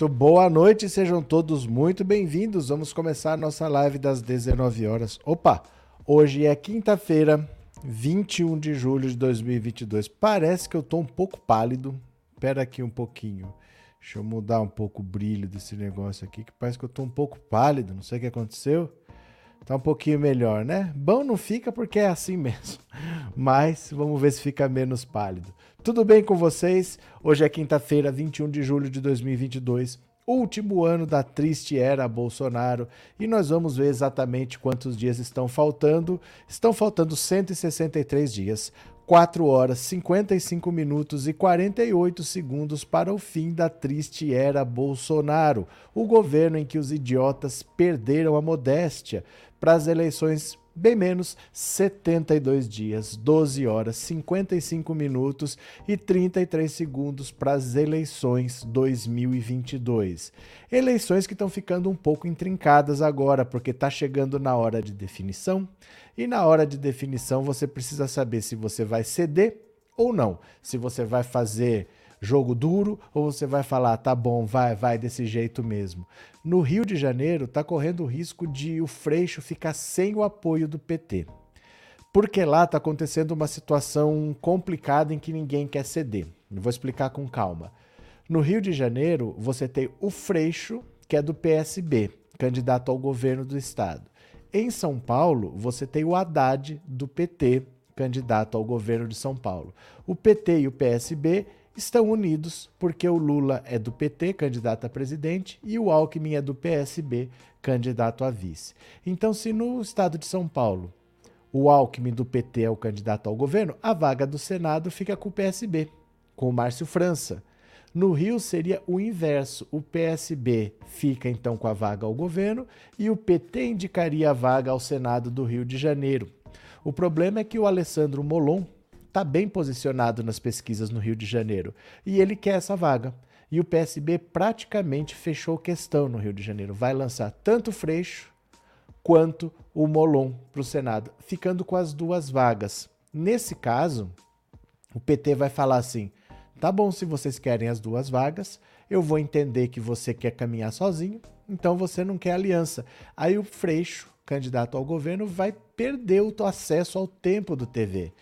Muito boa noite, sejam todos muito bem-vindos. Vamos começar nossa live das 19 horas. Opa, hoje é quinta-feira, 21 de julho de 2022. Parece que eu tô um pouco pálido. Espera aqui um pouquinho. Deixa eu mudar um pouco o brilho desse negócio aqui, que parece que eu tô um pouco pálido, não sei o que aconteceu. Tá um pouquinho melhor, né? Bom não fica porque é assim mesmo. Mas vamos ver se fica menos pálido. Tudo bem com vocês? Hoje é quinta-feira, 21 de julho de 2022, último ano da triste era Bolsonaro, e nós vamos ver exatamente quantos dias estão faltando. Estão faltando 163 dias. 4 horas, 55 minutos e 48 segundos para o fim da triste era Bolsonaro, o governo em que os idiotas perderam a modéstia para as eleições bem menos 72 dias, 12 horas, 55 minutos e 33 segundos para as eleições 2022. Eleições que estão ficando um pouco intrincadas agora, porque está chegando na hora de definição, e na hora de definição você precisa saber se você vai ceder ou não, se você vai fazer jogo duro ou você vai falar, tá bom, vai, vai desse jeito mesmo. No Rio de Janeiro está correndo o risco de o Freixo ficar sem o apoio do PT. Porque lá está acontecendo uma situação complicada em que ninguém quer ceder. Vou explicar com calma. No Rio de Janeiro, você tem o Freixo, que é do PSB, candidato ao governo do estado. Em São Paulo, você tem o Haddad, do PT, candidato ao governo de São Paulo. O PT e o PSB estão unidos porque o Lula é do PT, candidato a presidente, e o Alckmin é do PSB, candidato a vice. Então, se no estado de São Paulo o Alckmin do PT é o candidato ao governo, a vaga do Senado fica com o PSB, com o Márcio França. No Rio seria o inverso. O PSB fica então com a vaga ao governo e o PT indicaria a vaga ao Senado do Rio de Janeiro. O problema é que o Alessandro Molon, está bem posicionado nas pesquisas no Rio de Janeiro e ele quer essa vaga. E o PSB praticamente fechou questão no Rio de Janeiro. Vai lançar tanto o Freixo quanto o Molon para o Senado, ficando com as duas vagas. Nesse caso, o PT vai falar assim: tá bom, se vocês querem as duas vagas, eu vou entender que você quer caminhar sozinho, então você não quer aliança. Aí o Freixo, candidato ao governo, vai perder o acesso ao tempo do TV.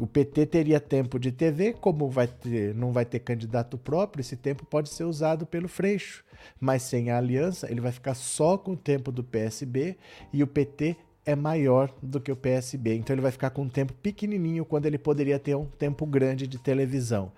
O PT teria tempo de TV, como vai ter, não vai ter candidato próprio, esse tempo pode ser usado pelo Freixo. Mas sem a aliança, ele vai ficar só com o tempo do PSB e o PT é maior do que o PSB. Então ele vai ficar com um tempo pequenininho quando ele poderia ter um tempo grande de televisão.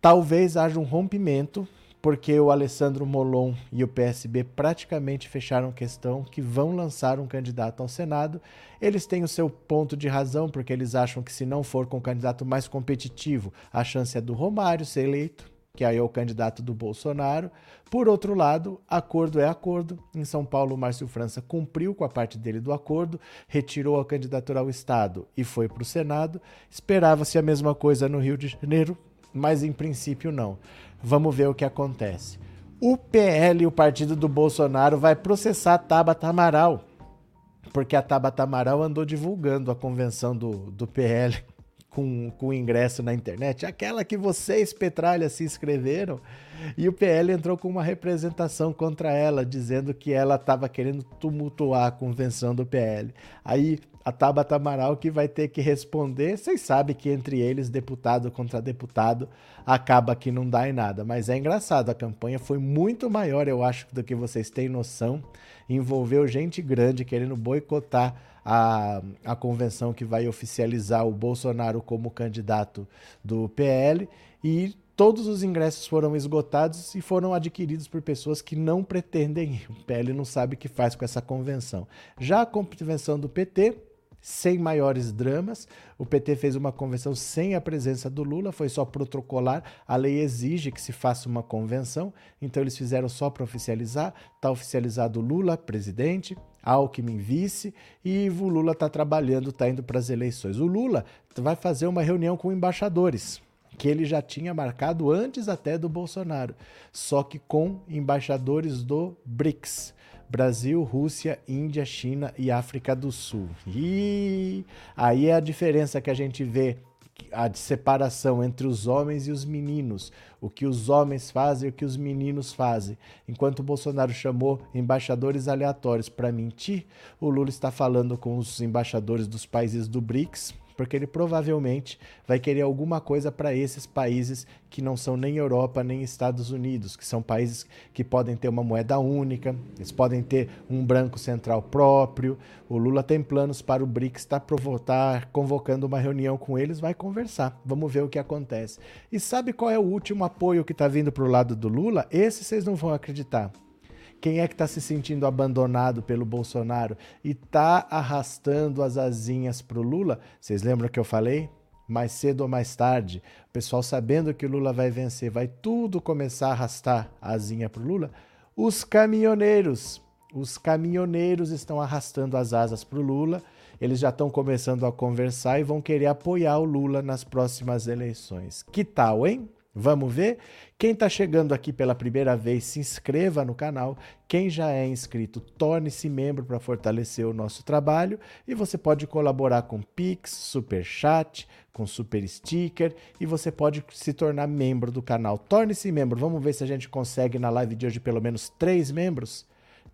Talvez haja um rompimento porque o Alessandro Molon e o PSB praticamente fecharam questão que vão lançar um candidato ao Senado. Eles têm o seu ponto de razão, porque eles acham que se não for com o candidato mais competitivo, a chance é do Romário ser eleito, que aí é o candidato do Bolsonaro. Por outro lado, acordo é acordo. Em São Paulo, o Márcio França cumpriu com a parte dele do acordo, retirou a candidatura ao Estado e foi para o Senado. Esperava-se a mesma coisa no Rio de Janeiro, mas em princípio não. Vamos ver o que acontece. O PL, o partido do Bolsonaro, vai processar a Tabata Amaral, porque a Tabata Amaral andou divulgando a convenção do, do PL com, com ingresso na internet, aquela que vocês, Petralha, se inscreveram, e o PL entrou com uma representação contra ela, dizendo que ela estava querendo tumultuar a convenção do PL. Aí a Tabata Amaral que vai ter que responder. Vocês sabem que entre eles, deputado contra deputado, acaba que não dá em nada. Mas é engraçado, a campanha foi muito maior, eu acho, do que vocês têm noção. Envolveu gente grande querendo boicotar a, a convenção que vai oficializar o Bolsonaro como candidato do PL. E todos os ingressos foram esgotados e foram adquiridos por pessoas que não pretendem ir. O PL não sabe o que faz com essa convenção. Já a convenção do PT sem maiores dramas. O PT fez uma convenção sem a presença do Lula, foi só protocolar. A lei exige que se faça uma convenção, então eles fizeram só para oficializar. Está oficializado Lula, presidente, Alckmin, vice, e o Lula está trabalhando, está indo para as eleições. O Lula vai fazer uma reunião com embaixadores que ele já tinha marcado antes até do Bolsonaro, só que com embaixadores do BRICS, Brasil, Rússia, Índia, China e África do Sul. E aí é a diferença que a gente vê a separação entre os homens e os meninos, o que os homens fazem e o que os meninos fazem. Enquanto o Bolsonaro chamou embaixadores aleatórios para mentir, o Lula está falando com os embaixadores dos países do BRICS, porque ele provavelmente vai querer alguma coisa para esses países que não são nem Europa nem Estados Unidos, que são países que podem ter uma moeda única, eles podem ter um branco central próprio. O Lula tem planos para o BRICS, está tá convocando uma reunião com eles, vai conversar. Vamos ver o que acontece. E sabe qual é o último apoio que está vindo para o lado do Lula? Esse vocês não vão acreditar. Quem é que está se sentindo abandonado pelo Bolsonaro e está arrastando as asinhas para o Lula? Vocês lembram que eu falei? Mais cedo ou mais tarde, o pessoal sabendo que o Lula vai vencer, vai tudo começar a arrastar a asinha para o Lula. Os caminhoneiros, os caminhoneiros estão arrastando as asas para o Lula. Eles já estão começando a conversar e vão querer apoiar o Lula nas próximas eleições. Que tal, hein? Vamos ver? Quem está chegando aqui pela primeira vez, se inscreva no canal. Quem já é inscrito, torne-se membro para fortalecer o nosso trabalho. E você pode colaborar com Pix, Super Chat, com Super Sticker e você pode se tornar membro do canal. Torne-se membro. Vamos ver se a gente consegue na live de hoje pelo menos três membros.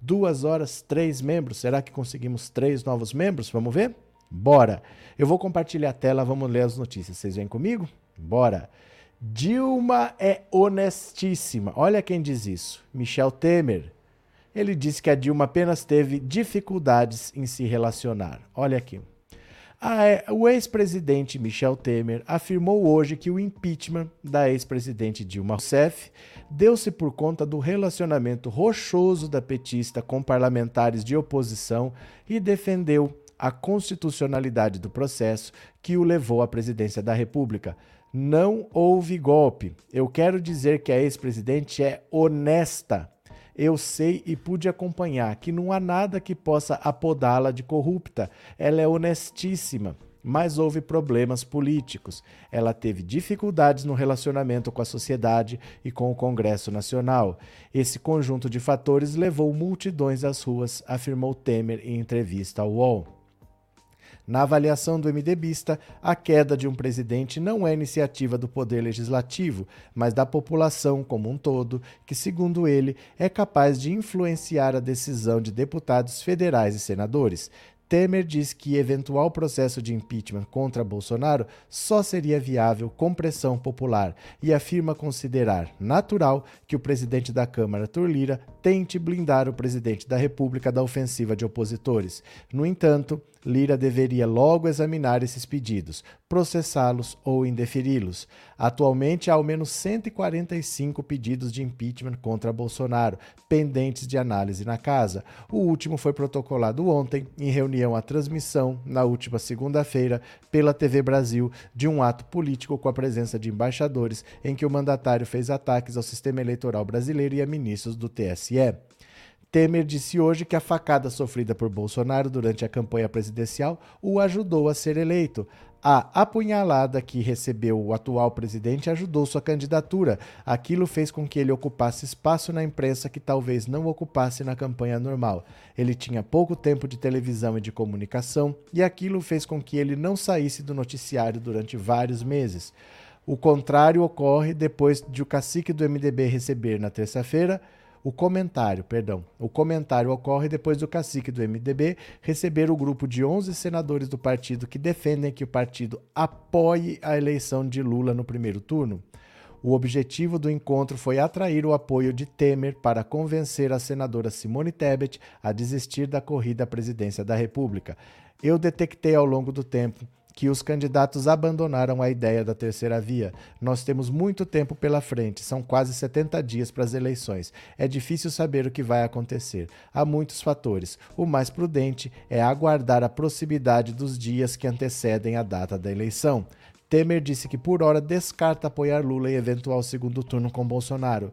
Duas horas, três membros. Será que conseguimos três novos membros? Vamos ver? Bora! Eu vou compartilhar a tela, vamos ler as notícias. Vocês vêm comigo? Bora! Dilma é honestíssima. Olha quem diz isso: Michel Temer. Ele disse que a Dilma apenas teve dificuldades em se relacionar. Olha aqui. É, o ex-presidente Michel Temer afirmou hoje que o impeachment da ex-presidente Dilma Rousseff deu-se por conta do relacionamento rochoso da petista com parlamentares de oposição e defendeu a constitucionalidade do processo que o levou à presidência da República. Não houve golpe. Eu quero dizer que a ex-presidente é honesta. Eu sei e pude acompanhar que não há nada que possa apodá-la de corrupta. Ela é honestíssima mas houve problemas políticos. Ela teve dificuldades no relacionamento com a sociedade e com o Congresso Nacional. Esse conjunto de fatores levou multidões às ruas, afirmou Temer em entrevista ao UOL. Na avaliação do MDBista, a queda de um presidente não é iniciativa do Poder Legislativo, mas da população como um todo, que, segundo ele, é capaz de influenciar a decisão de deputados federais e senadores. Temer diz que eventual processo de impeachment contra Bolsonaro só seria viável com pressão popular e afirma considerar natural que o presidente da Câmara, Arthur Lira, tente blindar o presidente da República da ofensiva de opositores. No entanto, Lira deveria logo examinar esses pedidos, processá-los ou indeferi-los. Atualmente há ao menos 145 pedidos de impeachment contra Bolsonaro, pendentes de análise na casa. O último foi protocolado ontem, em reunião à transmissão, na última segunda-feira, pela TV Brasil, de um ato político com a presença de embaixadores, em que o mandatário fez ataques ao sistema eleitoral brasileiro e a ministros do TSE. Temer disse hoje que a facada sofrida por Bolsonaro durante a campanha presidencial o ajudou a ser eleito. A apunhalada que recebeu o atual presidente ajudou sua candidatura. Aquilo fez com que ele ocupasse espaço na imprensa que talvez não ocupasse na campanha normal. Ele tinha pouco tempo de televisão e de comunicação, e aquilo fez com que ele não saísse do noticiário durante vários meses. O contrário ocorre depois de o cacique do MDB receber na terça-feira o comentário, perdão, o comentário ocorre depois do cacique do MDB receber o grupo de 11 senadores do partido que defendem que o partido apoie a eleição de Lula no primeiro turno. O objetivo do encontro foi atrair o apoio de Temer para convencer a senadora Simone Tebet a desistir da corrida à presidência da República. Eu detectei ao longo do tempo que os candidatos abandonaram a ideia da terceira via. Nós temos muito tempo pela frente, são quase 70 dias para as eleições. É difícil saber o que vai acontecer. Há muitos fatores. O mais prudente é aguardar a proximidade dos dias que antecedem a data da eleição. Temer disse que por hora descarta apoiar Lula em eventual segundo turno com Bolsonaro.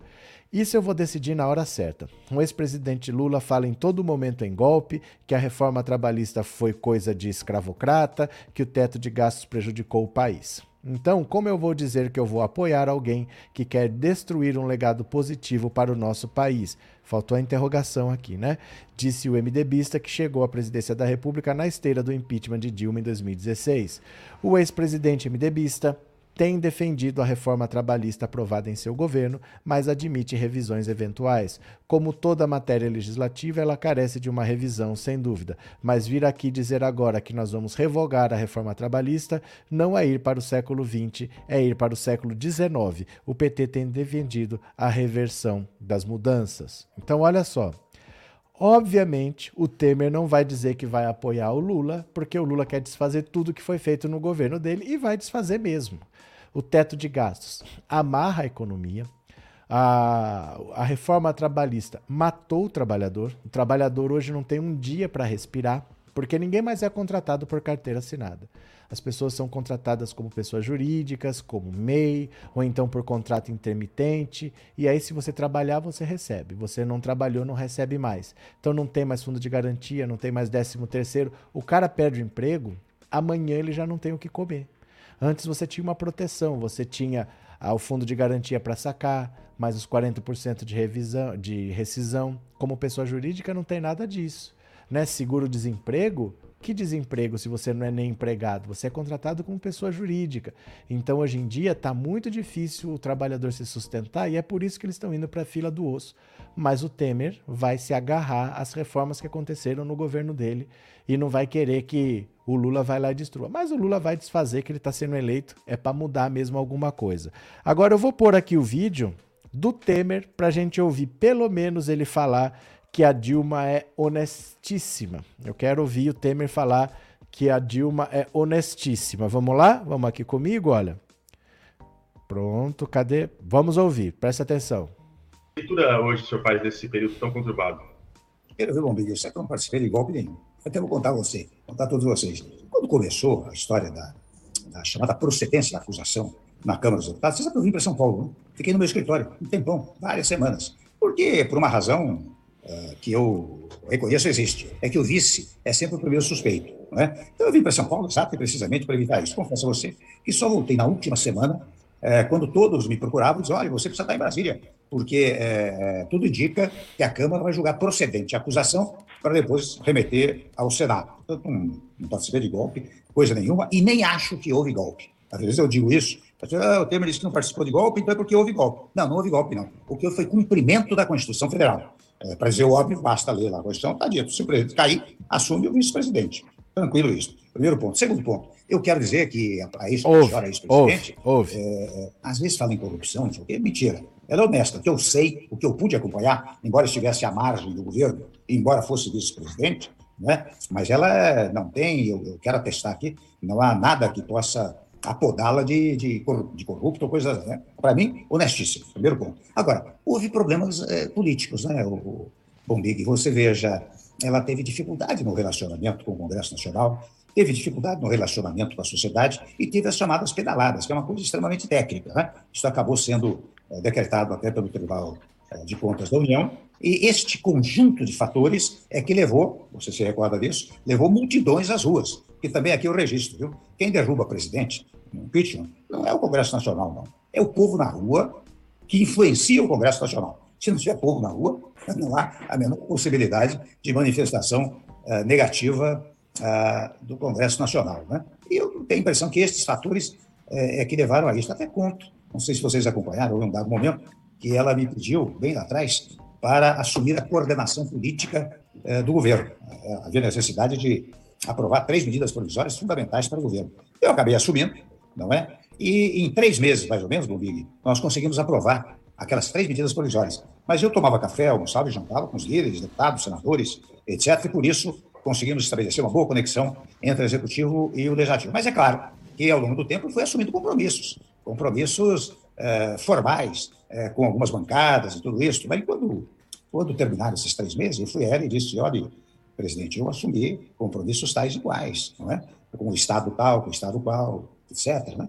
Isso eu vou decidir na hora certa. O ex-presidente Lula fala em todo momento em golpe, que a reforma trabalhista foi coisa de escravocrata, que o teto de gastos prejudicou o país. Então, como eu vou dizer que eu vou apoiar alguém que quer destruir um legado positivo para o nosso país? Faltou a interrogação aqui, né? Disse o MDBista que chegou à presidência da República na esteira do impeachment de Dilma em 2016. O ex-presidente MDBista tem defendido a reforma trabalhista aprovada em seu governo, mas admite revisões eventuais. Como toda matéria legislativa, ela carece de uma revisão, sem dúvida. Mas vir aqui dizer agora que nós vamos revogar a reforma trabalhista não é ir para o século XX, é ir para o século XIX. O PT tem defendido a reversão das mudanças. Então, olha só. Obviamente, o Temer não vai dizer que vai apoiar o Lula, porque o Lula quer desfazer tudo que foi feito no governo dele e vai desfazer mesmo o teto de gastos amarra a economia. A, a reforma trabalhista matou o trabalhador. O trabalhador hoje não tem um dia para respirar, porque ninguém mais é contratado por carteira assinada. As pessoas são contratadas como pessoas jurídicas, como MEI, ou então por contrato intermitente. E aí, se você trabalhar, você recebe. Você não trabalhou, não recebe mais. Então não tem mais fundo de garantia, não tem mais décimo terceiro. O cara perde o emprego, amanhã ele já não tem o que comer. Antes você tinha uma proteção, você tinha ah, o fundo de garantia para sacar, mais os 40% de revisão, de rescisão. Como pessoa jurídica não tem nada disso. Né? Seguro-desemprego, que desemprego se você não é nem empregado? Você é contratado como pessoa jurídica. Então, hoje em dia, está muito difícil o trabalhador se sustentar e é por isso que eles estão indo para a fila do osso. Mas o Temer vai se agarrar às reformas que aconteceram no governo dele e não vai querer que o Lula vai lá e destrua. Mas o Lula vai desfazer que ele está sendo eleito, é para mudar mesmo alguma coisa. Agora eu vou pôr aqui o vídeo do Temer para a gente ouvir pelo menos ele falar que a Dilma é honestíssima. Eu quero ouvir o Temer falar que a Dilma é honestíssima. Vamos lá? Vamos aqui comigo, olha. Pronto, cadê? Vamos ouvir, presta atenção. Que leitura hoje o senhor faz desse período tão conturbado? Quero ver, bom, eu sei que eu não participei de golpe nenhum. Até vou contar a você, contar a todos vocês. Quando começou a história da, da chamada procedência da acusação na Câmara dos Deputados, você sabe que eu vim para São Paulo, né? fiquei no meu escritório um tempão, várias semanas. Porque, por uma razão uh, que eu reconheço existe, é que o vice é sempre o primeiro suspeito. É? Então eu vim para São Paulo, exato e precisamente para evitar isso. Confesso a você que só voltei na última semana, uh, quando todos me procuravam, diziam, olha, você precisa estar em Brasília, porque uh, tudo indica que a Câmara vai julgar procedente a acusação para depois remeter ao Senado. Eu não, não participei de golpe, coisa nenhuma, e nem acho que houve golpe. Às vezes eu digo isso, ah, o Temer disse que não participou de golpe, então é porque houve golpe. Não, não houve golpe, não. O que houve foi cumprimento da Constituição Federal. É, para dizer o óbvio, basta ler lá a Constituição, está dito. Se o presidente cair, assume o vice-presidente. Tranquilo isso. Primeiro ponto. Segundo ponto, eu quero dizer que a ex-senhora, ex-presidente, é, é, às vezes fala em corrupção, não sei o quê, mentira. Ela é honesta. Que eu sei, o que eu pude acompanhar, embora estivesse à margem do governo, embora fosse vice-presidente, né? mas ela não tem, eu, eu, quero atestar aqui, não há nada que possa apodá-la de, de, de corrupto ou coisa né? Para mim, honestíssimo, primeiro ponto. Agora, houve problemas é, políticos, né, o, o Bombig? Você veja, ela teve dificuldade no relacionamento com o Congresso Nacional, teve dificuldade no relacionamento com a sociedade e teve as chamadas pedaladas, que é uma coisa extremamente técnica. Né? Isso acabou sendo é, decretado até pelo Tribunal é, de Contas da União, e este conjunto de fatores é que levou, você se recorda disso, levou multidões às ruas, que também aqui é o registro, viu? Quem derruba presidente impeachment não é o Congresso Nacional, não. É o povo na rua que influencia o Congresso Nacional. Se não tiver povo na rua, não há a menor possibilidade de manifestação uh, negativa uh, do Congresso Nacional. Né? E eu tenho a impressão que estes fatores uh, é que levaram a isso. Até conto, não sei se vocês acompanharam, em um dado momento, que ela me pediu, bem lá atrás, para assumir a coordenação política eh, do governo. Eh, havia necessidade de aprovar três medidas provisórias fundamentais para o governo. Eu acabei assumindo, não é? E em três meses, mais ou menos, Bobig, nós conseguimos aprovar aquelas três medidas provisórias. Mas eu tomava café, almoçava e jantava com os líderes, deputados, senadores, etc. E por isso conseguimos estabelecer uma boa conexão entre o executivo e o legislativo. Mas é claro que ao longo do tempo foi assumindo compromissos, compromissos eh, formais, é, com algumas bancadas e tudo isso. Mas quando, quando terminaram esses três meses, eu fui a ela e disse: olha, presidente, eu assumi compromissos tais iguais, não é? com o Estado tal, com o Estado qual, etc. Né?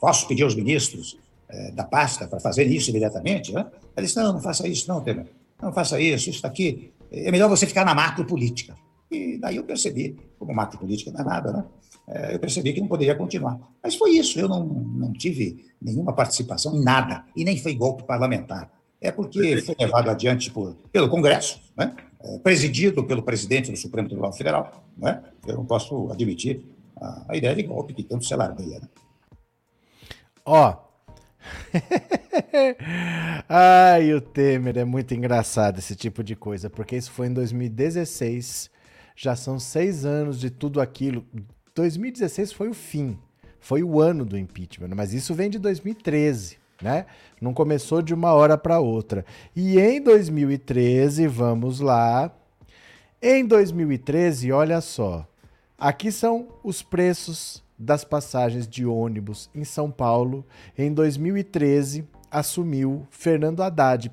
Posso pedir aos ministros é, da pasta para fazer isso imediatamente? Né? Ela disse: não, não faça isso, não, Temer. Não faça isso, isso aqui. É melhor você ficar na macro política. E daí eu percebi, como macro política não é nada, né? É, eu percebi que não poderia continuar. Mas foi isso, eu não, não tive nenhuma participação em nada, e nem foi golpe parlamentar. é porque foi levado adiante por, pelo Congresso, né? É, presidido pelo presidente do Supremo Tribunal Federal. Né? Eu não posso admitir a, a ideia de golpe que tanto se lardeia. Né? Ó. Ai, o Temer é muito engraçado esse tipo de coisa, porque isso foi em 2016, já são seis anos de tudo aquilo. 2016 foi o fim, foi o ano do impeachment, mas isso vem de 2013 né? Não começou de uma hora para outra. E em 2013, vamos lá. Em 2013, olha só. Aqui são os preços das passagens de ônibus em São Paulo. Em 2013, assumiu Fernando Haddad,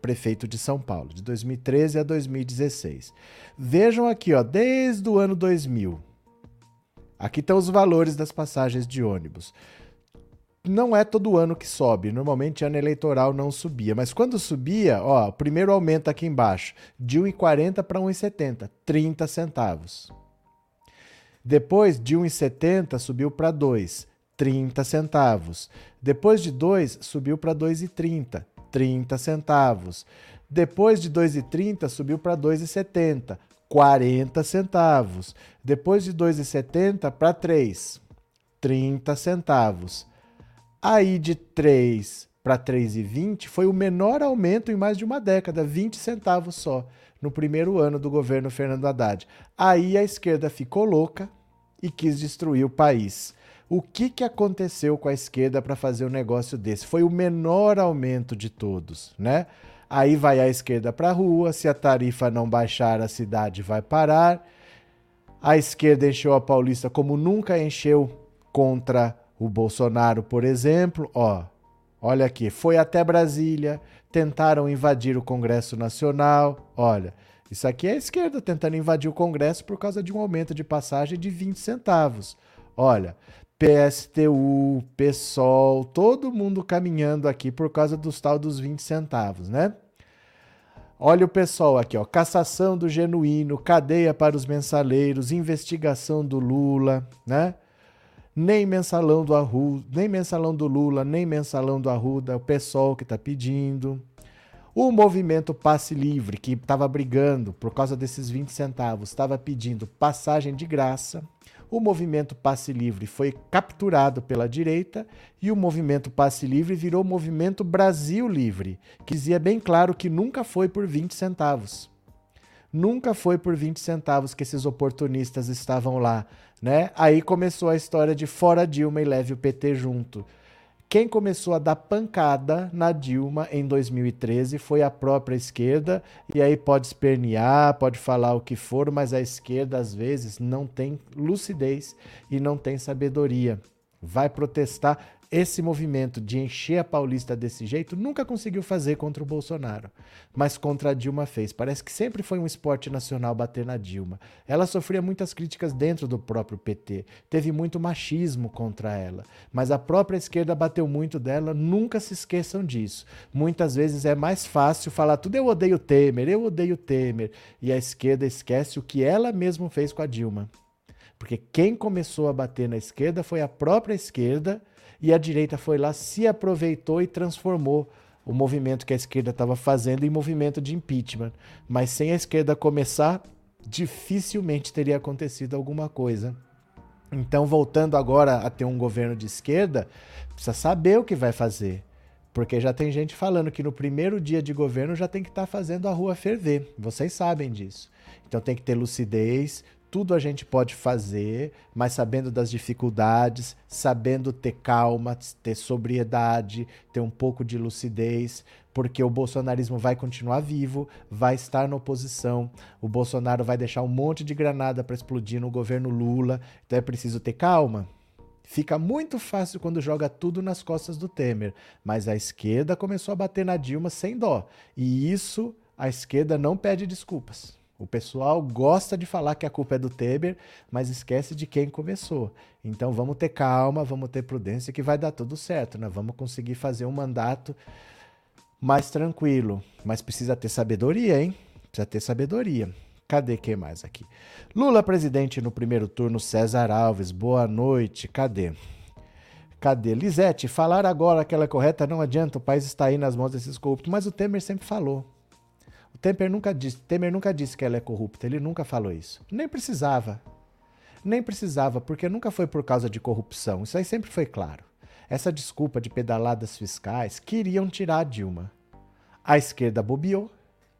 prefeito de São Paulo, de 2013 a 2016. Vejam aqui, ó, desde o ano 2000. Aqui estão os valores das passagens de ônibus não é todo ano que sobe. Normalmente ano eleitoral não subia. Mas quando subia, ó, o primeiro aumento aqui embaixo, de 1,40 para 1,70, 30 centavos. Depois de 1,70 subiu para 2, 30 centavos. Depois de 2 subiu para 2,30, 30 centavos. Depois de 2,30 subiu para 2,70, 40 centavos. Depois de 2,70 para 3, 30 centavos. Aí de 3 para 3,20 foi o menor aumento em mais de uma década, 20 centavos só, no primeiro ano do governo Fernando Haddad. Aí a esquerda ficou louca e quis destruir o país. O que, que aconteceu com a esquerda para fazer um negócio desse? Foi o menor aumento de todos, né? Aí vai a esquerda para a rua, se a tarifa não baixar, a cidade vai parar. A esquerda encheu a Paulista como nunca encheu contra o Bolsonaro, por exemplo, ó, olha aqui, foi até Brasília, tentaram invadir o Congresso Nacional. Olha, isso aqui é a esquerda tentando invadir o Congresso por causa de um aumento de passagem de 20 centavos. Olha, PSTU, PSOL, todo mundo caminhando aqui por causa dos tal dos 20 centavos, né? Olha o pessoal aqui, ó. Cassação do genuíno, cadeia para os mensaleiros, investigação do Lula, né? nem mensalão do Arruda, nem mensalão do Lula, nem mensalão do Arruda, o pessoal que está pedindo. O movimento Passe Livre, que estava brigando por causa desses 20 centavos, estava pedindo passagem de graça. O movimento Passe Livre foi capturado pela direita e o movimento Passe Livre virou movimento Brasil Livre, que dizia bem claro que nunca foi por 20 centavos. Nunca foi por 20 centavos que esses oportunistas estavam lá, né? Aí começou a história de fora Dilma e leve o PT junto. Quem começou a dar pancada na Dilma em 2013 foi a própria esquerda, e aí pode espernear, pode falar o que for, mas a esquerda às vezes não tem lucidez e não tem sabedoria. Vai protestar esse movimento de encher a Paulista desse jeito nunca conseguiu fazer contra o Bolsonaro, mas contra a Dilma fez. Parece que sempre foi um esporte nacional bater na Dilma. Ela sofria muitas críticas dentro do próprio PT, teve muito machismo contra ela, mas a própria esquerda bateu muito dela, nunca se esqueçam disso. Muitas vezes é mais fácil falar tudo eu odeio Temer, eu odeio Temer, e a esquerda esquece o que ela mesma fez com a Dilma. Porque quem começou a bater na esquerda foi a própria esquerda e a direita foi lá, se aproveitou e transformou o movimento que a esquerda estava fazendo em movimento de impeachment. Mas sem a esquerda começar, dificilmente teria acontecido alguma coisa. Então, voltando agora a ter um governo de esquerda, precisa saber o que vai fazer. Porque já tem gente falando que no primeiro dia de governo já tem que estar tá fazendo a rua ferver. Vocês sabem disso. Então tem que ter lucidez, tudo a gente pode fazer, mas sabendo das dificuldades, sabendo ter calma, ter sobriedade, ter um pouco de lucidez, porque o bolsonarismo vai continuar vivo, vai estar na oposição, o Bolsonaro vai deixar um monte de granada para explodir no governo Lula, então é preciso ter calma. Fica muito fácil quando joga tudo nas costas do Temer, mas a esquerda começou a bater na Dilma sem dó, e isso a esquerda não pede desculpas. O pessoal gosta de falar que a culpa é do Temer, mas esquece de quem começou. Então vamos ter calma, vamos ter prudência que vai dar tudo certo, né? Vamos conseguir fazer um mandato mais tranquilo, mas precisa ter sabedoria, hein? Precisa ter sabedoria. Cadê quem mais aqui? Lula presidente no primeiro turno, César Alves. Boa noite. Cadê? Cadê? Lisete, falar agora que ela é correta não adianta, o país está aí nas mãos desses corruptos. Mas o Temer sempre falou. Temer nunca disse, Temer nunca disse que ela é corrupta, ele nunca falou isso. Nem precisava. Nem precisava, porque nunca foi por causa de corrupção. Isso aí sempre foi claro. Essa desculpa de pedaladas fiscais queriam tirar a Dilma. A esquerda bobeou,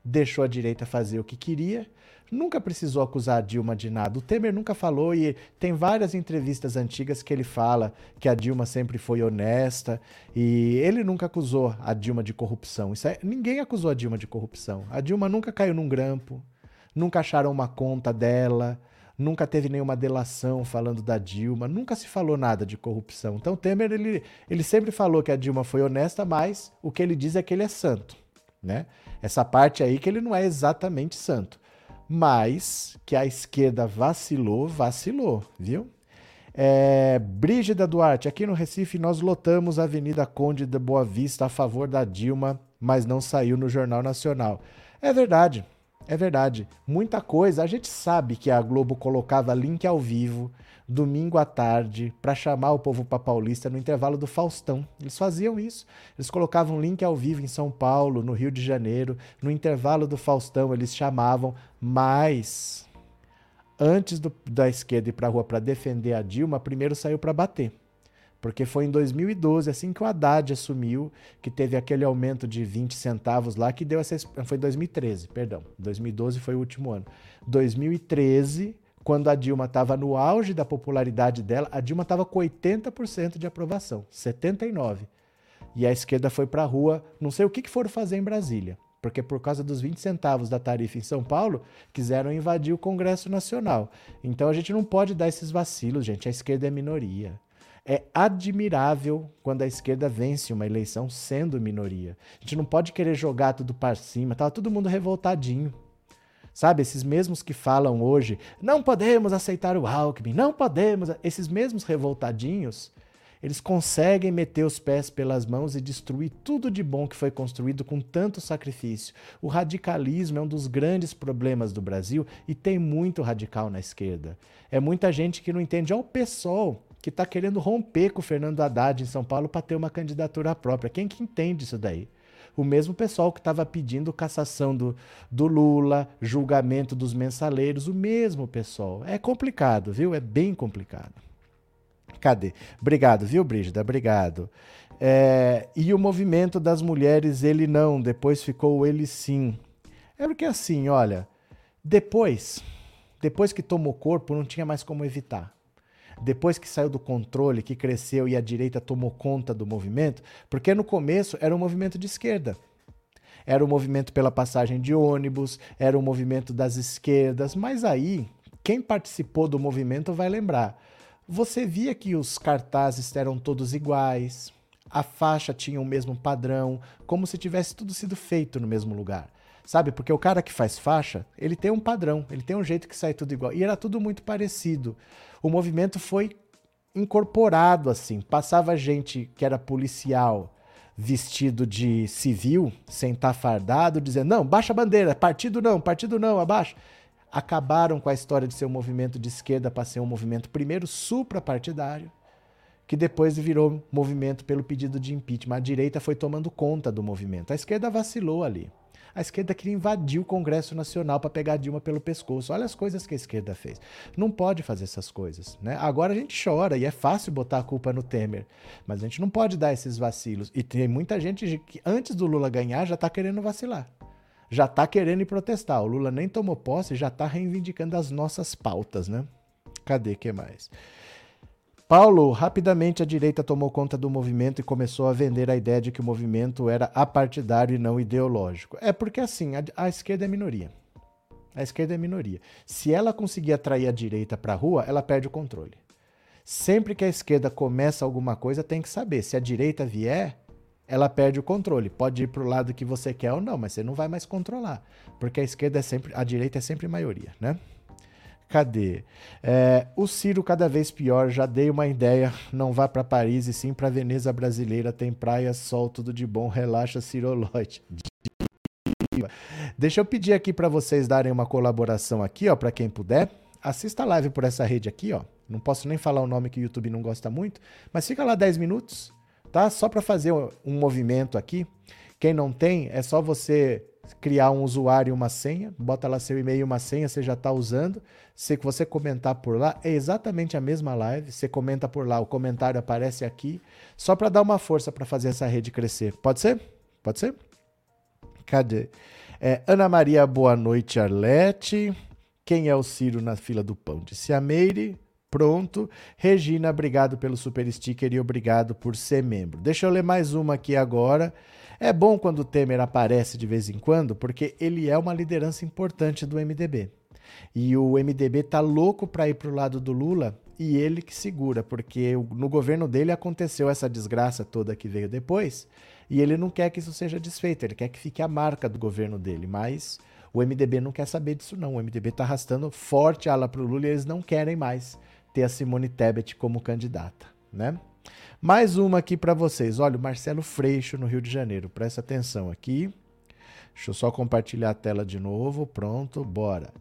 deixou a direita fazer o que queria nunca precisou acusar Dilma de nada. O Temer nunca falou e tem várias entrevistas antigas que ele fala que a Dilma sempre foi honesta e ele nunca acusou a Dilma de corrupção. É, ninguém acusou a Dilma de corrupção. A Dilma nunca caiu num grampo, nunca acharam uma conta dela. Nunca teve nenhuma delação falando da Dilma, nunca se falou nada de corrupção. Então, Temer, ele, ele sempre falou que a Dilma foi honesta, mas o que ele diz é que ele é santo. Né? Essa parte aí que ele não é exatamente santo mas que a esquerda vacilou, vacilou, viu? É, Brígida Duarte, aqui no Recife nós lotamos a Avenida Conde de Boa Vista a favor da Dilma, mas não saiu no Jornal Nacional. É verdade, é verdade. Muita coisa. A gente sabe que a Globo colocava link ao vivo domingo à tarde para chamar o povo para Paulista no intervalo do Faustão. Eles faziam isso. Eles colocavam link ao vivo em São Paulo, no Rio de Janeiro, no intervalo do Faustão eles chamavam, mas antes do, da esquerda ir para a rua para defender a Dilma, primeiro saiu para bater. Porque foi em 2012, assim que o Haddad assumiu, que teve aquele aumento de 20 centavos lá, que deu essa. Foi 2013, perdão. 2012 foi o último ano. 2013, quando a Dilma estava no auge da popularidade dela, a Dilma estava com 80% de aprovação, 79%. E a esquerda foi para a rua, não sei o que, que foram fazer em Brasília, porque por causa dos 20 centavos da tarifa em São Paulo, quiseram invadir o Congresso Nacional. Então a gente não pode dar esses vacilos, gente. A esquerda é minoria. É admirável quando a esquerda vence uma eleição sendo minoria. A gente não pode querer jogar tudo para cima. Tava todo mundo revoltadinho. Sabe, esses mesmos que falam hoje, não podemos aceitar o Alckmin, não podemos. Esses mesmos revoltadinhos, eles conseguem meter os pés pelas mãos e destruir tudo de bom que foi construído com tanto sacrifício. O radicalismo é um dos grandes problemas do Brasil e tem muito radical na esquerda. É muita gente que não entende. Olha o PSOL, que está querendo romper com o Fernando Haddad em São Paulo para ter uma candidatura própria. Quem que entende isso daí? o mesmo pessoal que estava pedindo cassação do, do Lula, julgamento dos mensaleiros, o mesmo pessoal. É complicado, viu? É bem complicado. Cadê? Obrigado, viu, Brígida? Obrigado. É, e o movimento das mulheres, ele não, depois ficou ele sim. É porque assim, olha, depois, depois que tomou corpo, não tinha mais como evitar depois que saiu do controle, que cresceu e a direita tomou conta do movimento, porque no começo era um movimento de esquerda. Era um movimento pela passagem de ônibus, era um movimento das esquerdas, mas aí, quem participou do movimento vai lembrar. Você via que os cartazes eram todos iguais, a faixa tinha o mesmo padrão, como se tivesse tudo sido feito no mesmo lugar. Sabe? Porque o cara que faz faixa, ele tem um padrão, ele tem um jeito que sai tudo igual. E era tudo muito parecido o movimento foi incorporado assim. Passava gente que era policial vestido de civil, sem estar fardado, dizendo: não, baixa a bandeira, partido não, partido não, abaixa. Acabaram com a história de ser um movimento de esquerda para ser um movimento, primeiro, suprapartidário, que depois virou movimento pelo pedido de impeachment. A direita foi tomando conta do movimento. A esquerda vacilou ali. A esquerda queria invadir o Congresso Nacional para pegar Dilma pelo pescoço. Olha as coisas que a esquerda fez. Não pode fazer essas coisas. Né? Agora a gente chora e é fácil botar a culpa no Temer. Mas a gente não pode dar esses vacilos. E tem muita gente que antes do Lula ganhar já está querendo vacilar. Já está querendo protestar. O Lula nem tomou posse já está reivindicando as nossas pautas, né? Cadê que mais? Paulo, rapidamente a direita tomou conta do movimento e começou a vender a ideia de que o movimento era apartidário e não ideológico. É porque assim, a, a esquerda é minoria. A esquerda é minoria. Se ela conseguir atrair a direita para a rua, ela perde o controle. Sempre que a esquerda começa alguma coisa, tem que saber. Se a direita vier, ela perde o controle. Pode ir para o lado que você quer ou não, mas você não vai mais controlar. Porque a esquerda é sempre, a direita é sempre maioria, né? Cadê? É, o Ciro cada vez pior, já dei uma ideia. Não vá para Paris e sim para Veneza brasileira. Tem praia, sol, tudo de bom. Relaxa, Cirolote. Deixa eu pedir aqui para vocês darem uma colaboração aqui, ó, para quem puder. Assista a live por essa rede aqui, ó. Não posso nem falar o nome que o YouTube não gosta muito, mas fica lá 10 minutos, tá? Só para fazer um movimento aqui. Quem não tem, é só você criar um usuário e uma senha, bota lá seu e-mail e uma senha, você já está usando. Se você comentar por lá, é exatamente a mesma live. Você comenta por lá, o comentário aparece aqui, só para dar uma força para fazer essa rede crescer. Pode ser? Pode ser? Cadê? É, Ana Maria, boa noite, Arlete. Quem é o Ciro na fila do pão? Disse a Meire. Pronto. Regina, obrigado pelo super sticker e obrigado por ser membro. Deixa eu ler mais uma aqui agora. É bom quando o Temer aparece de vez em quando, porque ele é uma liderança importante do MDB. E o MDB tá louco para ir pro lado do Lula e ele que segura, porque no governo dele aconteceu essa desgraça toda que veio depois, e ele não quer que isso seja desfeito, ele quer que fique a marca do governo dele, mas o MDB não quer saber disso não. O MDB está arrastando forte a ala pro Lula e eles não querem mais ter a Simone Tebet como candidata, né? Mais uma aqui para vocês. Olha, o Marcelo Freixo no Rio de Janeiro. Presta atenção aqui. Deixa eu só compartilhar a tela de novo. Pronto, bora.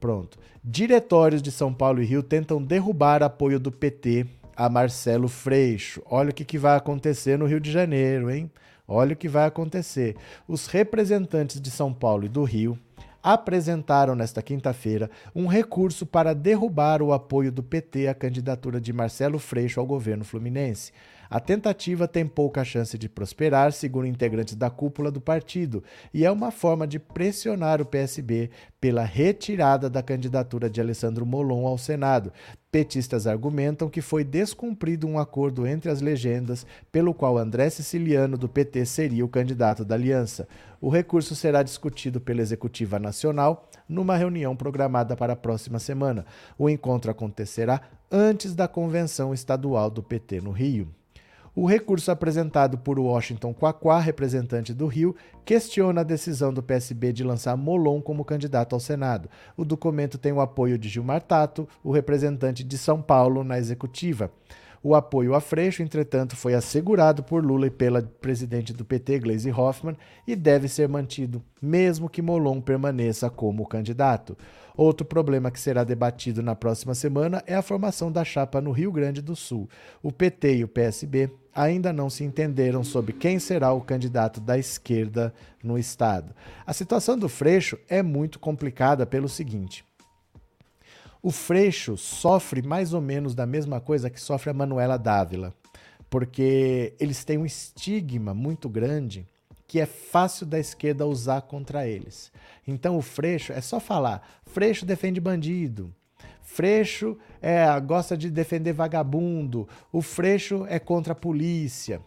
Pronto. Diretórios de São Paulo e Rio tentam derrubar apoio do PT a Marcelo Freixo. Olha o que, que vai acontecer no Rio de Janeiro, hein? Olha o que vai acontecer. Os representantes de São Paulo e do Rio apresentaram nesta quinta-feira um recurso para derrubar o apoio do PT à candidatura de Marcelo Freixo ao governo fluminense. A tentativa tem pouca chance de prosperar, segundo integrantes da cúpula do partido, e é uma forma de pressionar o PSB pela retirada da candidatura de Alessandro Molon ao Senado. Petistas argumentam que foi descumprido um acordo entre as legendas, pelo qual André Siciliano do PT seria o candidato da aliança. O recurso será discutido pela Executiva Nacional numa reunião programada para a próxima semana. O encontro acontecerá antes da convenção estadual do PT no Rio. O recurso apresentado por Washington Quaquá, representante do Rio, questiona a decisão do PSB de lançar Molon como candidato ao Senado. O documento tem o apoio de Gilmar Tato, o representante de São Paulo na executiva. O apoio a Freixo, entretanto, foi assegurado por Lula e pela presidente do PT, Gleisi Hoffmann, e deve ser mantido, mesmo que Molon permaneça como candidato. Outro problema que será debatido na próxima semana é a formação da chapa no Rio Grande do Sul. O PT e o PSB ainda não se entenderam sobre quem será o candidato da esquerda no estado. A situação do Freixo é muito complicada pelo seguinte: o Freixo sofre mais ou menos da mesma coisa que sofre a Manuela Dávila, porque eles têm um estigma muito grande que é fácil da esquerda usar contra eles. Então o Freixo é só falar: Freixo defende bandido. Freixo é, gosta de defender vagabundo. O Freixo é contra a polícia.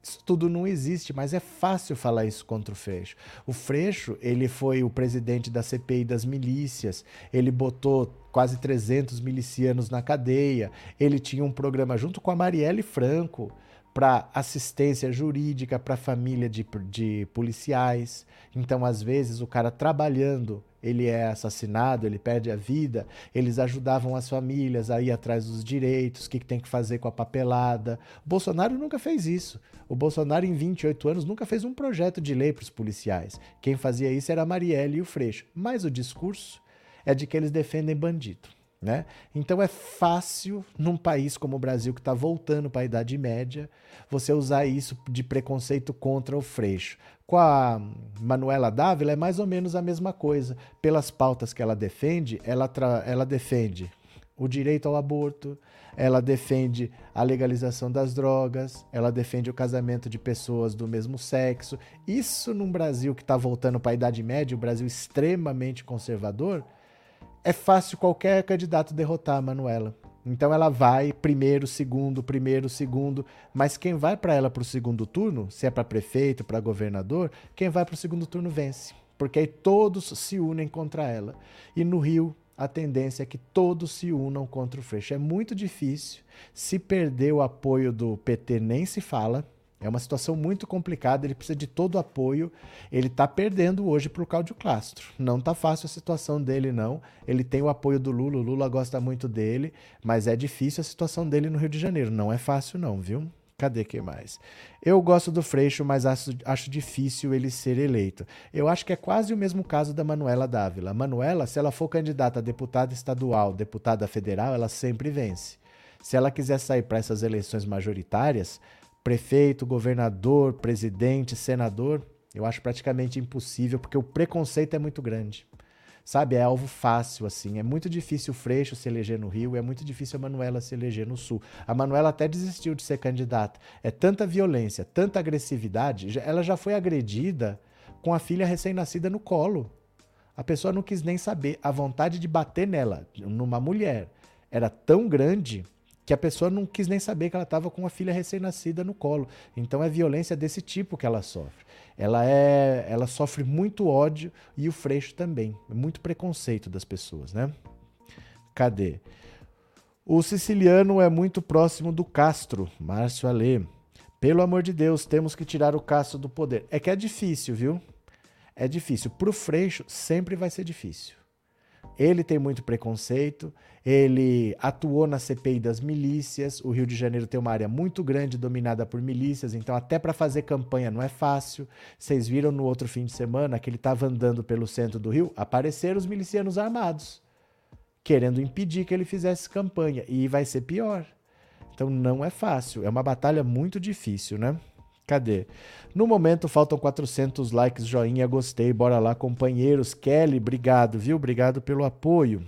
Isso tudo não existe, mas é fácil falar isso contra o Freixo. O Freixo, ele foi o presidente da CPI das milícias, ele botou quase 300 milicianos na cadeia, ele tinha um programa junto com a Marielle Franco, para assistência jurídica para família de, de policiais. Então, às vezes, o cara trabalhando, ele é assassinado, ele perde a vida. Eles ajudavam as famílias a ir atrás dos direitos, o que, que tem que fazer com a papelada. O Bolsonaro nunca fez isso. O Bolsonaro, em 28 anos, nunca fez um projeto de lei para os policiais. Quem fazia isso era a Marielle e o Freixo. Mas o discurso é de que eles defendem bandido. Né? Então é fácil, num país como o Brasil, que está voltando para a Idade Média, você usar isso de preconceito contra o Freixo. Com a Manuela Dávila é mais ou menos a mesma coisa. Pelas pautas que ela defende, ela, ela defende o direito ao aborto, ela defende a legalização das drogas, ela defende o casamento de pessoas do mesmo sexo. Isso num Brasil que está voltando para a Idade Média, um Brasil extremamente conservador é fácil qualquer candidato derrotar a Manuela. Então ela vai primeiro, segundo, primeiro, segundo, mas quem vai para ela para o segundo turno, se é para prefeito, para governador, quem vai para o segundo turno vence, porque aí todos se unem contra ela. E no Rio a tendência é que todos se unam contra o Freixo. É muito difícil. Se perder o apoio do PT, nem se fala. É uma situação muito complicada, ele precisa de todo o apoio. Ele está perdendo hoje para o Cláudio Castro. Não está fácil a situação dele, não. Ele tem o apoio do Lula, o Lula gosta muito dele, mas é difícil a situação dele no Rio de Janeiro. Não é fácil, não, viu? Cadê que mais? Eu gosto do Freixo, mas acho, acho, difícil ele ser eleito. Eu acho que é quase o mesmo caso da Manuela Dávila. A Manuela, se ela for candidata a deputada estadual, deputada federal, ela sempre vence. Se ela quiser sair para essas eleições majoritárias, prefeito, governador, presidente, senador, eu acho praticamente impossível, porque o preconceito é muito grande. Sabe, é alvo fácil, assim. É muito difícil o Freixo se eleger no Rio, é muito difícil a Manuela se eleger no Sul. A Manuela até desistiu de ser candidata. É tanta violência, tanta agressividade. Ela já foi agredida com a filha recém-nascida no colo. A pessoa não quis nem saber. A vontade de bater nela, numa mulher, era tão grande que a pessoa não quis nem saber que ela estava com uma filha recém-nascida no colo. Então é violência desse tipo que ela sofre. Ela é, ela sofre muito ódio e o Freixo também, muito preconceito das pessoas, né? Cadê? O siciliano é muito próximo do Castro, Márcio Alê. Pelo amor de Deus, temos que tirar o Castro do poder. É que é difícil, viu? É difícil. Para o Freixo sempre vai ser difícil. Ele tem muito preconceito, ele atuou na CPI das milícias. O Rio de Janeiro tem uma área muito grande dominada por milícias, então até para fazer campanha não é fácil. Vocês viram no outro fim de semana que ele estava andando pelo centro do Rio, apareceram os milicianos armados, querendo impedir que ele fizesse campanha, e vai ser pior. Então não é fácil, é uma batalha muito difícil, né? Cadê? No momento faltam 400 likes, joinha, gostei. Bora lá, companheiros. Kelly, obrigado, viu? Obrigado pelo apoio.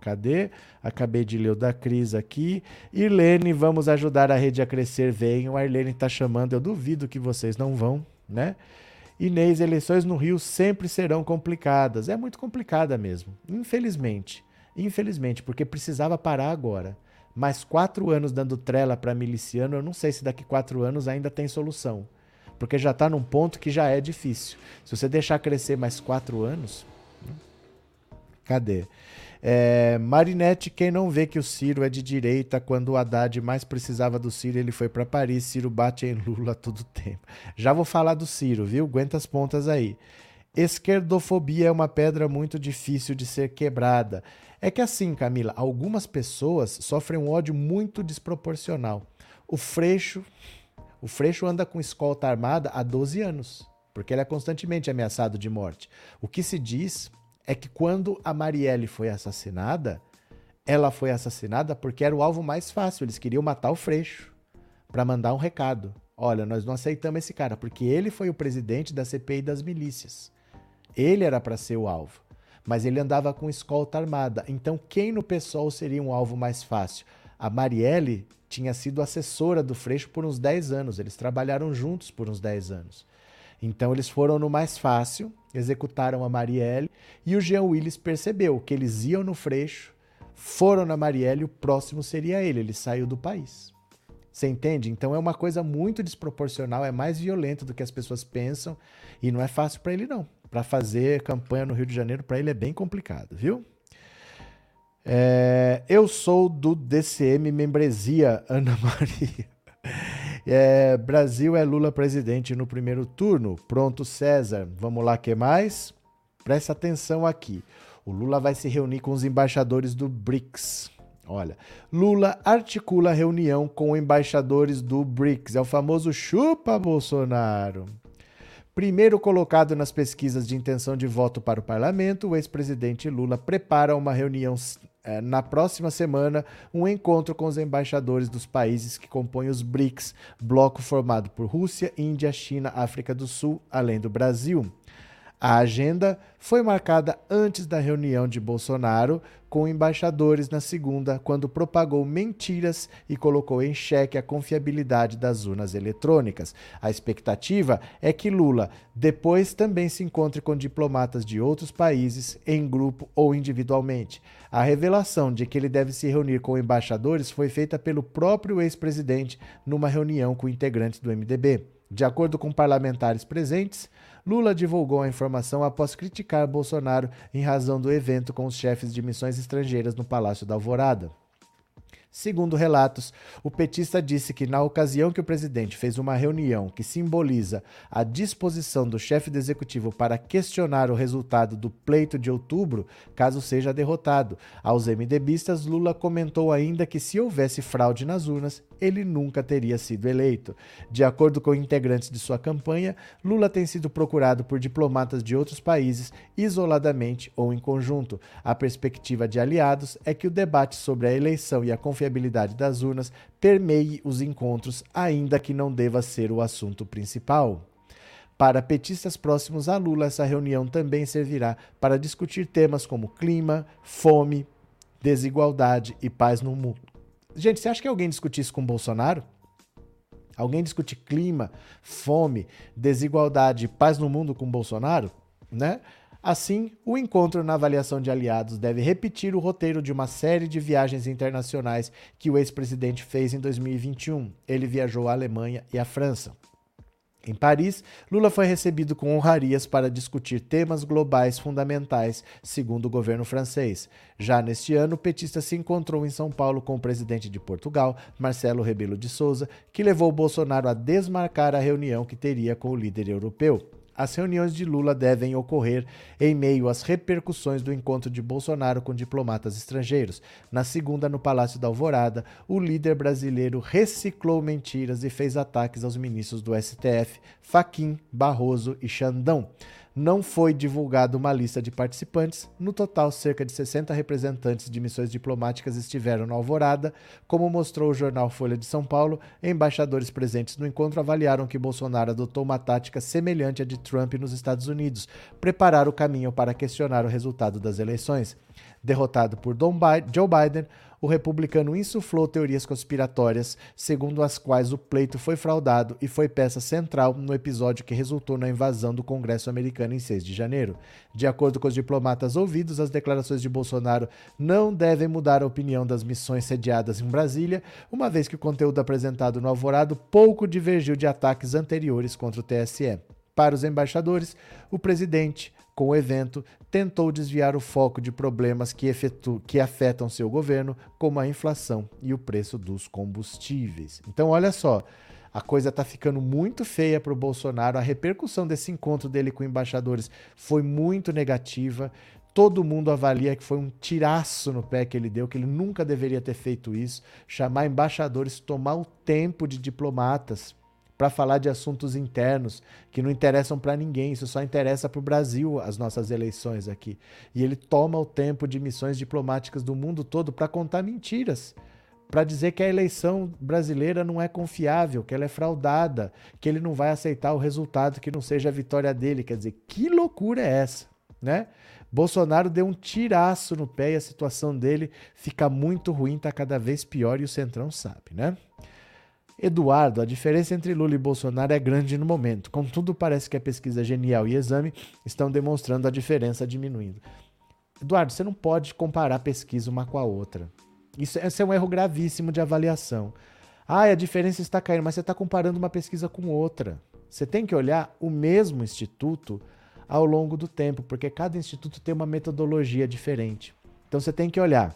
Cadê? Acabei de ler o da Cris aqui. Irlene, vamos ajudar a rede a crescer. Venham. A Irlene está chamando. Eu duvido que vocês não vão, né? Inês, eleições no Rio sempre serão complicadas. É muito complicada mesmo. Infelizmente. Infelizmente, porque precisava parar agora mais quatro anos dando trela para miliciano, eu não sei se daqui quatro anos ainda tem solução. Porque já está num ponto que já é difícil. Se você deixar crescer mais quatro anos. Cadê? É, Marinette, quem não vê que o Ciro é de direita, quando o Haddad mais precisava do Ciro, ele foi para Paris. Ciro bate em Lula todo tempo. Já vou falar do Ciro, viu? Aguenta as pontas aí. Esquerdofobia é uma pedra muito difícil de ser quebrada. É que assim, Camila, algumas pessoas sofrem um ódio muito desproporcional. O Freixo, o Freixo anda com escolta armada há 12 anos, porque ele é constantemente ameaçado de morte. O que se diz é que quando a Marielle foi assassinada, ela foi assassinada porque era o alvo mais fácil. Eles queriam matar o Freixo para mandar um recado. Olha, nós não aceitamos esse cara, porque ele foi o presidente da CPI das milícias. Ele era para ser o alvo mas ele andava com escolta armada. Então, quem no PSOL seria um alvo mais fácil? A Marielle tinha sido assessora do Freixo por uns 10 anos, eles trabalharam juntos por uns 10 anos. Então, eles foram no mais fácil, executaram a Marielle, e o Jean Willis percebeu que eles iam no Freixo, foram na Marielle, o próximo seria ele, ele saiu do país. Você entende? Então é uma coisa muito desproporcional, é mais violento do que as pessoas pensam, e não é fácil para ele, não para fazer campanha no Rio de Janeiro, para ele é bem complicado, viu? É, eu sou do DCM Membresia, Ana Maria. É, Brasil é Lula presidente no primeiro turno. Pronto, César. Vamos lá, que mais? Presta atenção aqui. O Lula vai se reunir com os embaixadores do BRICS. Olha, Lula articula reunião com embaixadores do BRICS. É o famoso chupa Bolsonaro. Primeiro colocado nas pesquisas de intenção de voto para o parlamento, o ex-presidente Lula prepara uma reunião na próxima semana, um encontro com os embaixadores dos países que compõem os BRICS, bloco formado por Rússia, Índia, China, África do Sul, além do Brasil. A agenda foi marcada antes da reunião de Bolsonaro com embaixadores na segunda, quando propagou mentiras e colocou em xeque a confiabilidade das urnas eletrônicas. A expectativa é que Lula depois também se encontre com diplomatas de outros países, em grupo ou individualmente. A revelação de que ele deve se reunir com embaixadores foi feita pelo próprio ex-presidente numa reunião com integrantes do MDB. De acordo com parlamentares presentes, Lula divulgou a informação após criticar Bolsonaro em razão do evento com os chefes de missões estrangeiras no Palácio da Alvorada. Segundo relatos, o petista disse que, na ocasião que o presidente fez uma reunião que simboliza a disposição do chefe do executivo para questionar o resultado do pleito de outubro, caso seja derrotado, aos MDBistas, Lula comentou ainda que, se houvesse fraude nas urnas, ele nunca teria sido eleito. De acordo com integrantes de sua campanha, Lula tem sido procurado por diplomatas de outros países, isoladamente ou em conjunto. A perspectiva de aliados é que o debate sobre a eleição e a confiabilidade das urnas permeie os encontros, ainda que não deva ser o assunto principal. Para petistas próximos a Lula, essa reunião também servirá para discutir temas como clima, fome, desigualdade e paz no mundo. Gente, você acha que alguém discutir isso com Bolsonaro? Alguém discutir clima, fome, desigualdade, paz no mundo com Bolsonaro? Né? Assim, o encontro na avaliação de aliados deve repetir o roteiro de uma série de viagens internacionais que o ex-presidente fez em 2021. Ele viajou à Alemanha e à França. Em Paris, Lula foi recebido com honrarias para discutir temas globais fundamentais, segundo o governo francês. Já neste ano, o petista se encontrou em São Paulo com o presidente de Portugal, Marcelo Rebelo de Souza, que levou Bolsonaro a desmarcar a reunião que teria com o líder europeu. As reuniões de Lula devem ocorrer em meio às repercussões do encontro de Bolsonaro com diplomatas estrangeiros. Na segunda, no Palácio da Alvorada, o líder brasileiro reciclou mentiras e fez ataques aos ministros do STF, Faquim, Barroso e Xandão não foi divulgada uma lista de participantes. No total, cerca de 60 representantes de missões diplomáticas estiveram na Alvorada. Como mostrou o jornal Folha de São Paulo, embaixadores presentes no encontro avaliaram que Bolsonaro adotou uma tática semelhante à de Trump nos Estados Unidos, preparar o caminho para questionar o resultado das eleições. Derrotado por Joe Biden, o republicano insuflou teorias conspiratórias, segundo as quais o pleito foi fraudado e foi peça central no episódio que resultou na invasão do Congresso americano em 6 de janeiro. De acordo com os diplomatas ouvidos, as declarações de Bolsonaro não devem mudar a opinião das missões sediadas em Brasília, uma vez que o conteúdo apresentado no Alvorado pouco divergiu de ataques anteriores contra o TSE. Para os embaixadores, o presidente com o evento, tentou desviar o foco de problemas que, efetu que afetam seu governo, como a inflação e o preço dos combustíveis. Então, olha só, a coisa está ficando muito feia para o Bolsonaro. A repercussão desse encontro dele com embaixadores foi muito negativa. Todo mundo avalia que foi um tiraço no pé que ele deu, que ele nunca deveria ter feito isso. Chamar embaixadores, tomar o tempo de diplomatas para falar de assuntos internos que não interessam para ninguém, isso só interessa para o Brasil, as nossas eleições aqui. E ele toma o tempo de missões diplomáticas do mundo todo para contar mentiras, para dizer que a eleição brasileira não é confiável, que ela é fraudada, que ele não vai aceitar o resultado que não seja a vitória dele. Quer dizer, que loucura é essa, né? Bolsonaro deu um tiraço no pé e a situação dele fica muito ruim, está cada vez pior e o Centrão sabe, né? Eduardo, a diferença entre Lula e Bolsonaro é grande no momento. Contudo, parece que a pesquisa Genial e Exame estão demonstrando a diferença diminuindo. Eduardo, você não pode comparar pesquisa uma com a outra. Isso, é um erro gravíssimo de avaliação. Ah, a diferença está caindo, mas você está comparando uma pesquisa com outra. Você tem que olhar o mesmo instituto ao longo do tempo, porque cada instituto tem uma metodologia diferente. Então você tem que olhar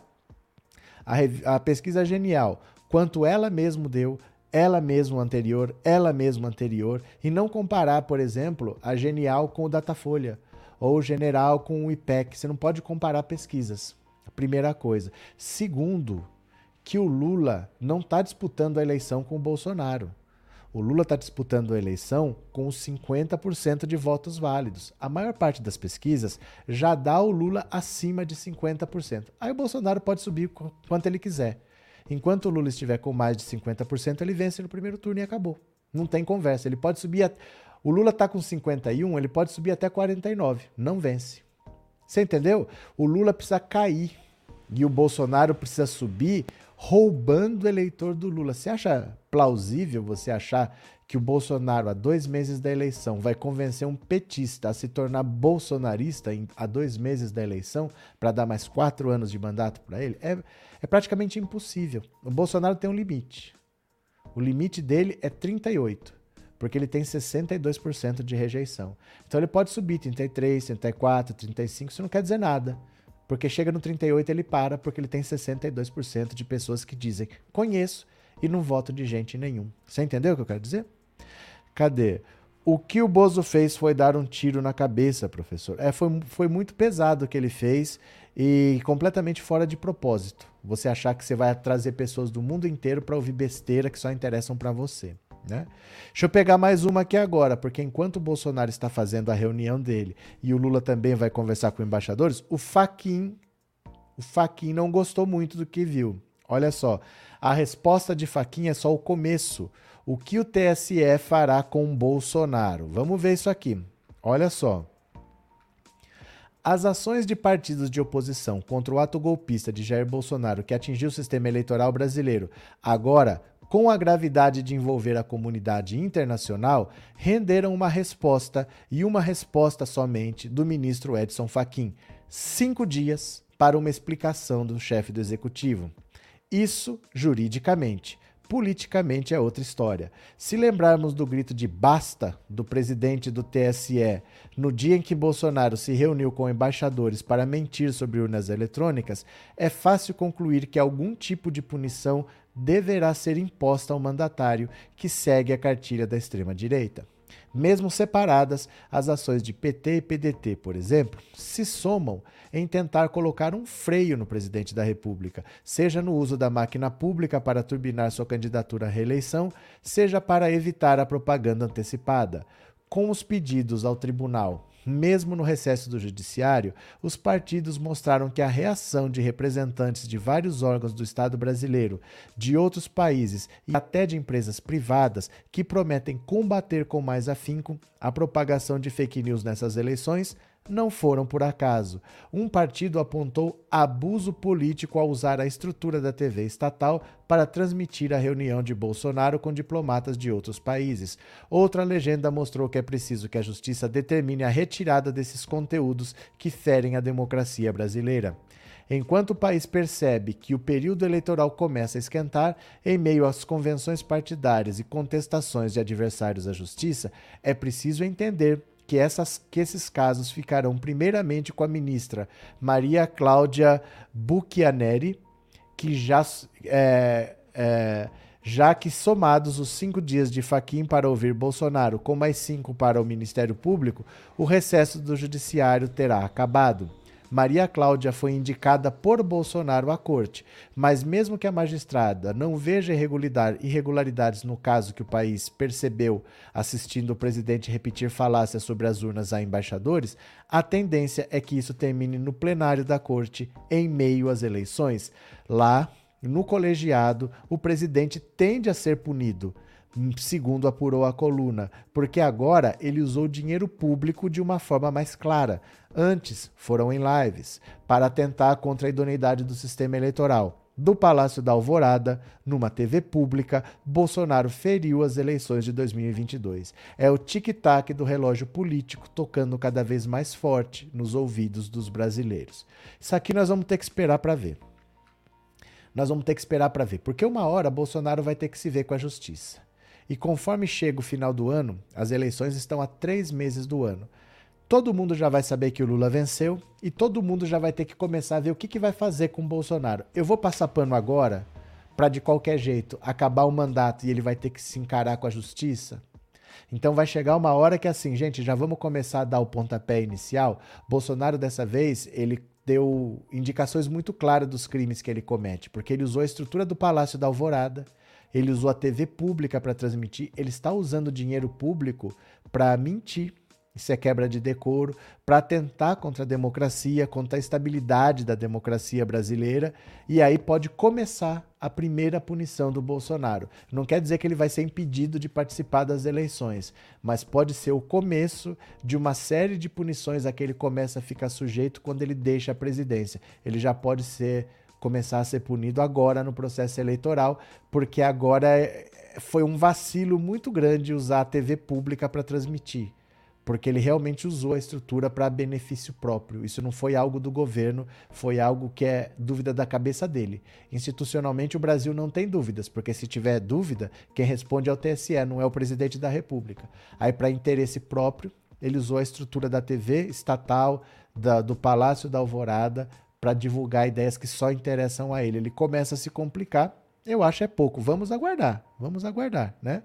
a, a pesquisa genial, quanto ela mesmo deu, ela mesma anterior, ela mesma anterior, e não comparar, por exemplo, a Genial com o Datafolha ou o General com o IPEC. Você não pode comparar pesquisas. Primeira coisa. Segundo, que o Lula não está disputando a eleição com o Bolsonaro. O Lula está disputando a eleição com os 50% de votos válidos. A maior parte das pesquisas já dá o Lula acima de 50%. Aí o Bolsonaro pode subir quanto ele quiser. Enquanto o Lula estiver com mais de 50%, ele vence no primeiro turno e acabou. Não tem conversa. Ele pode subir. A... O Lula está com 51, ele pode subir até 49. Não vence. Você entendeu? O Lula precisa cair e o Bolsonaro precisa subir roubando o eleitor do Lula. Você acha plausível você achar que o Bolsonaro, há dois meses da eleição, vai convencer um petista a se tornar bolsonarista em, há dois meses da eleição para dar mais quatro anos de mandato para ele? É, é praticamente impossível. O Bolsonaro tem um limite. O limite dele é 38, porque ele tem 62% de rejeição. Então ele pode subir 33, 34, 35, isso não quer dizer nada. Porque chega no 38 ele para, porque ele tem 62% de pessoas que dizem conheço e não voto de gente nenhum. Você entendeu o que eu quero dizer? Cadê? O que o Bozo fez foi dar um tiro na cabeça, professor. É, foi, foi muito pesado o que ele fez e completamente fora de propósito. Você achar que você vai trazer pessoas do mundo inteiro para ouvir besteira que só interessam para você. Né? Deixa eu pegar mais uma aqui agora, porque enquanto o Bolsonaro está fazendo a reunião dele e o Lula também vai conversar com embaixadores, o Faquin, o Faquin não gostou muito do que viu. Olha só, a resposta de Faquin é só o começo. O que o TSE fará com Bolsonaro? Vamos ver isso aqui. Olha só. As ações de partidos de oposição contra o ato golpista de Jair Bolsonaro que atingiu o sistema eleitoral brasileiro, agora com a gravidade de envolver a comunidade internacional, renderam uma resposta e uma resposta somente do ministro Edson Fachin. Cinco dias para uma explicação do chefe do executivo. Isso juridicamente. Politicamente é outra história. Se lembrarmos do grito de basta do presidente do TSE no dia em que Bolsonaro se reuniu com embaixadores para mentir sobre urnas eletrônicas, é fácil concluir que algum tipo de punição deverá ser imposta ao mandatário que segue a cartilha da extrema-direita. Mesmo separadas, as ações de PT e PDT, por exemplo, se somam em tentar colocar um freio no presidente da República, seja no uso da máquina pública para turbinar sua candidatura à reeleição, seja para evitar a propaganda antecipada. Com os pedidos ao tribunal mesmo no recesso do judiciário, os partidos mostraram que a reação de representantes de vários órgãos do Estado brasileiro, de outros países e até de empresas privadas que prometem combater com mais afinco a propagação de fake news nessas eleições não foram por acaso. Um partido apontou abuso político ao usar a estrutura da TV estatal para transmitir a reunião de Bolsonaro com diplomatas de outros países. Outra legenda mostrou que é preciso que a justiça determine a retirada desses conteúdos que ferem a democracia brasileira. Enquanto o país percebe que o período eleitoral começa a esquentar, em meio às convenções partidárias e contestações de adversários à justiça, é preciso entender que, essas, que esses casos ficarão primeiramente com a ministra Maria Cláudia Buchianeri, que já, é, é, já que somados os cinco dias de faquim para ouvir Bolsonaro com mais cinco para o Ministério Público, o recesso do Judiciário terá acabado. Maria Cláudia foi indicada por Bolsonaro à corte, mas mesmo que a magistrada não veja irregularidades no caso que o país percebeu assistindo o presidente repetir falácias sobre as urnas a embaixadores, a tendência é que isso termine no plenário da corte em meio às eleições. Lá, no colegiado, o presidente tende a ser punido segundo apurou a coluna, porque agora ele usou dinheiro público de uma forma mais clara. Antes foram em lives para atentar contra a idoneidade do sistema eleitoral. Do Palácio da Alvorada, numa TV pública, Bolsonaro feriu as eleições de 2022. É o tic-tac do relógio político tocando cada vez mais forte nos ouvidos dos brasileiros. Isso aqui nós vamos ter que esperar para ver. Nós vamos ter que esperar para ver, porque uma hora Bolsonaro vai ter que se ver com a justiça. E conforme chega o final do ano, as eleições estão a três meses do ano. Todo mundo já vai saber que o Lula venceu e todo mundo já vai ter que começar a ver o que, que vai fazer com o Bolsonaro. Eu vou passar pano agora para, de qualquer jeito, acabar o mandato e ele vai ter que se encarar com a justiça? Então vai chegar uma hora que assim, gente, já vamos começar a dar o pontapé inicial. Bolsonaro dessa vez, ele deu indicações muito claras dos crimes que ele comete, porque ele usou a estrutura do Palácio da Alvorada, ele usou a TV pública para transmitir, ele está usando dinheiro público para mentir. Isso é quebra de decoro, para atentar contra a democracia, contra a estabilidade da democracia brasileira, e aí pode começar a primeira punição do Bolsonaro. Não quer dizer que ele vai ser impedido de participar das eleições, mas pode ser o começo de uma série de punições a que ele começa a ficar sujeito quando ele deixa a presidência. Ele já pode ser começar a ser punido agora no processo eleitoral, porque agora é, foi um vacilo muito grande usar a TV pública para transmitir, porque ele realmente usou a estrutura para benefício próprio. Isso não foi algo do governo, foi algo que é dúvida da cabeça dele. Institucionalmente, o Brasil não tem dúvidas, porque se tiver dúvida, quem responde é o TSE, não é o presidente da República. Aí, para interesse próprio, ele usou a estrutura da TV estatal, da, do Palácio da Alvorada, para divulgar ideias que só interessam a ele. Ele começa a se complicar. Eu acho é pouco. Vamos aguardar. Vamos aguardar, né?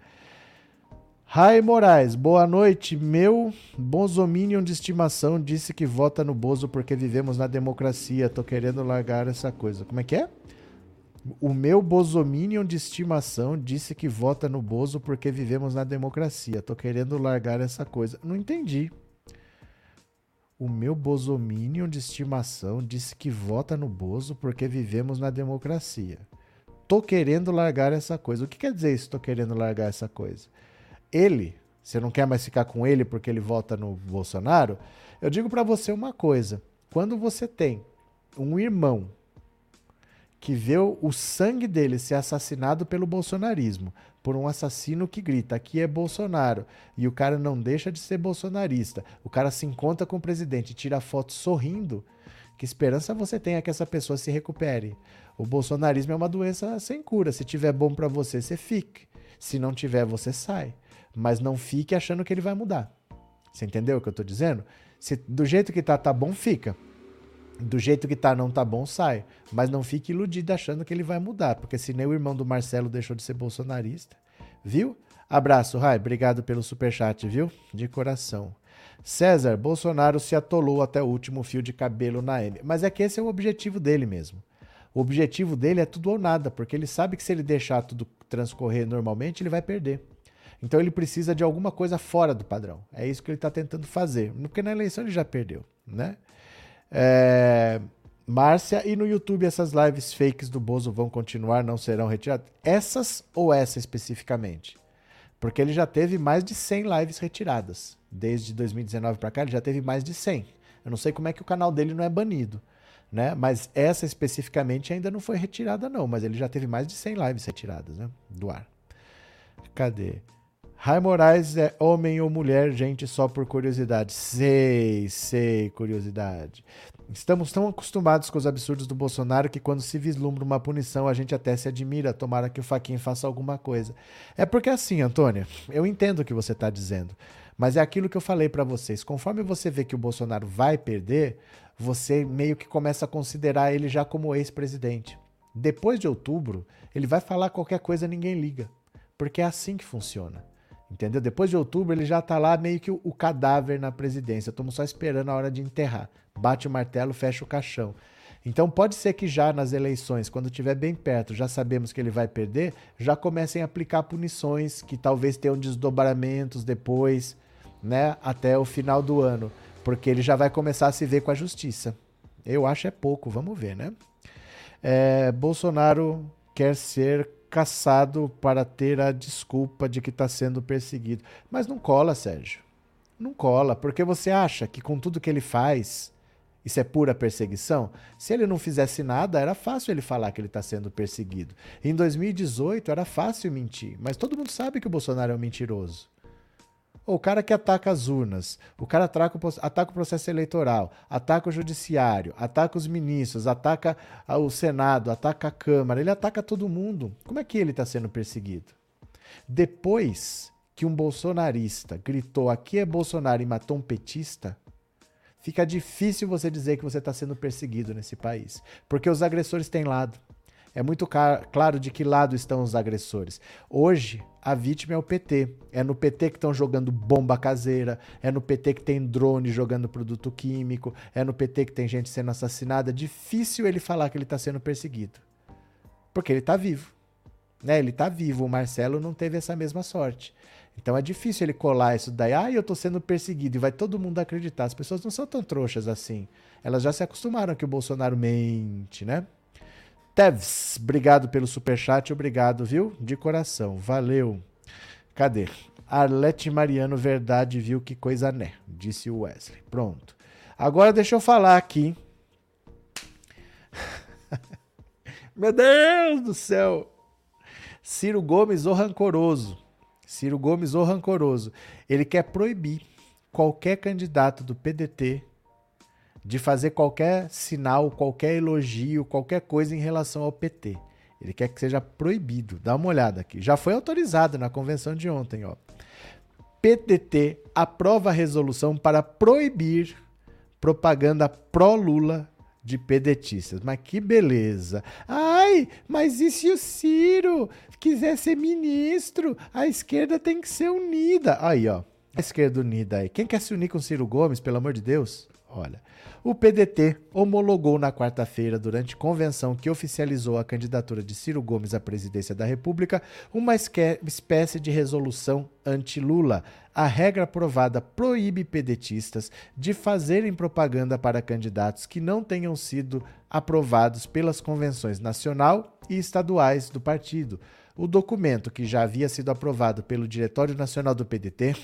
Rai Moraes, boa noite. Meu Bozominion de estimação disse que vota no Bozo porque vivemos na democracia. Tô querendo largar essa coisa. Como é que é? O meu Bozominion de estimação disse que vota no Bozo porque vivemos na democracia. Tô querendo largar essa coisa. Não entendi. O meu Bozominion de estimação disse que vota no Bozo porque vivemos na democracia. Tô querendo largar essa coisa. O que quer dizer isso? Tô querendo largar essa coisa ele, você não quer mais ficar com ele porque ele vota no Bolsonaro, eu digo para você uma coisa: quando você tem um irmão que vê o sangue dele ser assassinado pelo bolsonarismo, por um assassino que grita aqui é Bolsonaro, e o cara não deixa de ser bolsonarista, o cara se encontra com o presidente e tira foto sorrindo, que esperança você tenha que essa pessoa se recupere? O bolsonarismo é uma doença sem cura. Se tiver bom para você, você fique. Se não tiver, você sai. Mas não fique achando que ele vai mudar. Você entendeu o que eu estou dizendo? Se do jeito que tá, tá bom, fica. Do jeito que tá, não tá bom, sai. Mas não fique iludido achando que ele vai mudar, porque se nem o irmão do Marcelo deixou de ser bolsonarista. Viu? Abraço, Rai. Obrigado pelo superchat, viu? De coração. César, Bolsonaro se atolou até o último fio de cabelo na M. Mas é que esse é o objetivo dele mesmo. O objetivo dele é tudo ou nada, porque ele sabe que se ele deixar tudo transcorrer normalmente, ele vai perder. Então ele precisa de alguma coisa fora do padrão. É isso que ele está tentando fazer. Porque na eleição ele já perdeu, né? É... Márcia, e no YouTube essas lives fakes do Bozo vão continuar, não serão retiradas? Essas ou essa especificamente? Porque ele já teve mais de 100 lives retiradas. Desde 2019 para cá, ele já teve mais de 100. Eu não sei como é que o canal dele não é banido, né? Mas essa especificamente ainda não foi retirada não, mas ele já teve mais de 100 lives retiradas, né? Do ar. Cadê? Rai Moraes é homem ou mulher, gente, só por curiosidade. Sei, sei, curiosidade. Estamos tão acostumados com os absurdos do Bolsonaro que quando se vislumbra uma punição, a gente até se admira. Tomara que o Faquinha faça alguma coisa. É porque assim, Antônia, eu entendo o que você está dizendo, mas é aquilo que eu falei para vocês. Conforme você vê que o Bolsonaro vai perder, você meio que começa a considerar ele já como ex-presidente. Depois de outubro, ele vai falar qualquer coisa, ninguém liga. Porque é assim que funciona. Entendeu? Depois de outubro, ele já tá lá meio que o, o cadáver na presidência. Estamos só esperando a hora de enterrar. Bate o martelo, fecha o caixão. Então pode ser que já nas eleições, quando estiver bem perto, já sabemos que ele vai perder, já comecem a aplicar punições que talvez tenham desdobramentos depois, né, até o final do ano, porque ele já vai começar a se ver com a justiça. Eu acho é pouco, vamos ver, né? É, Bolsonaro quer ser caçado para ter a desculpa de que está sendo perseguido. Mas não cola, Sérgio. Não cola, porque você acha que com tudo que ele faz, isso é pura perseguição? Se ele não fizesse nada, era fácil ele falar que ele está sendo perseguido. Em 2018 era fácil mentir, mas todo mundo sabe que o Bolsonaro é um mentiroso. O cara que ataca as urnas, o cara ataca o, ataca o processo eleitoral, ataca o judiciário, ataca os ministros, ataca o Senado, ataca a Câmara, ele ataca todo mundo. Como é que ele está sendo perseguido? Depois que um bolsonarista gritou aqui é Bolsonaro e matou um petista, fica difícil você dizer que você está sendo perseguido nesse país. Porque os agressores têm lado. É muito claro de que lado estão os agressores. Hoje, a vítima é o PT. É no PT que estão jogando bomba caseira, é no PT que tem drone jogando produto químico, é no PT que tem gente sendo assassinada. Difícil ele falar que ele está sendo perseguido. Porque ele está vivo. Né? Ele está vivo. O Marcelo não teve essa mesma sorte. Então é difícil ele colar isso daí. Ah, eu estou sendo perseguido. E vai todo mundo acreditar. As pessoas não são tão trouxas assim. Elas já se acostumaram que o Bolsonaro mente, né? Tevs, obrigado pelo superchat, obrigado, viu? De coração, valeu. Cadê? Arlete Mariano, verdade, viu que coisa né? Disse o Wesley. Pronto. Agora deixa eu falar aqui. Meu Deus do céu! Ciro Gomes, o rancoroso. Ciro Gomes, o rancoroso. Ele quer proibir qualquer candidato do PDT de fazer qualquer sinal, qualquer elogio, qualquer coisa em relação ao PT. Ele quer que seja proibido. Dá uma olhada aqui. Já foi autorizado na convenção de ontem, ó. PDT aprova a resolução para proibir propaganda pró-Lula de pedetistas. Mas que beleza. Ai, mas e se o Ciro quiser ser ministro? A esquerda tem que ser unida. Aí, ó. A esquerda unida aí. Quem quer se unir com Ciro Gomes, pelo amor de Deus? Olha. O PDT homologou na quarta-feira, durante convenção que oficializou a candidatura de Ciro Gomes à presidência da República, uma espécie de resolução anti-Lula. A regra aprovada proíbe pedetistas de fazerem propaganda para candidatos que não tenham sido aprovados pelas convenções nacional e estaduais do partido. O documento, que já havia sido aprovado pelo Diretório Nacional do PDT,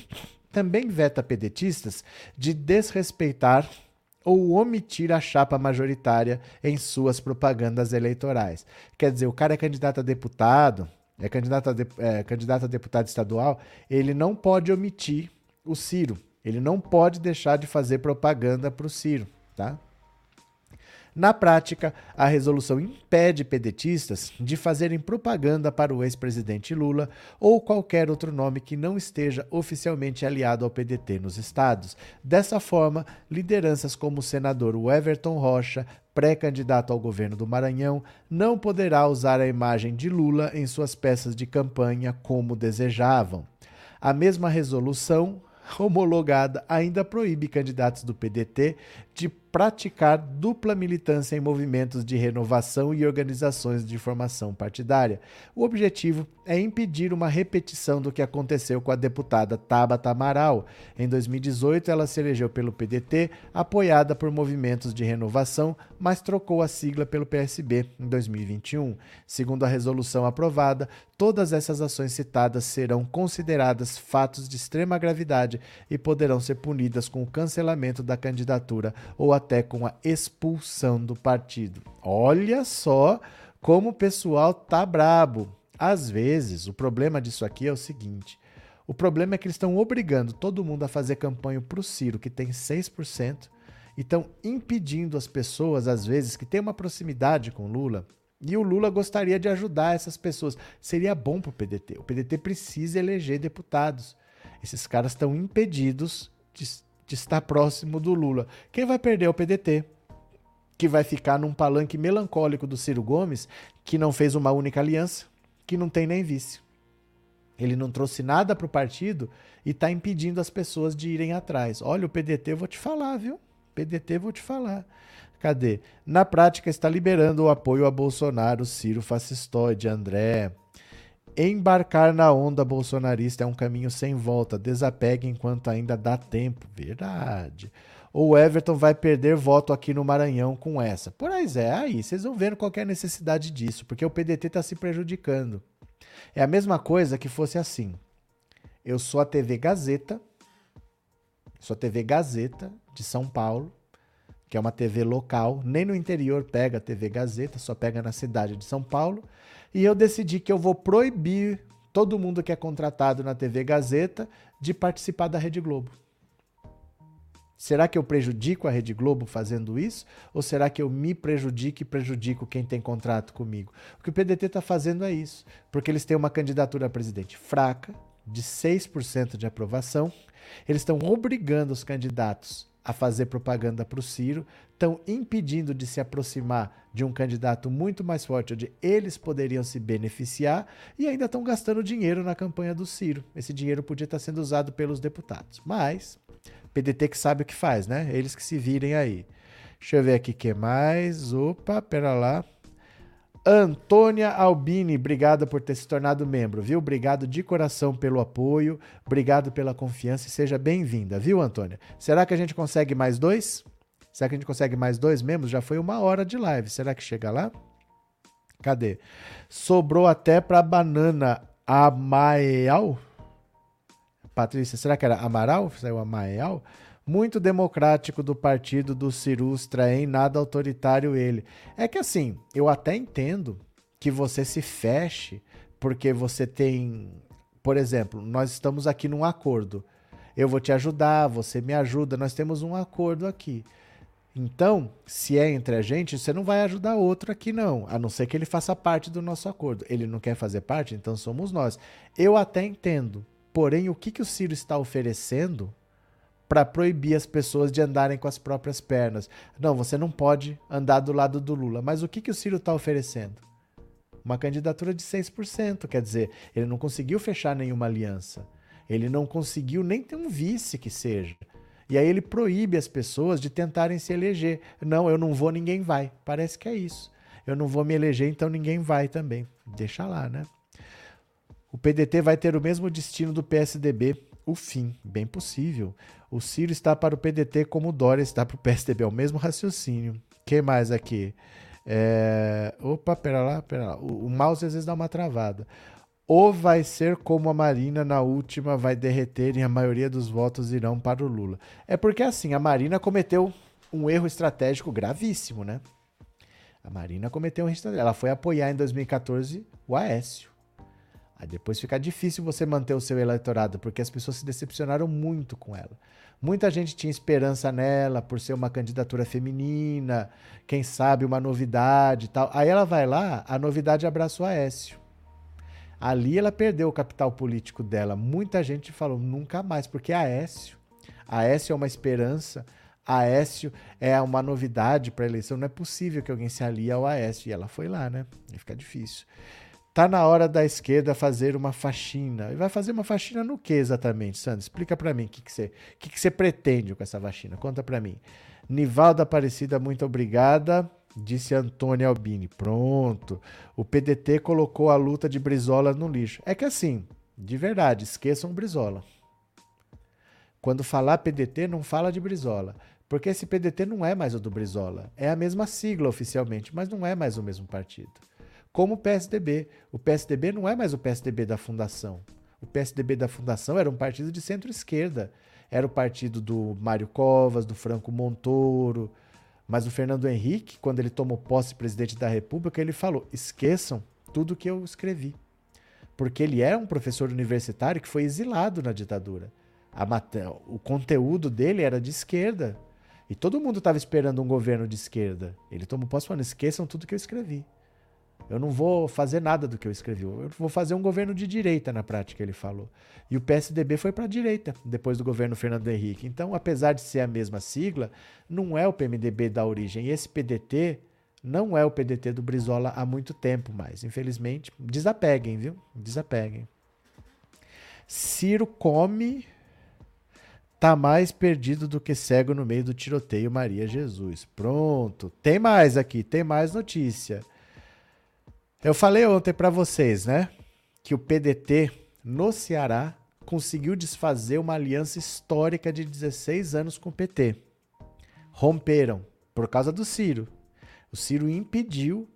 também veta pedetistas de desrespeitar ou omitir a chapa majoritária em suas propagandas eleitorais. Quer dizer, o cara é candidato a deputado, é candidato a, de, é, candidato a deputado estadual, ele não pode omitir o Ciro. Ele não pode deixar de fazer propaganda para o Ciro, tá? Na prática, a resolução impede pedetistas de fazerem propaganda para o ex-presidente Lula ou qualquer outro nome que não esteja oficialmente aliado ao PDT nos estados. Dessa forma, lideranças como o senador Everton Rocha, pré-candidato ao governo do Maranhão, não poderá usar a imagem de Lula em suas peças de campanha como desejavam. A mesma resolução homologada ainda proíbe candidatos do PDT de praticar dupla militância em movimentos de renovação e organizações de formação partidária. O objetivo é impedir uma repetição do que aconteceu com a deputada Tabata Amaral. Em 2018, ela se elegeu pelo PDT, apoiada por movimentos de renovação, mas trocou a sigla pelo PSB em 2021. Segundo a resolução aprovada, todas essas ações citadas serão consideradas fatos de extrema gravidade e poderão ser punidas com o cancelamento da candidatura ou até com a expulsão do partido. Olha só como o pessoal tá brabo. Às vezes, o problema disso aqui é o seguinte: o problema é que eles estão obrigando todo mundo a fazer campanha para o Ciro, que tem 6%, e estão impedindo as pessoas, às vezes, que têm uma proximidade com Lula. E o Lula gostaria de ajudar essas pessoas. Seria bom para o PDT. O PDT precisa eleger deputados. Esses caras estão impedidos de de estar próximo do Lula. Quem vai perder é o PDT, que vai ficar num palanque melancólico do Ciro Gomes, que não fez uma única aliança, que não tem nem vice. Ele não trouxe nada para o partido e está impedindo as pessoas de irem atrás. Olha, o PDT, eu vou te falar, viu? PDT, vou te falar. Cadê? Na prática, está liberando o apoio a Bolsonaro, Ciro fascistoide, André, Embarcar na onda bolsonarista é um caminho sem volta. Desapegue enquanto ainda dá tempo. Verdade. Ou Everton vai perder voto aqui no Maranhão com essa. Aí é, aí vocês vão vendo qualquer necessidade disso, porque o PDT está se prejudicando. É a mesma coisa que fosse assim. Eu sou a TV Gazeta, sou a TV Gazeta de São Paulo, que é uma TV local, nem no interior pega a TV Gazeta, só pega na cidade de São Paulo e eu decidi que eu vou proibir todo mundo que é contratado na TV Gazeta de participar da Rede Globo. Será que eu prejudico a Rede Globo fazendo isso? Ou será que eu me prejudico e prejudico quem tem contrato comigo? O que o PDT está fazendo é isso, porque eles têm uma candidatura a presidente fraca, de 6% de aprovação, eles estão obrigando os candidatos a fazer propaganda para o Ciro, estão impedindo de se aproximar de um candidato muito mais forte, onde eles poderiam se beneficiar, e ainda estão gastando dinheiro na campanha do Ciro. Esse dinheiro podia estar sendo usado pelos deputados. Mas, PDT que sabe o que faz, né? Eles que se virem aí. Deixa eu ver aqui o que mais. Opa, pera lá. Antônia Albini, obrigado por ter se tornado membro, viu? Obrigado de coração pelo apoio, obrigado pela confiança e seja bem-vinda, viu, Antônia? Será que a gente consegue mais dois? Será que a gente consegue mais dois membros? Já foi uma hora de live, será que chega lá? Cadê? Sobrou até para banana Amael? Patrícia, será que era Amaral? Saiu Amael? Muito democrático do partido do Cirustra, em nada autoritário ele. É que assim, eu até entendo que você se feche porque você tem, por exemplo, nós estamos aqui num acordo. Eu vou te ajudar, você me ajuda, nós temos um acordo aqui. Então, se é entre a gente, você não vai ajudar outro aqui, não. A não ser que ele faça parte do nosso acordo. Ele não quer fazer parte, então somos nós. Eu até entendo. Porém, o que, que o Ciro está oferecendo para proibir as pessoas de andarem com as próprias pernas. Não, você não pode andar do lado do Lula. Mas o que, que o Ciro está oferecendo? Uma candidatura de 6%. Quer dizer, ele não conseguiu fechar nenhuma aliança. Ele não conseguiu nem ter um vice que seja. E aí ele proíbe as pessoas de tentarem se eleger. Não, eu não vou, ninguém vai. Parece que é isso. Eu não vou me eleger, então ninguém vai também. Deixa lá, né? O PDT vai ter o mesmo destino do PSDB, o fim. Bem possível. O Ciro está para o PDT como o Dória está para o PSDB. É o mesmo raciocínio. que mais aqui? É... Opa, pera lá, pera lá. O, o mouse às vezes dá uma travada. Ou vai ser como a Marina na última, vai derreter e a maioria dos votos irão para o Lula. É porque assim, a Marina cometeu um erro estratégico gravíssimo, né? A Marina cometeu um erro estratégico. Ela foi apoiar em 2014 o Aécio. Aí depois fica difícil você manter o seu eleitorado, porque as pessoas se decepcionaram muito com ela. Muita gente tinha esperança nela por ser uma candidatura feminina, quem sabe uma novidade e tal. Aí ela vai lá, a novidade abraça o Aécio. Ali ela perdeu o capital político dela. Muita gente falou nunca mais, porque Aécio, Aécio é uma esperança, Aécio é uma novidade para a eleição. Não é possível que alguém se alie ao Aécio. E ela foi lá, né? E fica difícil. Tá na hora da esquerda fazer uma faxina. E vai fazer uma faxina no que exatamente, Sandro? Explica para mim o que, que, você, que, que você pretende com essa faxina. Conta para mim. Nivalda Aparecida, muito obrigada. Disse Antônio Albini. Pronto. O PDT colocou a luta de Brizola no lixo. É que assim, de verdade, esqueçam Brizola. Quando falar PDT, não fala de Brizola. Porque esse PDT não é mais o do Brizola. É a mesma sigla oficialmente, mas não é mais o mesmo partido como o PSDB. O PSDB não é mais o PSDB da fundação. O PSDB da fundação era um partido de centro-esquerda. Era o partido do Mário Covas, do Franco Montoro. Mas o Fernando Henrique, quando ele tomou posse presidente da República, ele falou: esqueçam tudo que eu escrevi. Porque ele era um professor universitário que foi exilado na ditadura. o conteúdo dele era de esquerda. E todo mundo estava esperando um governo de esquerda. Ele tomou posse falando: esqueçam tudo que eu escrevi. Eu não vou fazer nada do que eu escrevi. Eu vou fazer um governo de direita na prática, ele falou. E o PSDB foi para a direita depois do governo Fernando Henrique. Então, apesar de ser a mesma sigla, não é o PMDB da origem. E esse PDT não é o PDT do Brizola há muito tempo mais. Infelizmente, desapeguem, viu? Desapeguem. Ciro come tá mais perdido do que cego no meio do tiroteio Maria Jesus. Pronto. Tem mais aqui, tem mais notícia. Eu falei ontem para vocês, né, que o PDT no Ceará conseguiu desfazer uma aliança histórica de 16 anos com o PT. Romperam por causa do Ciro. O Ciro impediu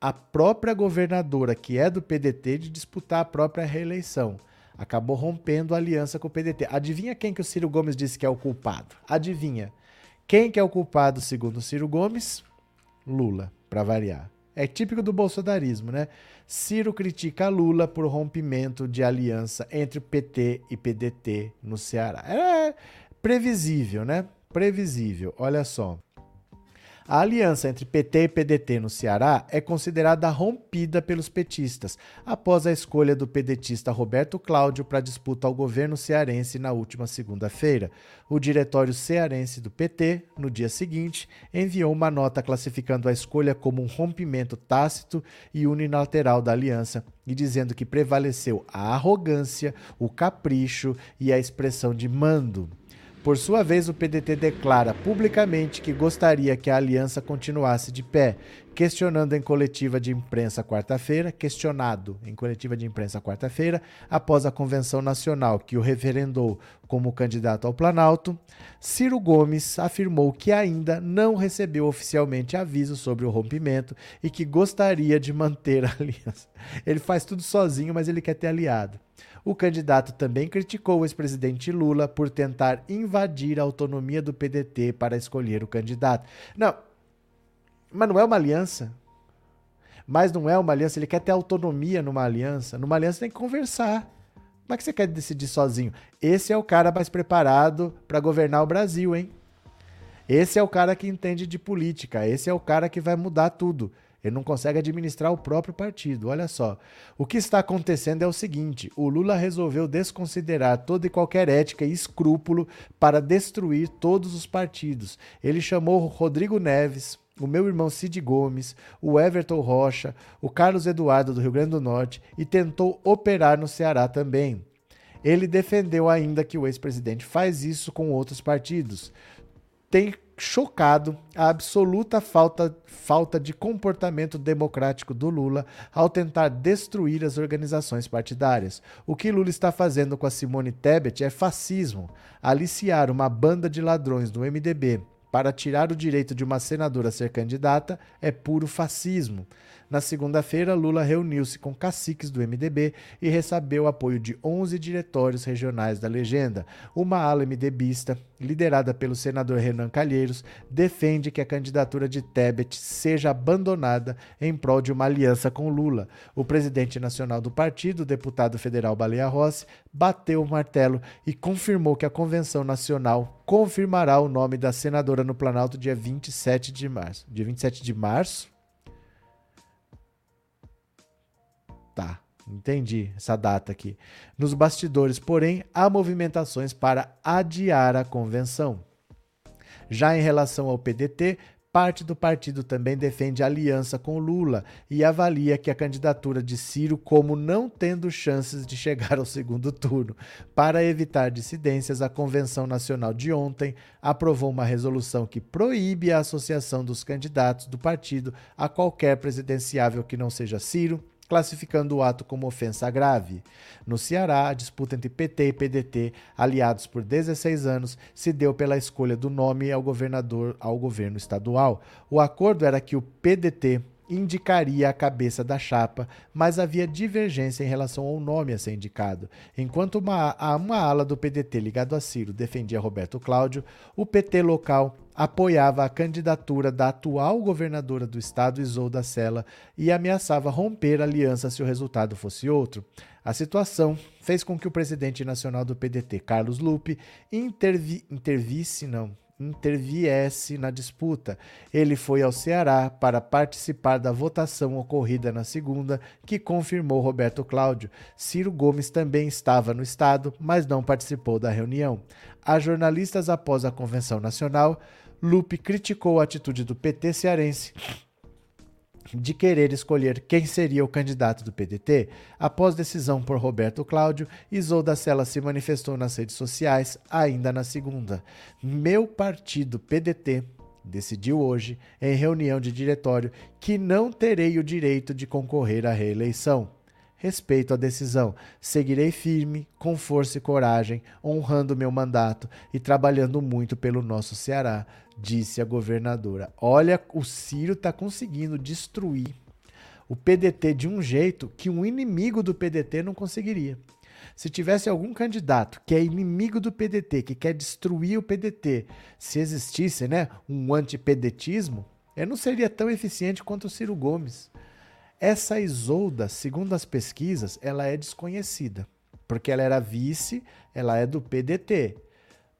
a própria governadora, que é do PDT, de disputar a própria reeleição. Acabou rompendo a aliança com o PDT. Adivinha quem que o Ciro Gomes disse que é o culpado? Adivinha. Quem que é o culpado, segundo o Ciro Gomes? Lula, para variar. É típico do bolsonarismo, né? Ciro critica Lula por rompimento de aliança entre PT e PDT no Ceará. É previsível, né? Previsível. Olha só. A aliança entre PT e PDT no Ceará é considerada rompida pelos petistas, após a escolha do pedetista Roberto Cláudio para disputa ao governo cearense na última segunda-feira. O diretório cearense do PT, no dia seguinte, enviou uma nota classificando a escolha como um rompimento tácito e unilateral da aliança e dizendo que prevaleceu a arrogância, o capricho e a expressão de mando. Por sua vez, o PDT declara publicamente que gostaria que a aliança continuasse de pé, questionando em coletiva de imprensa quarta-feira, questionado em coletiva de imprensa quarta-feira, após a convenção nacional que o referendou como candidato ao Planalto, Ciro Gomes afirmou que ainda não recebeu oficialmente aviso sobre o rompimento e que gostaria de manter a aliança. Ele faz tudo sozinho, mas ele quer ter aliado. O candidato também criticou o ex-presidente Lula por tentar invadir a autonomia do PDT para escolher o candidato. Não, mas não é uma aliança. Mas não é uma aliança, ele quer ter autonomia numa aliança. Numa aliança tem que conversar. Como é que você quer decidir sozinho? Esse é o cara mais preparado para governar o Brasil, hein? Esse é o cara que entende de política, esse é o cara que vai mudar tudo. Ele não consegue administrar o próprio partido. Olha só. O que está acontecendo é o seguinte: o Lula resolveu desconsiderar toda e qualquer ética e escrúpulo para destruir todos os partidos. Ele chamou Rodrigo Neves, o meu irmão Cid Gomes, o Everton Rocha, o Carlos Eduardo do Rio Grande do Norte e tentou operar no Ceará também. Ele defendeu ainda que o ex-presidente faz isso com outros partidos. Tem chocado a absoluta falta, falta de comportamento democrático do Lula ao tentar destruir as organizações partidárias. O que Lula está fazendo com a Simone Tebet é fascismo, aliciar uma banda de ladrões do MDB para tirar o direito de uma senadora ser candidata é puro fascismo. Na segunda-feira, Lula reuniu-se com caciques do MDB e recebeu apoio de 11 diretórios regionais da legenda. Uma ala MDBista, liderada pelo senador Renan Calheiros, defende que a candidatura de Tebet seja abandonada em prol de uma aliança com Lula. O presidente nacional do partido, deputado federal Baleia Rossi, bateu o martelo e confirmou que a convenção nacional confirmará o nome da senadora no Planalto dia 27 de março. Dia 27 de março? Tá, entendi essa data aqui. Nos bastidores, porém, há movimentações para adiar a convenção. Já em relação ao PDT, parte do partido também defende aliança com Lula e avalia que a candidatura de Ciro como não tendo chances de chegar ao segundo turno. Para evitar dissidências, a Convenção Nacional de ontem aprovou uma resolução que proíbe a associação dos candidatos do partido a qualquer presidenciável que não seja Ciro, classificando o ato como ofensa grave. No Ceará, a disputa entre PT e PDT, aliados por 16 anos, se deu pela escolha do nome ao governador ao governo estadual. O acordo era que o PDT indicaria a cabeça da chapa, mas havia divergência em relação ao nome a ser indicado. Enquanto uma, uma ala do PDT ligado a Ciro defendia Roberto Cláudio, o PT local apoiava a candidatura da atual governadora do estado, Isolda Sela, e ameaçava romper a aliança se o resultado fosse outro. A situação fez com que o presidente nacional do PDT, Carlos Lupe, intervi intervisse, não, interviesse na disputa. Ele foi ao Ceará para participar da votação ocorrida na segunda, que confirmou Roberto Cláudio. Ciro Gomes também estava no estado, mas não participou da reunião. A jornalistas após a convenção nacional, Lupe criticou a atitude do PT cearense de querer escolher quem seria o candidato do PDT, após decisão por Roberto Cláudio, Isolda Sela se manifestou nas redes sociais ainda na segunda. Meu partido PDT decidiu hoje, em reunião de diretório, que não terei o direito de concorrer à reeleição. Respeito a decisão. Seguirei firme, com força e coragem, honrando meu mandato e trabalhando muito pelo nosso Ceará, disse a governadora. Olha, o Ciro está conseguindo destruir o PDT de um jeito que um inimigo do PDT não conseguiria. Se tivesse algum candidato que é inimigo do PDT, que quer destruir o PDT, se existisse né, um antipedetismo, ele não seria tão eficiente quanto o Ciro Gomes. Essa Isolda, segundo as pesquisas, ela é desconhecida, porque ela era vice, ela é do PDT.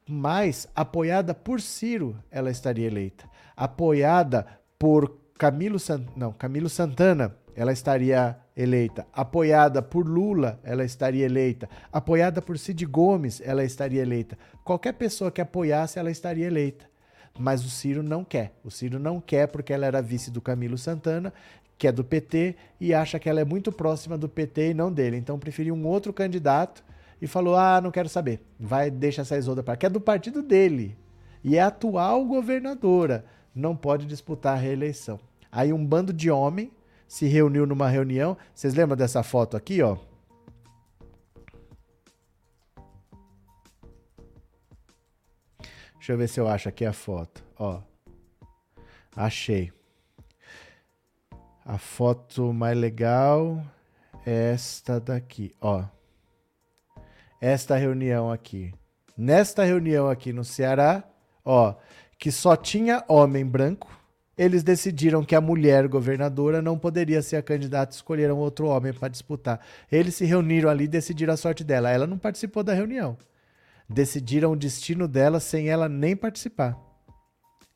Mas, apoiada por Ciro, ela estaria eleita. Apoiada por Camilo. Não, Camilo Santana, ela estaria eleita. Apoiada por Lula, ela estaria eleita. Apoiada por Cid Gomes, ela estaria eleita. Qualquer pessoa que apoiasse, ela estaria eleita. Mas o Ciro não quer. O Ciro não quer porque ela era vice do Camilo Santana que é do PT, e acha que ela é muito próxima do PT e não dele. Então preferiu um outro candidato e falou: ah, não quero saber. Vai, deixa essa Isolda para que é do partido dele. E é atual governadora. Não pode disputar a reeleição. Aí um bando de homem se reuniu numa reunião. Vocês lembram dessa foto aqui, ó? Deixa eu ver se eu acho aqui a foto. Ó. Achei. A foto mais legal é esta daqui, ó. Esta reunião aqui. Nesta reunião aqui no Ceará, ó, que só tinha homem branco, eles decidiram que a mulher governadora não poderia ser a candidata, escolheram outro homem para disputar. Eles se reuniram ali e decidiram a sorte dela. Ela não participou da reunião. Decidiram o destino dela sem ela nem participar.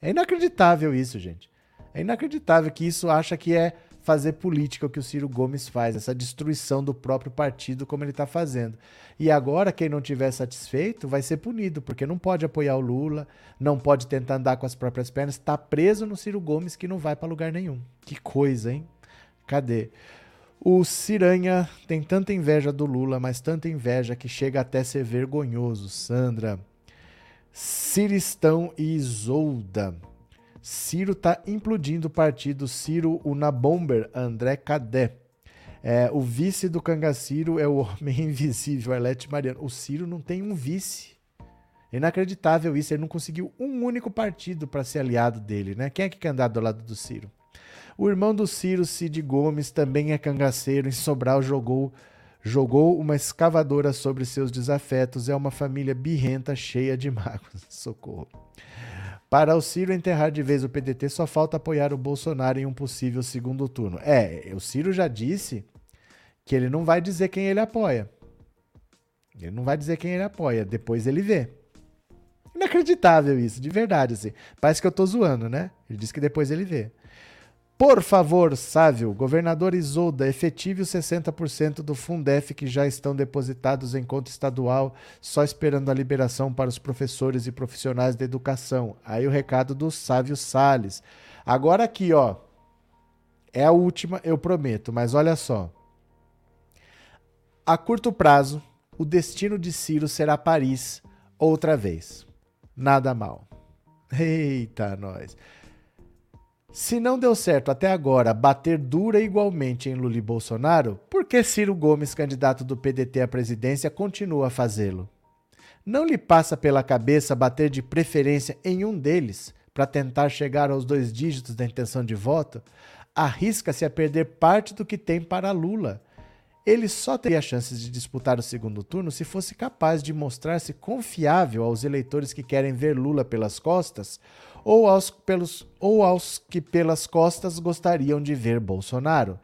É inacreditável isso, gente. É inacreditável que isso acha que é fazer política o que o Ciro Gomes faz, essa destruição do próprio partido como ele está fazendo. E agora quem não tiver satisfeito vai ser punido, porque não pode apoiar o Lula, não pode tentar andar com as próprias pernas, está preso no Ciro Gomes que não vai para lugar nenhum. Que coisa, hein? Cadê? O Ciranha tem tanta inveja do Lula, mas tanta inveja que chega até ser vergonhoso. Sandra. Ciristão e Isolda. Ciro está implodindo o partido. Ciro Unabomber, André Cadé. É, o vice do Cangaciro é o homem invisível, Arlete Mariano. O Ciro não tem um vice. Inacreditável isso. Ele não conseguiu um único partido para ser aliado dele, né? Quem é que quer andar do lado do Ciro? O irmão do Ciro, Cid Gomes, também é cangaceiro. Em Sobral jogou jogou uma escavadora sobre seus desafetos. É uma família birrenta, cheia de mágoas. Socorro. Para o Ciro enterrar de vez o PDT, só falta apoiar o Bolsonaro em um possível segundo turno. É, o Ciro já disse que ele não vai dizer quem ele apoia. Ele não vai dizer quem ele apoia, depois ele vê. Inacreditável isso, de verdade, assim. Parece que eu tô zoando, né? Ele disse que depois ele vê. Por favor, Sávio, governador Isolda, efetive os 60% do Fundef que já estão depositados em conta estadual, só esperando a liberação para os professores e profissionais da educação. Aí o recado do Sávio Sales. Agora aqui, ó. É a última, eu prometo, mas olha só. A curto prazo, o destino de Ciro será Paris outra vez. Nada mal. Eita, nós. Se não deu certo até agora bater dura igualmente em Lula e Bolsonaro, por que Ciro Gomes, candidato do PDT à presidência, continua a fazê-lo? Não lhe passa pela cabeça bater de preferência em um deles para tentar chegar aos dois dígitos da intenção de voto? Arrisca-se a perder parte do que tem para Lula. Ele só teria chances de disputar o segundo turno se fosse capaz de mostrar-se confiável aos eleitores que querem ver Lula pelas costas ou aos, pelos, ou aos que pelas costas gostariam de ver Bolsonaro.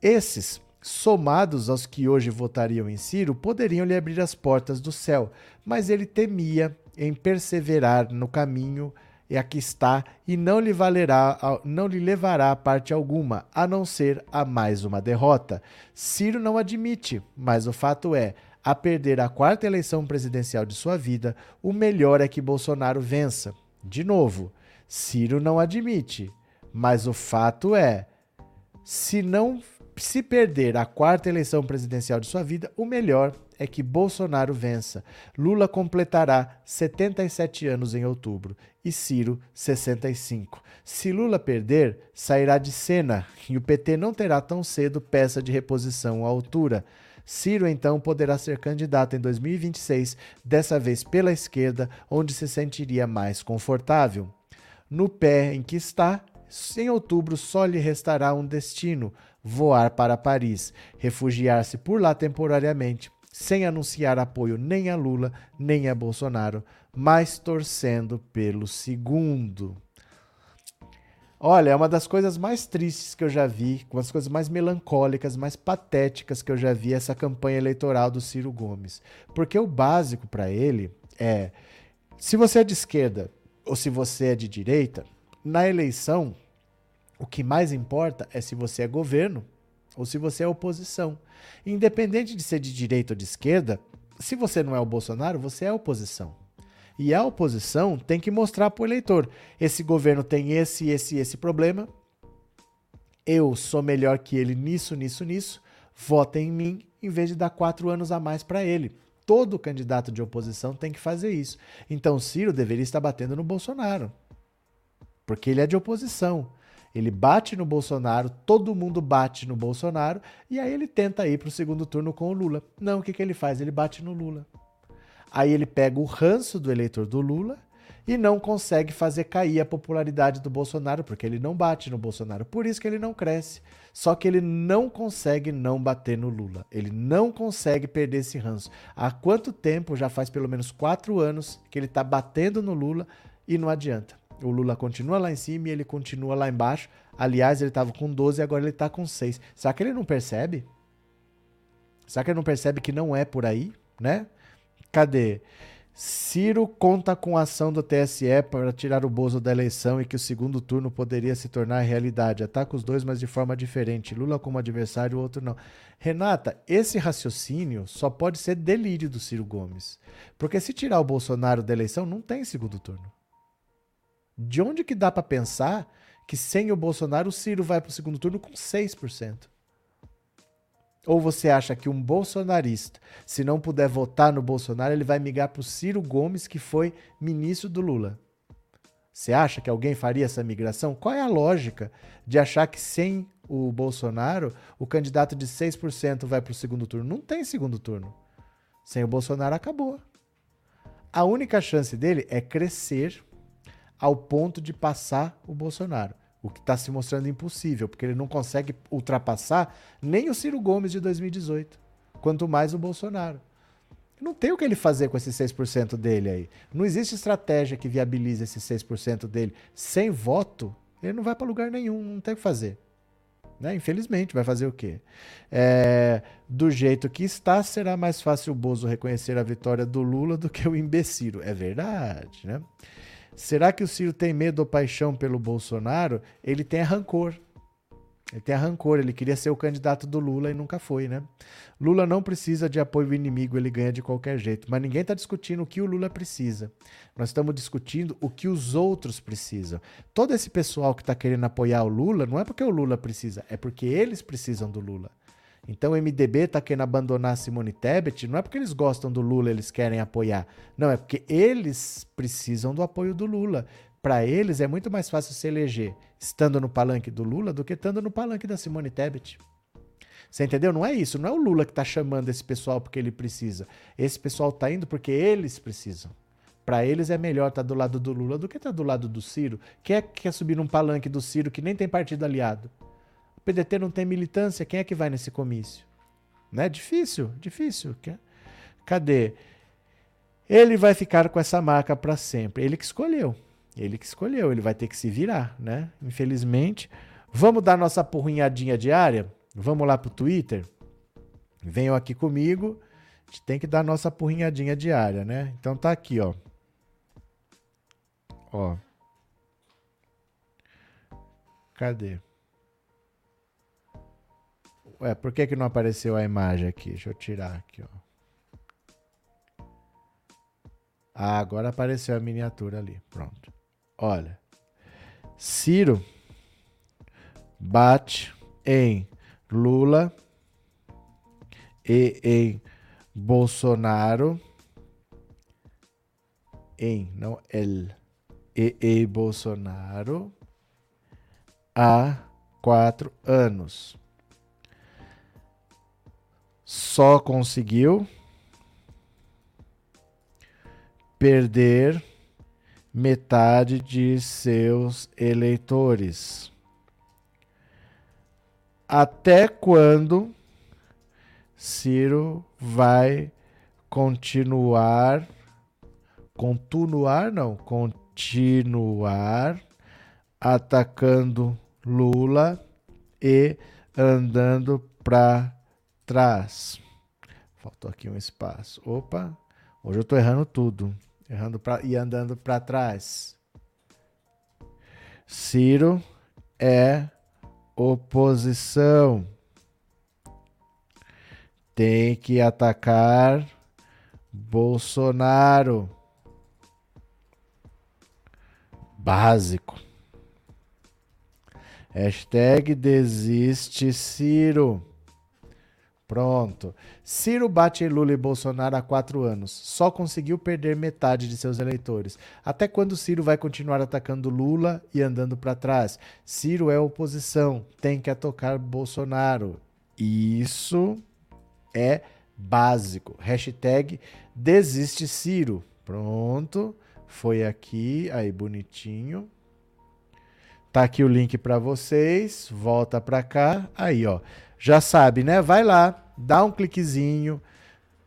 Esses, somados aos que hoje votariam em Ciro, poderiam lhe abrir as portas do céu, mas ele temia em perseverar no caminho e aqui está, e não lhe valerá, não lhe levará a parte alguma, a não ser a mais uma derrota. Ciro não admite, mas o fato é, a perder a quarta eleição presidencial de sua vida, o melhor é que Bolsonaro vença. De novo, Ciro não admite, mas o fato é, se não se perder a quarta eleição presidencial de sua vida, o melhor é que Bolsonaro vença. Lula completará 77 anos em outubro e Ciro 65. Se Lula perder, sairá de cena e o PT não terá tão cedo peça de reposição à altura. Ciro então poderá ser candidato em 2026, dessa vez pela esquerda, onde se sentiria mais confortável. No pé em que está, em outubro só lhe restará um destino: voar para Paris, refugiar-se por lá temporariamente, sem anunciar apoio nem a Lula nem a Bolsonaro, mas torcendo pelo segundo. Olha, é uma das coisas mais tristes que eu já vi, uma das coisas mais melancólicas, mais patéticas que eu já vi essa campanha eleitoral do Ciro Gomes. Porque o básico para ele é: se você é de esquerda ou se você é de direita, na eleição, o que mais importa é se você é governo ou se você é oposição. Independente de ser de direita ou de esquerda, se você não é o Bolsonaro, você é oposição. E a oposição tem que mostrar para o eleitor: esse governo tem esse, esse, esse problema. Eu sou melhor que ele nisso, nisso, nisso. Votem em mim em vez de dar quatro anos a mais para ele. Todo candidato de oposição tem que fazer isso. Então Ciro deveria estar batendo no Bolsonaro. Porque ele é de oposição. Ele bate no Bolsonaro, todo mundo bate no Bolsonaro, e aí ele tenta ir para o segundo turno com o Lula. Não, o que, que ele faz? Ele bate no Lula. Aí ele pega o ranço do eleitor do Lula e não consegue fazer cair a popularidade do Bolsonaro, porque ele não bate no Bolsonaro. Por isso que ele não cresce. Só que ele não consegue não bater no Lula. Ele não consegue perder esse ranço. Há quanto tempo? Já faz pelo menos quatro anos que ele está batendo no Lula e não adianta. O Lula continua lá em cima e ele continua lá embaixo. Aliás, ele estava com 12 e agora ele está com 6. Será que ele não percebe? Será que ele não percebe que não é por aí, né? Cadê? Ciro conta com a ação do TSE para tirar o Bozo da eleição e que o segundo turno poderia se tornar realidade. Ataca os dois, mas de forma diferente. Lula como adversário, o outro não. Renata, esse raciocínio só pode ser delírio do Ciro Gomes. Porque se tirar o Bolsonaro da eleição, não tem segundo turno. De onde que dá para pensar que sem o Bolsonaro o Ciro vai para o segundo turno com 6%? Ou você acha que um bolsonarista, se não puder votar no Bolsonaro, ele vai migrar para o Ciro Gomes, que foi ministro do Lula? Você acha que alguém faria essa migração? Qual é a lógica de achar que sem o Bolsonaro, o candidato de 6% vai para o segundo turno? Não tem segundo turno. Sem o Bolsonaro, acabou. A única chance dele é crescer ao ponto de passar o Bolsonaro. O que está se mostrando impossível, porque ele não consegue ultrapassar nem o Ciro Gomes de 2018, quanto mais o Bolsonaro. Não tem o que ele fazer com esses 6% dele aí. Não existe estratégia que viabilize esses 6% dele. Sem voto, ele não vai para lugar nenhum, não tem o que fazer. Né? Infelizmente, vai fazer o quê? É, do jeito que está, será mais fácil o Bozo reconhecer a vitória do Lula do que o imbecil. É verdade, né? Será que o Ciro tem medo ou paixão pelo Bolsonaro? Ele tem rancor. Ele tem rancor, ele queria ser o candidato do Lula e nunca foi, né? Lula não precisa de apoio inimigo, ele ganha de qualquer jeito. Mas ninguém está discutindo o que o Lula precisa. Nós estamos discutindo o que os outros precisam. Todo esse pessoal que está querendo apoiar o Lula, não é porque o Lula precisa, é porque eles precisam do Lula. Então o MDB está querendo abandonar Simone Tebet, não é porque eles gostam do Lula, eles querem apoiar. Não, é porque eles precisam do apoio do Lula. Para eles é muito mais fácil se eleger estando no palanque do Lula do que estando no palanque da Simone Tebet. Você entendeu? Não é isso. Não é o Lula que está chamando esse pessoal porque ele precisa. Esse pessoal está indo porque eles precisam. Para eles é melhor estar tá do lado do Lula do que estar tá do lado do Ciro. Quem é que quer subir num palanque do Ciro que nem tem partido aliado? O PDT não tem militância, quem é que vai nesse comício? Não é difícil, difícil. Cadê? Ele vai ficar com essa marca para sempre. Ele que escolheu. Ele que escolheu, ele vai ter que se virar, né? Infelizmente. Vamos dar nossa porrinhadinha diária? Vamos lá pro Twitter? Venham aqui comigo. A gente tem que dar nossa porrinhadinha diária, né? Então tá aqui, ó. Ó. Cadê? Ué, por que, que não apareceu a imagem aqui? Deixa eu tirar aqui, ó. Ah, agora apareceu a miniatura ali. Pronto. Olha. Ciro bate em Lula e em Bolsonaro em, não el, e em Bolsonaro há quatro anos só conseguiu perder metade de seus eleitores. Até quando Ciro vai continuar continuar não, continuar atacando Lula e andando para trás. Faltou aqui um espaço. Opa, hoje eu estou errando tudo. Errando pra, e andando para trás. Ciro é oposição. Tem que atacar Bolsonaro. Básico. Hashtag desiste Ciro. Pronto. Ciro bate Lula e Bolsonaro há quatro anos. Só conseguiu perder metade de seus eleitores. Até quando Ciro vai continuar atacando Lula e andando para trás? Ciro é oposição. Tem que atocar Bolsonaro. Isso é básico. Hashtag desiste Ciro. Pronto. Foi aqui. Aí, bonitinho. Tá aqui o link para vocês. Volta para cá. Aí, ó. Já sabe, né? Vai lá dá um cliquezinho,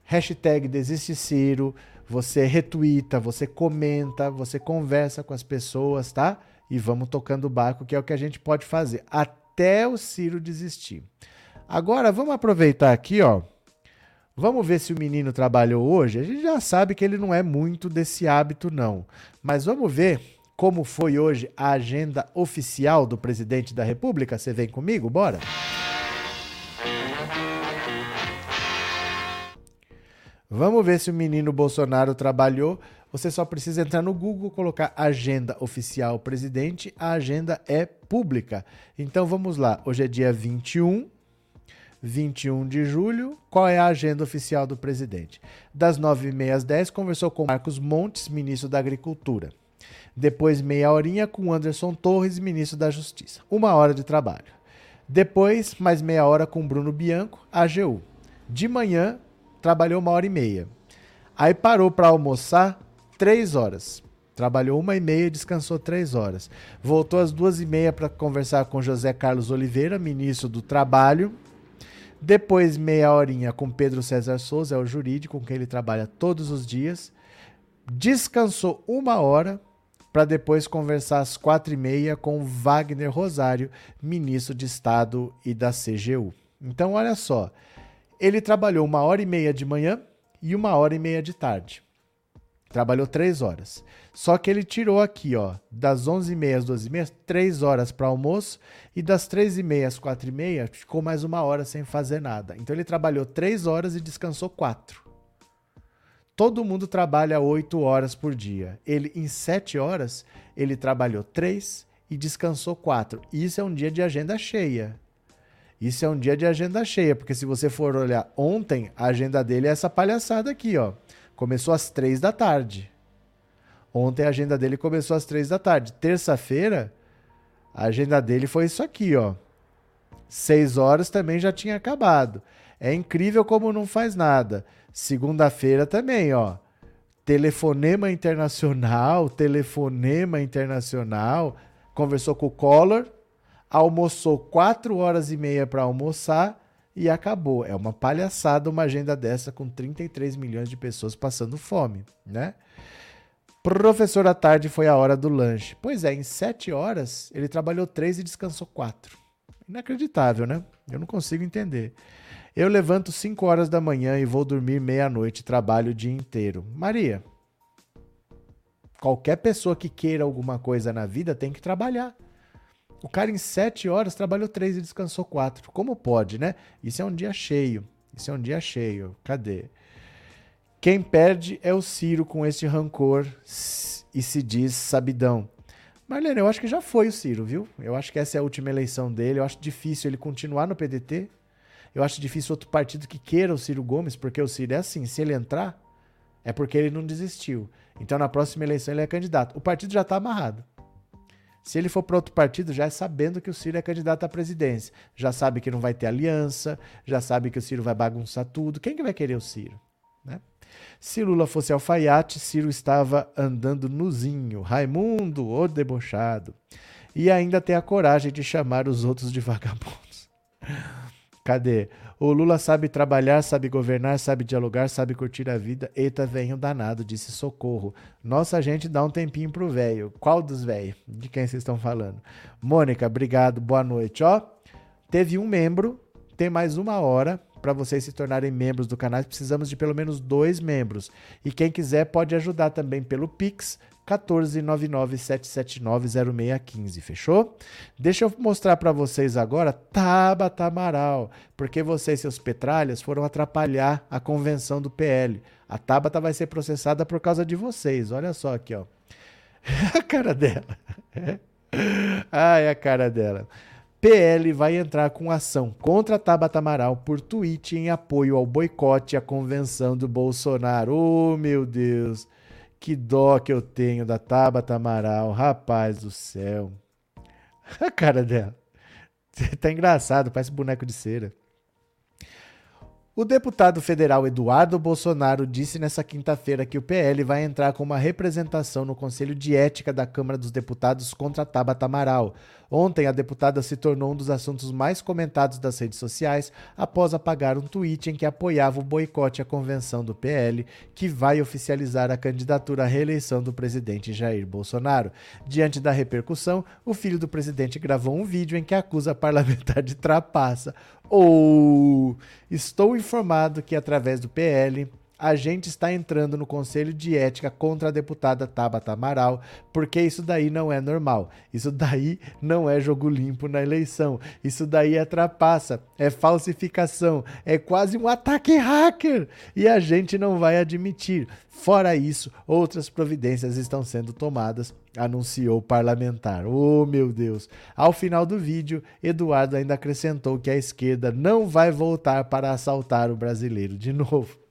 hashtag Desiste Ciro, você retuita, você comenta, você conversa com as pessoas, tá? E vamos tocando o barco, que é o que a gente pode fazer, até o Ciro desistir. Agora, vamos aproveitar aqui, ó. Vamos ver se o menino trabalhou hoje. A gente já sabe que ele não é muito desse hábito, não. Mas vamos ver como foi hoje a agenda oficial do presidente da República. Você vem comigo? Bora? Vamos ver se o menino Bolsonaro trabalhou. Você só precisa entrar no Google, colocar agenda oficial presidente. A agenda é pública. Então vamos lá. Hoje é dia 21 21 de julho, qual é a agenda oficial do presidente? Das 9h30 às 10 conversou com Marcos Montes, ministro da Agricultura. Depois, meia horinha com Anderson Torres, ministro da Justiça. Uma hora de trabalho. Depois, mais meia hora com Bruno Bianco, AGU. De manhã, trabalhou uma hora e meia. Aí parou para almoçar três horas. Trabalhou uma e meia descansou três horas. Voltou às duas e meia para conversar com José Carlos Oliveira, ministro do Trabalho. Depois, meia horinha com Pedro César Souza, é o jurídico com quem ele trabalha todos os dias. Descansou uma hora para depois conversar às quatro e meia com Wagner Rosário, ministro de Estado e da CGU. Então, olha só, ele trabalhou uma hora e meia de manhã e uma hora e meia de tarde. Trabalhou três horas. Só que ele tirou aqui, ó, das 11h30 às 12h30, 3 horas para almoço, e das 3h30 às 4h30 ficou mais uma hora sem fazer nada. Então ele trabalhou 3 horas e descansou 4. Todo mundo trabalha 8 horas por dia. Ele, em 7 horas, ele trabalhou 3 e descansou 4. Isso é um dia de agenda cheia. Isso é um dia de agenda cheia, porque se você for olhar ontem, a agenda dele é essa palhaçada aqui, ó. Começou às 3 da tarde. Ontem a agenda dele começou às três da tarde. Terça-feira, a agenda dele foi isso aqui, ó. Seis horas também já tinha acabado. É incrível como não faz nada. Segunda-feira também, ó. Telefonema internacional, telefonema internacional. Conversou com o Collor, almoçou quatro horas e meia para almoçar e acabou. É uma palhaçada uma agenda dessa com 33 milhões de pessoas passando fome, né? Professor, à tarde foi a hora do lanche. Pois é, em sete horas ele trabalhou três e descansou quatro. Inacreditável, né? Eu não consigo entender. Eu levanto 5 horas da manhã e vou dormir meia-noite, trabalho o dia inteiro. Maria, qualquer pessoa que queira alguma coisa na vida tem que trabalhar. O cara em 7 horas trabalhou 3 e descansou 4. Como pode, né? Isso é um dia cheio. Isso é um dia cheio. Cadê? Quem perde é o Ciro com este rancor e se diz sabidão. Marlene, eu acho que já foi o Ciro, viu? Eu acho que essa é a última eleição dele. Eu acho difícil ele continuar no PDT. Eu acho difícil outro partido que queira o Ciro Gomes, porque o Ciro é assim: se ele entrar, é porque ele não desistiu. Então na próxima eleição ele é candidato. O partido já está amarrado. Se ele for para outro partido, já é sabendo que o Ciro é candidato à presidência. Já sabe que não vai ter aliança, já sabe que o Ciro vai bagunçar tudo. Quem que vai querer o Ciro? Né? Se Lula fosse alfaiate, Ciro estava andando nuzinho. Raimundo, o debochado. E ainda tem a coragem de chamar os outros de vagabundos. Cadê? O Lula sabe trabalhar, sabe governar, sabe dialogar, sabe curtir a vida. Eita, venho danado, disse Socorro. Nossa, gente dá um tempinho pro velho. Qual dos velhos? De quem vocês estão falando? Mônica, obrigado, boa noite. Ó, teve um membro, tem mais uma hora para vocês se tornarem membros do canal, precisamos de pelo menos dois membros. E quem quiser pode ajudar também pelo Pix 14997790615, fechou? Deixa eu mostrar para vocês agora Tabata Amaral, porque vocês, seus petralhas, foram atrapalhar a convenção do PL. A Tabata vai ser processada por causa de vocês. Olha só aqui, ó. a cara dela. Ai, a cara dela. PL vai entrar com ação contra Tabata Amaral por tweet em apoio ao boicote à convenção do Bolsonaro. Oh, meu Deus, que dó que eu tenho da Tabata Amaral, rapaz do céu. A cara dela. Tá engraçado, parece boneco de cera. O deputado federal Eduardo Bolsonaro disse nesta quinta-feira que o PL vai entrar com uma representação no Conselho de Ética da Câmara dos Deputados contra Tabata Amaral. Ontem, a deputada se tornou um dos assuntos mais comentados das redes sociais após apagar um tweet em que apoiava o boicote à convenção do PL, que vai oficializar a candidatura à reeleição do presidente Jair Bolsonaro. Diante da repercussão, o filho do presidente gravou um vídeo em que acusa a parlamentar de trapaça. Ou oh, estou informado que, através do PL, a gente está entrando no Conselho de Ética contra a deputada Tabata Amaral, porque isso daí não é normal. Isso daí não é jogo limpo na eleição. Isso daí é trapaça, é falsificação, é quase um ataque hacker e a gente não vai admitir. Fora isso, outras providências estão sendo tomadas, anunciou o parlamentar. Oh, meu Deus! Ao final do vídeo, Eduardo ainda acrescentou que a esquerda não vai voltar para assaltar o brasileiro de novo.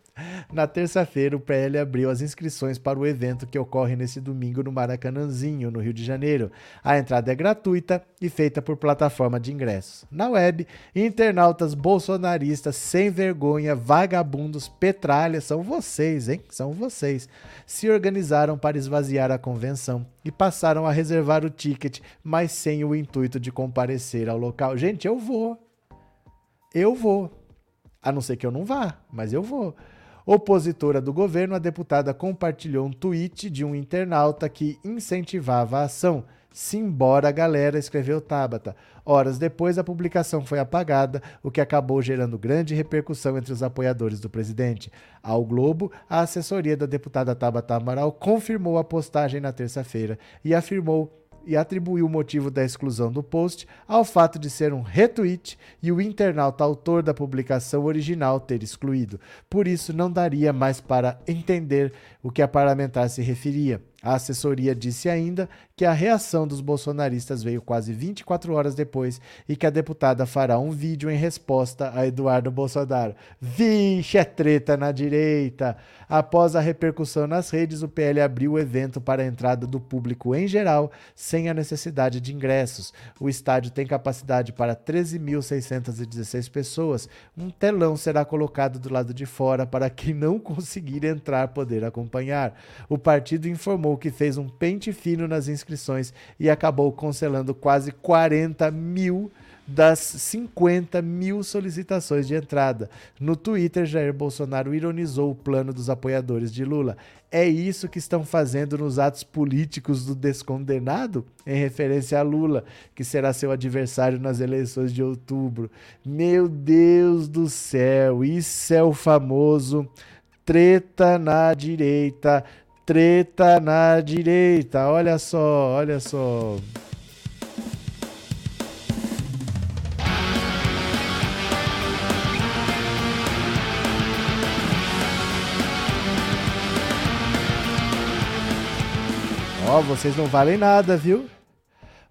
Na terça-feira, o PL abriu as inscrições para o evento que ocorre nesse domingo no Maracanãzinho, no Rio de Janeiro. A entrada é gratuita e feita por plataforma de ingressos. Na web, internautas bolsonaristas sem vergonha, vagabundos, petralhas, são vocês, hein? São vocês. Se organizaram para esvaziar a convenção e passaram a reservar o ticket, mas sem o intuito de comparecer ao local. Gente, eu vou. Eu vou. A não ser que eu não vá, mas eu vou. Opositora do governo, a deputada compartilhou um tweet de um internauta que incentivava a ação. Simbora, galera, escreveu Tabata. Horas depois, a publicação foi apagada, o que acabou gerando grande repercussão entre os apoiadores do presidente. Ao Globo, a assessoria da deputada Tabata Amaral confirmou a postagem na terça-feira e afirmou e atribuiu o motivo da exclusão do post ao fato de ser um retweet e o internauta autor da publicação original ter excluído. Por isso, não daria mais para entender o que a parlamentar se referia. A assessoria disse ainda que a reação dos bolsonaristas veio quase 24 horas depois e que a deputada fará um vídeo em resposta a Eduardo Bolsonaro. Vixe, é treta na direita! Após a repercussão nas redes, o PL abriu o evento para a entrada do público em geral, sem a necessidade de ingressos. O estádio tem capacidade para 13.616 pessoas. Um telão será colocado do lado de fora para quem não conseguir entrar poder acompanhar. O partido informou que fez um pente fino nas inscrições e acabou cancelando quase 40 mil das 50 mil solicitações de entrada. No Twitter, Jair Bolsonaro ironizou o plano dos apoiadores de Lula. É isso que estão fazendo nos atos políticos do descondenado? Em referência a Lula, que será seu adversário nas eleições de outubro. Meu Deus do céu, isso é o famoso treta na direita Treta na direita. Olha só, olha só. Ó, oh, vocês não valem nada, viu?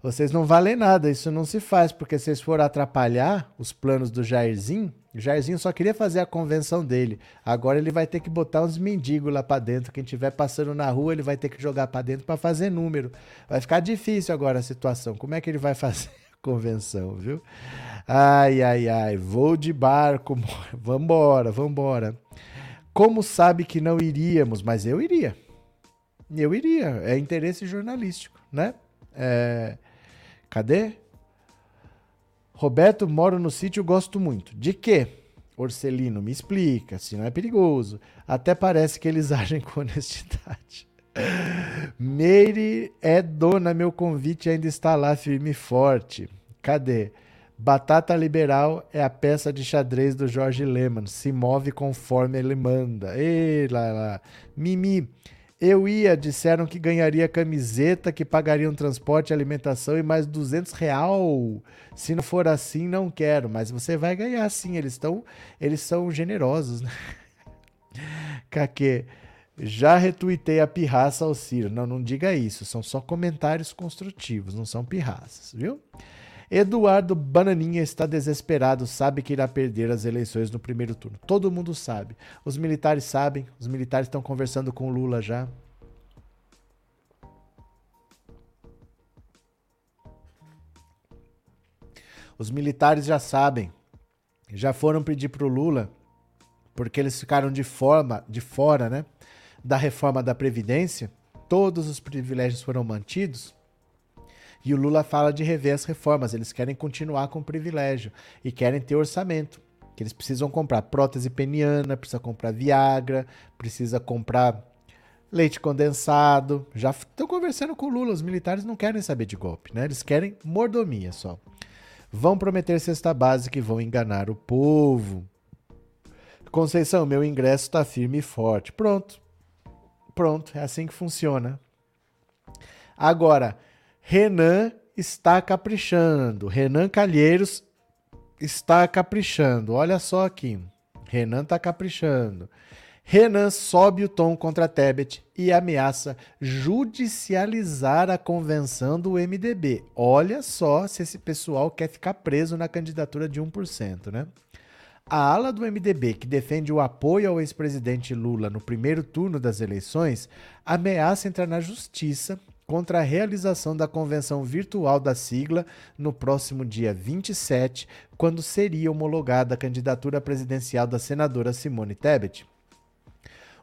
Vocês não valem nada, isso não se faz, porque vocês forem atrapalhar os planos do Jairzinho, o Jairzinho só queria fazer a convenção dele. Agora ele vai ter que botar uns mendigos lá para dentro. Quem estiver passando na rua, ele vai ter que jogar para dentro para fazer número. Vai ficar difícil agora a situação. Como é que ele vai fazer a convenção, viu? Ai, ai, ai. Vou de barco. Vambora, vambora. Como sabe que não iríamos? Mas eu iria. Eu iria. É interesse jornalístico, né? É... Cadê? Roberto, moro no sítio, gosto muito. De quê? Orcelino, me explica, se não é perigoso. Até parece que eles agem com honestidade. Meire é dona, meu convite ainda está lá firme e forte. Cadê? Batata Liberal é a peça de xadrez do Jorge Lehmann, se move conforme ele manda. Ei, lá, lá. Mimi, eu ia, disseram que ganharia camiseta, que pagariam transporte, alimentação e mais 200 real. Se não for assim, não quero. Mas você vai ganhar sim, eles estão, eles são generosos, né? Caque, já retuitei a pirraça ao Ciro. Não, não diga isso, são só comentários construtivos, não são pirraças, viu? Eduardo Bananinha está desesperado, sabe que irá perder as eleições no primeiro turno. Todo mundo sabe. Os militares sabem, os militares estão conversando com o Lula já. Os militares já sabem, já foram pedir para o Lula, porque eles ficaram de forma, de fora, né, da reforma da previdência. Todos os privilégios foram mantidos. E o Lula fala de rever as reformas, eles querem continuar com o privilégio e querem ter orçamento. Que eles precisam comprar prótese peniana, precisa comprar Viagra, precisa comprar leite condensado. Já estão conversando com o Lula, os militares não querem saber de golpe, né? Eles querem mordomia só. Vão prometer cesta básica e vão enganar o povo. Conceição, meu ingresso está firme e forte. Pronto. Pronto, é assim que funciona. Agora, Renan está caprichando. Renan Calheiros está caprichando. Olha só aqui. Renan está caprichando. Renan sobe o tom contra Tebet e ameaça judicializar a convenção do MDB. Olha só se esse pessoal quer ficar preso na candidatura de 1%, né? A ala do MDB, que defende o apoio ao ex-presidente Lula no primeiro turno das eleições, ameaça entrar na justiça contra a realização da convenção virtual da sigla no próximo dia 27, quando seria homologada a candidatura presidencial da senadora Simone Tebet.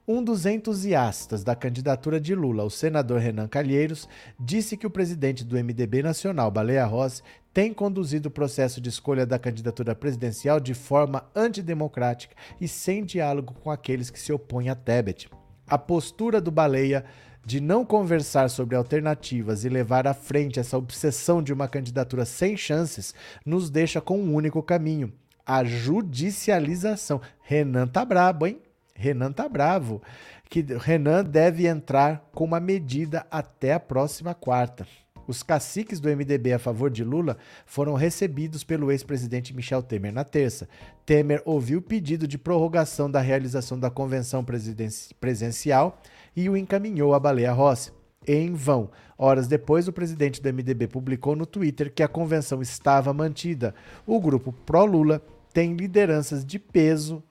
Um dos entusiastas da candidatura de Lula, o senador Renan Calheiros, disse que o presidente do MDB Nacional, Baleia Rossi, tem conduzido o processo de escolha da candidatura presidencial de forma antidemocrática e sem diálogo com aqueles que se opõem a Tebet. A postura do Baleia de não conversar sobre alternativas e levar à frente essa obsessão de uma candidatura sem chances nos deixa com um único caminho: a judicialização. Renan tá brabo, hein? Renan tá bravo. Que Renan deve entrar com uma medida até a próxima quarta. Os caciques do MDB a favor de Lula foram recebidos pelo ex-presidente Michel Temer na terça. Temer ouviu o pedido de prorrogação da realização da convenção presencial e o encaminhou à Baleia Rossi. Em vão. Horas depois, o presidente do MDB publicou no Twitter que a convenção estava mantida. O grupo pró-Lula tem lideranças de peso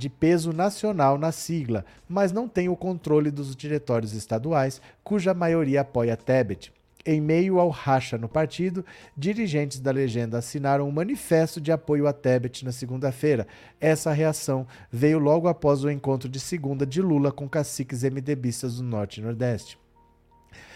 de peso nacional na sigla, mas não tem o controle dos diretórios estaduais, cuja maioria apoia Tebet. Em meio ao racha no partido, dirigentes da legenda assinaram um manifesto de apoio a Tebet na segunda-feira. Essa reação veio logo após o encontro de segunda de Lula com caciques MDBistas do Norte e Nordeste.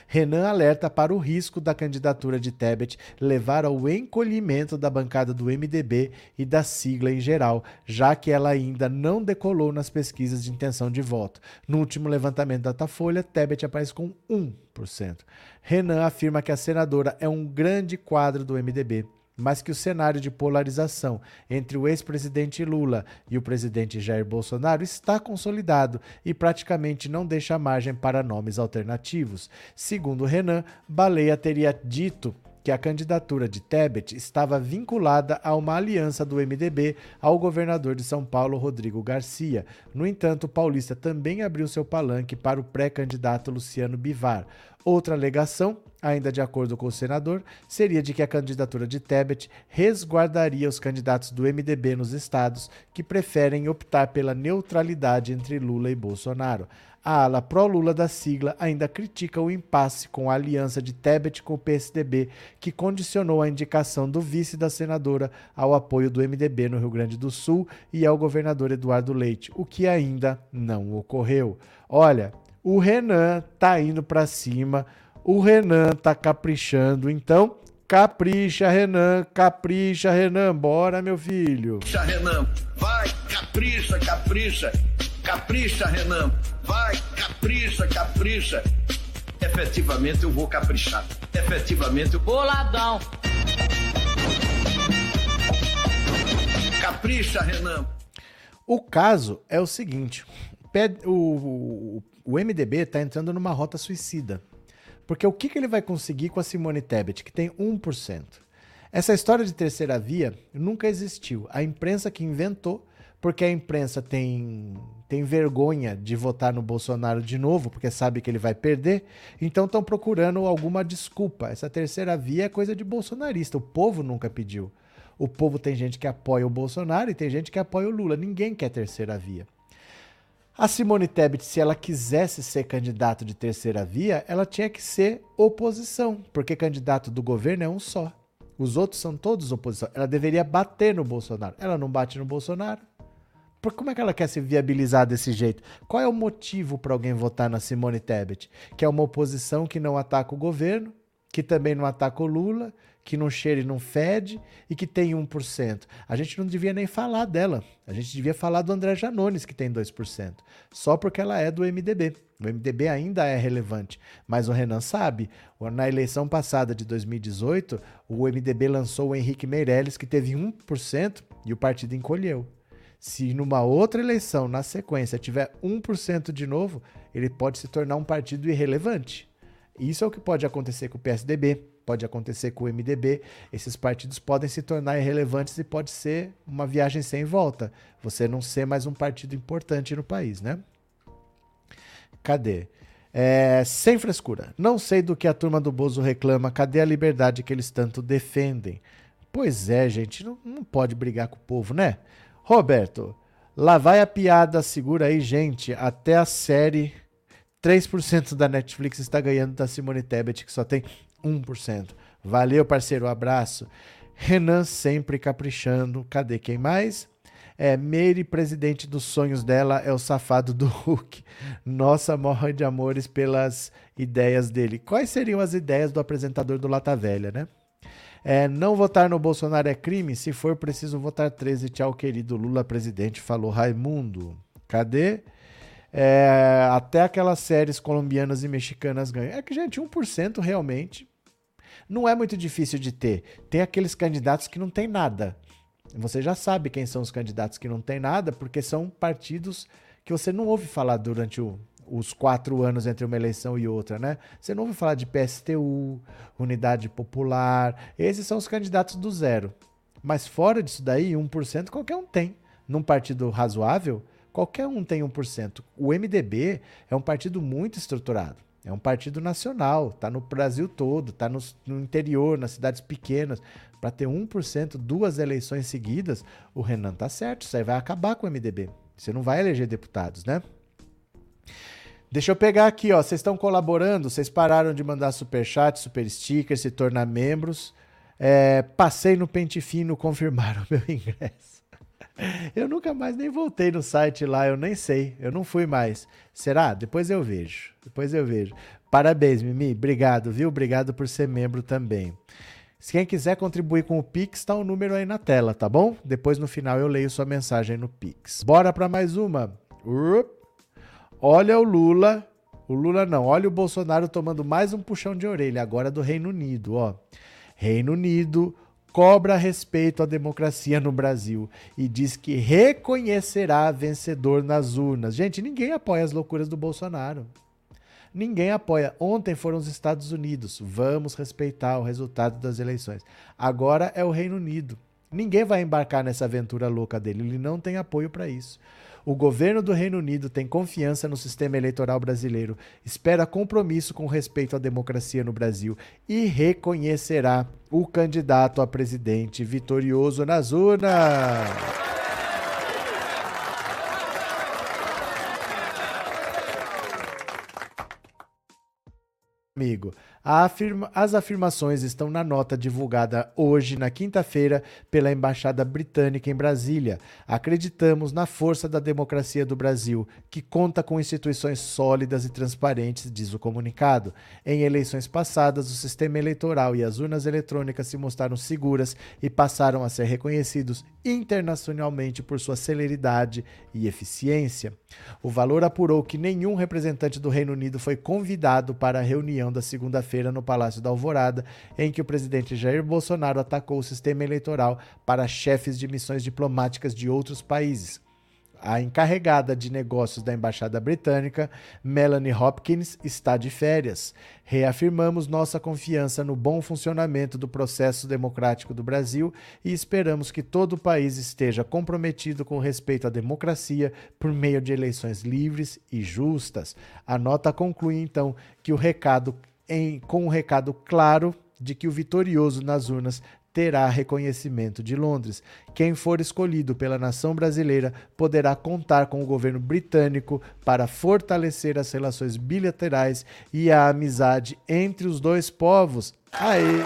Renan alerta para o risco da candidatura de Tebet levar ao encolhimento da bancada do MDB e da sigla em geral, já que ela ainda não decolou nas pesquisas de intenção de voto. No último levantamento da Datafolha, Tebet aparece com 1%. Renan afirma que a senadora é um grande quadro do MDB mas que o cenário de polarização entre o ex-presidente Lula e o presidente Jair Bolsonaro está consolidado e praticamente não deixa margem para nomes alternativos. Segundo Renan, Baleia teria dito que a candidatura de Tebet estava vinculada a uma aliança do MDB ao governador de São Paulo, Rodrigo Garcia. No entanto, o paulista também abriu seu palanque para o pré-candidato Luciano Bivar. Outra alegação, ainda de acordo com o senador, seria de que a candidatura de Tebet resguardaria os candidatos do MDB nos estados que preferem optar pela neutralidade entre Lula e Bolsonaro. A ala pró-Lula da sigla ainda critica o impasse com a aliança de Tebet com o PSDB, que condicionou a indicação do vice da senadora ao apoio do MDB no Rio Grande do Sul e ao governador Eduardo Leite, o que ainda não ocorreu. Olha, o Renan tá indo para cima, o Renan tá caprichando, então capricha, Renan, capricha, Renan, bora, meu filho. Capricha, Renan, vai, capricha, capricha, capricha, Renan, vai, capricha, capricha. Efetivamente eu vou caprichar. Efetivamente eu. Boladão. Capricha, Renan. O caso é o seguinte: o, o, MDB está entrando numa rota suicida. Porque o que, que ele vai conseguir com a Simone Tebet, que tem 1%? Essa história de terceira via nunca existiu. A imprensa que inventou, porque a imprensa tem, tem vergonha de votar no Bolsonaro de novo, porque sabe que ele vai perder, então estão procurando alguma desculpa. Essa terceira via é coisa de bolsonarista. O povo nunca pediu. O povo tem gente que apoia o Bolsonaro e tem gente que apoia o Lula. Ninguém quer terceira via. A Simone Tebet, se ela quisesse ser candidato de terceira via, ela tinha que ser oposição, porque candidato do governo é um só. Os outros são todos oposição. Ela deveria bater no Bolsonaro. Ela não bate no Bolsonaro. Por como é que ela quer se viabilizar desse jeito? Qual é o motivo para alguém votar na Simone Tebet? Que é uma oposição que não ataca o governo, que também não ataca o Lula, que não cheira e não fede e que tem 1%. A gente não devia nem falar dela. A gente devia falar do André Janones, que tem 2%. Só porque ela é do MDB. O MDB ainda é relevante. Mas o Renan sabe, na eleição passada de 2018, o MDB lançou o Henrique Meirelles, que teve 1% e o partido encolheu. Se numa outra eleição, na sequência, tiver 1% de novo, ele pode se tornar um partido irrelevante. Isso é o que pode acontecer com o PSDB, pode acontecer com o MDB. Esses partidos podem se tornar irrelevantes e pode ser uma viagem sem volta. Você não ser mais um partido importante no país, né? Cadê? É, sem frescura. Não sei do que a turma do Bozo reclama. Cadê a liberdade que eles tanto defendem? Pois é, gente, não, não pode brigar com o povo, né? Roberto, lá vai a piada, segura aí, gente. Até a série 3% da Netflix está ganhando da Simone Tebet, que só tem 1%. Valeu, parceiro, um abraço. Renan sempre caprichando. Cadê quem mais? É, Meire, presidente dos sonhos dela, é o safado do Hulk. Nossa, morre de amores pelas ideias dele. Quais seriam as ideias do apresentador do Lata Velha, né? É, não votar no Bolsonaro é crime? Se for preciso votar 13. Tchau, querido Lula presidente, falou Raimundo. Cadê? É, até aquelas séries colombianas e mexicanas ganham. É que, gente, 1% realmente não é muito difícil de ter. Tem aqueles candidatos que não tem nada. Você já sabe quem são os candidatos que não tem nada, porque são partidos que você não ouve falar durante o, os quatro anos entre uma eleição e outra, né? Você não ouve falar de PSTU, Unidade Popular. Esses são os candidatos do zero. Mas fora disso daí, 1% qualquer um tem. Num partido razoável, qualquer um tem 1%. O MDB é um partido muito estruturado. É um partido nacional, está no Brasil todo, está no, no, interior, nas cidades pequenas. Para ter 1%, duas eleições seguidas, o Renan tá certo, isso aí vai acabar com o MDB. Você não vai eleger deputados, né? Deixa eu pegar aqui, ó. Vocês estão colaborando, vocês pararam de mandar super chat, super sticker, se tornar membros. É, passei no pente fino, confirmaram meu ingresso. Eu nunca mais nem voltei no site lá, eu nem sei, eu não fui mais. Será? Depois eu vejo. Depois eu vejo. Parabéns, Mimi. Obrigado, viu? Obrigado por ser membro também. Se quem quiser contribuir com o Pix, está o um número aí na tela, tá bom? Depois no final eu leio sua mensagem no Pix. Bora para mais uma. Olha o Lula. O Lula não, olha o Bolsonaro tomando mais um puxão de orelha, agora do Reino Unido, ó. Reino Unido, cobra respeito à democracia no Brasil e diz que reconhecerá vencedor nas urnas. Gente, ninguém apoia as loucuras do Bolsonaro. Ninguém apoia. Ontem foram os Estados Unidos. Vamos respeitar o resultado das eleições. Agora é o Reino Unido. Ninguém vai embarcar nessa aventura louca dele. Ele não tem apoio para isso. O governo do Reino Unido tem confiança no sistema eleitoral brasileiro, espera compromisso com respeito à democracia no Brasil e reconhecerá o candidato a presidente vitorioso nas urnas. Amigo, Afirma, as afirmações estão na nota divulgada hoje, na quinta-feira, pela Embaixada Britânica em Brasília. Acreditamos na força da democracia do Brasil, que conta com instituições sólidas e transparentes, diz o comunicado. Em eleições passadas, o sistema eleitoral e as urnas eletrônicas se mostraram seguras e passaram a ser reconhecidos internacionalmente por sua celeridade e eficiência. O valor apurou que nenhum representante do Reino Unido foi convidado para a reunião da segunda-feira feira no Palácio da Alvorada, em que o presidente Jair Bolsonaro atacou o sistema eleitoral para chefes de missões diplomáticas de outros países. A encarregada de negócios da Embaixada Britânica, Melanie Hopkins, está de férias. Reafirmamos nossa confiança no bom funcionamento do processo democrático do Brasil e esperamos que todo o país esteja comprometido com respeito à democracia por meio de eleições livres e justas. A nota conclui, então, que o recado em, com um recado claro de que o vitorioso nas urnas terá reconhecimento de Londres. Quem for escolhido pela nação brasileira poderá contar com o governo britânico para fortalecer as relações bilaterais e a amizade entre os dois povos. Aê!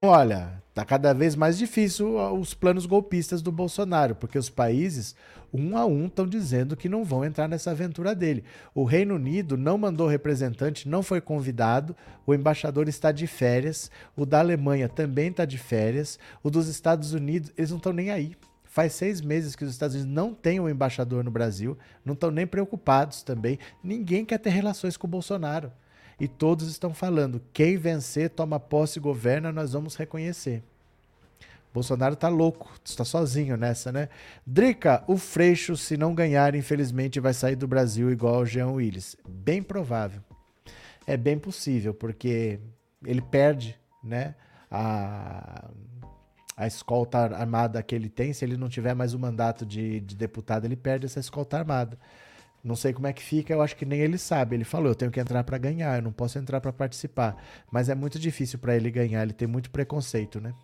Olha, Está cada vez mais difícil os planos golpistas do Bolsonaro, porque os países, um a um, estão dizendo que não vão entrar nessa aventura dele. O Reino Unido não mandou representante, não foi convidado, o embaixador está de férias, o da Alemanha também está de férias, o dos Estados Unidos, eles não estão nem aí. Faz seis meses que os Estados Unidos não têm um embaixador no Brasil, não estão nem preocupados também. Ninguém quer ter relações com o Bolsonaro. E todos estão falando: quem vencer, toma posse e governa, nós vamos reconhecer. Bolsonaro tá louco, está sozinho nessa, né? Drica, o Freixo, se não ganhar, infelizmente vai sair do Brasil igual o Jean Willis. Bem provável. É bem possível, porque ele perde, né? A, a escolta armada que ele tem, se ele não tiver mais o mandato de, de deputado, ele perde essa escolta armada. Não sei como é que fica, eu acho que nem ele sabe. Ele falou: eu tenho que entrar para ganhar, eu não posso entrar para participar. Mas é muito difícil para ele ganhar, ele tem muito preconceito, né?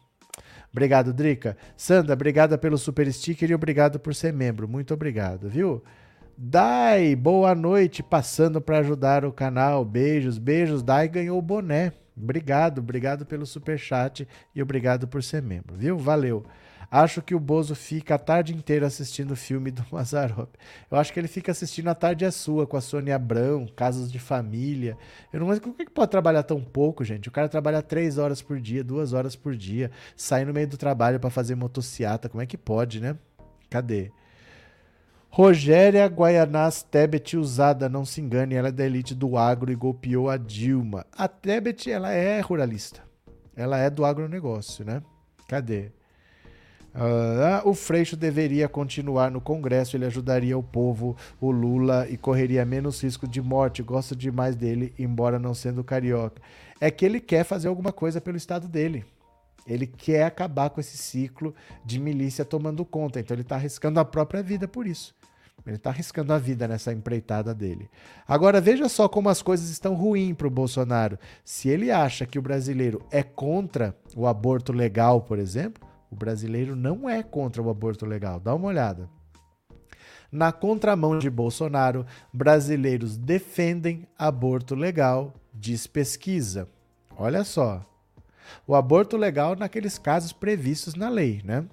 Obrigado, Drica. Sandra, obrigada pelo super sticker e obrigado por ser membro. Muito obrigado, viu? Dai, boa noite, passando para ajudar o canal. Beijos, beijos. Dai ganhou o boné. Obrigado, obrigado pelo super chat e obrigado por ser membro, viu? Valeu. Acho que o Bozo fica a tarde inteira assistindo o filme do Mazarop. Eu acho que ele fica assistindo A Tarde é Sua com a Sônia Abrão, Casos de Família. Eu não sei como é que pode trabalhar tão pouco, gente. O cara trabalha três horas por dia, duas horas por dia, sai no meio do trabalho para fazer motociata. Como é que pode, né? Cadê? Rogéria Guaianás Tebet usada, não se engane, ela é da elite do agro e golpeou a Dilma. A Tebet, ela é ruralista. Ela é do agronegócio, né? Cadê? Uh, o Freixo deveria continuar no Congresso, ele ajudaria o povo, o Lula, e correria menos risco de morte. Gosto demais dele, embora não sendo carioca. É que ele quer fazer alguma coisa pelo estado dele. Ele quer acabar com esse ciclo de milícia tomando conta. Então ele está arriscando a própria vida por isso. Ele está arriscando a vida nessa empreitada dele. Agora veja só como as coisas estão ruins para o Bolsonaro. Se ele acha que o brasileiro é contra o aborto legal, por exemplo, o brasileiro não é contra o aborto legal. Dá uma olhada. Na contramão de Bolsonaro, brasileiros defendem aborto legal, diz pesquisa. Olha só. O aborto legal naqueles casos previstos na lei, né?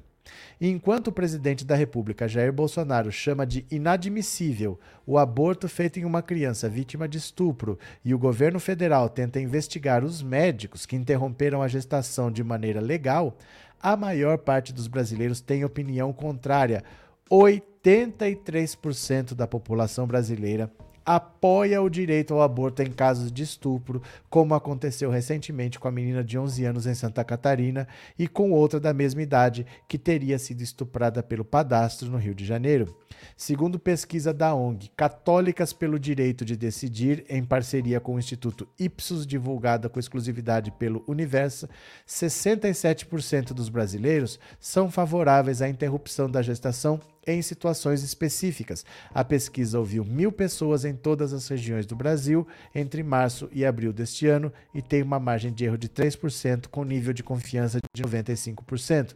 Enquanto o presidente da República, Jair Bolsonaro, chama de inadmissível o aborto feito em uma criança vítima de estupro e o governo federal tenta investigar os médicos que interromperam a gestação de maneira legal, a maior parte dos brasileiros tem opinião contrária. 83% da população brasileira apoia o direito ao aborto em casos de estupro, como aconteceu recentemente com a menina de 11 anos em Santa Catarina e com outra da mesma idade que teria sido estuprada pelo padastro no Rio de Janeiro. Segundo pesquisa da ONG Católicas pelo Direito de Decidir, em parceria com o Instituto Ipsos, divulgada com exclusividade pelo Universo, 67% dos brasileiros são favoráveis à interrupção da gestação em situações específicas. A pesquisa ouviu mil pessoas em todas as regiões do Brasil entre março e abril deste ano e tem uma margem de erro de 3%, com nível de confiança de 95%.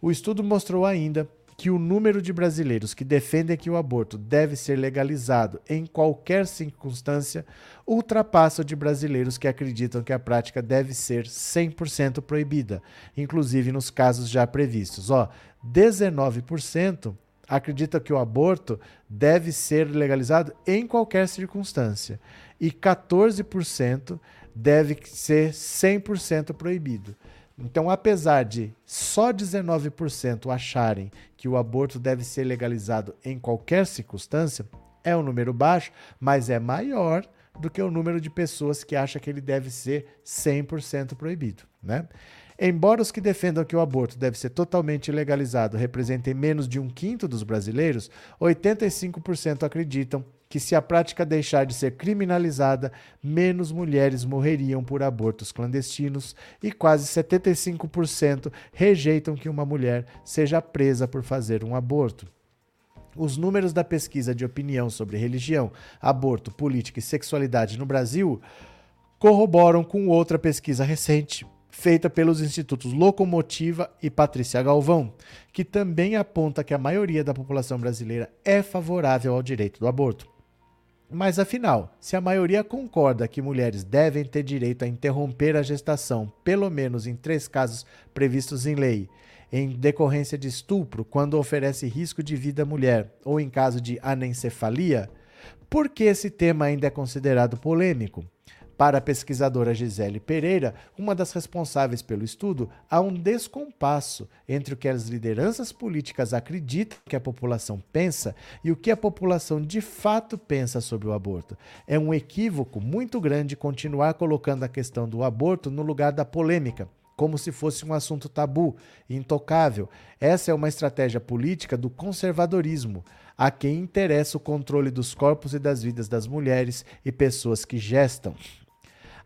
O estudo mostrou ainda que o número de brasileiros que defendem que o aborto deve ser legalizado em qualquer circunstância ultrapassa o de brasileiros que acreditam que a prática deve ser 100% proibida, inclusive nos casos já previstos. Ó, 19% acredita que o aborto deve ser legalizado em qualquer circunstância e 14% deve ser 100% proibido. Então, apesar de só 19% acharem que o aborto deve ser legalizado em qualquer circunstância, é um número baixo, mas é maior do que o número de pessoas que acham que ele deve ser 100% proibido, né? Embora os que defendam que o aborto deve ser totalmente legalizado representem menos de um quinto dos brasileiros, 85% acreditam que, se a prática deixar de ser criminalizada, menos mulheres morreriam por abortos clandestinos e quase 75% rejeitam que uma mulher seja presa por fazer um aborto. Os números da pesquisa de opinião sobre religião, aborto, política e sexualidade no Brasil corroboram com outra pesquisa recente, feita pelos institutos Locomotiva e Patrícia Galvão, que também aponta que a maioria da população brasileira é favorável ao direito do aborto. Mas afinal, se a maioria concorda que mulheres devem ter direito a interromper a gestação, pelo menos em três casos previstos em lei, em decorrência de estupro, quando oferece risco de vida à mulher, ou em caso de anencefalia, por que esse tema ainda é considerado polêmico? Para a pesquisadora Gisele Pereira, uma das responsáveis pelo estudo, há um descompasso entre o que as lideranças políticas acreditam que a população pensa e o que a população de fato pensa sobre o aborto. É um equívoco muito grande continuar colocando a questão do aborto no lugar da polêmica como se fosse um assunto tabu, intocável. Essa é uma estratégia política do conservadorismo, a quem interessa o controle dos corpos e das vidas das mulheres e pessoas que gestam.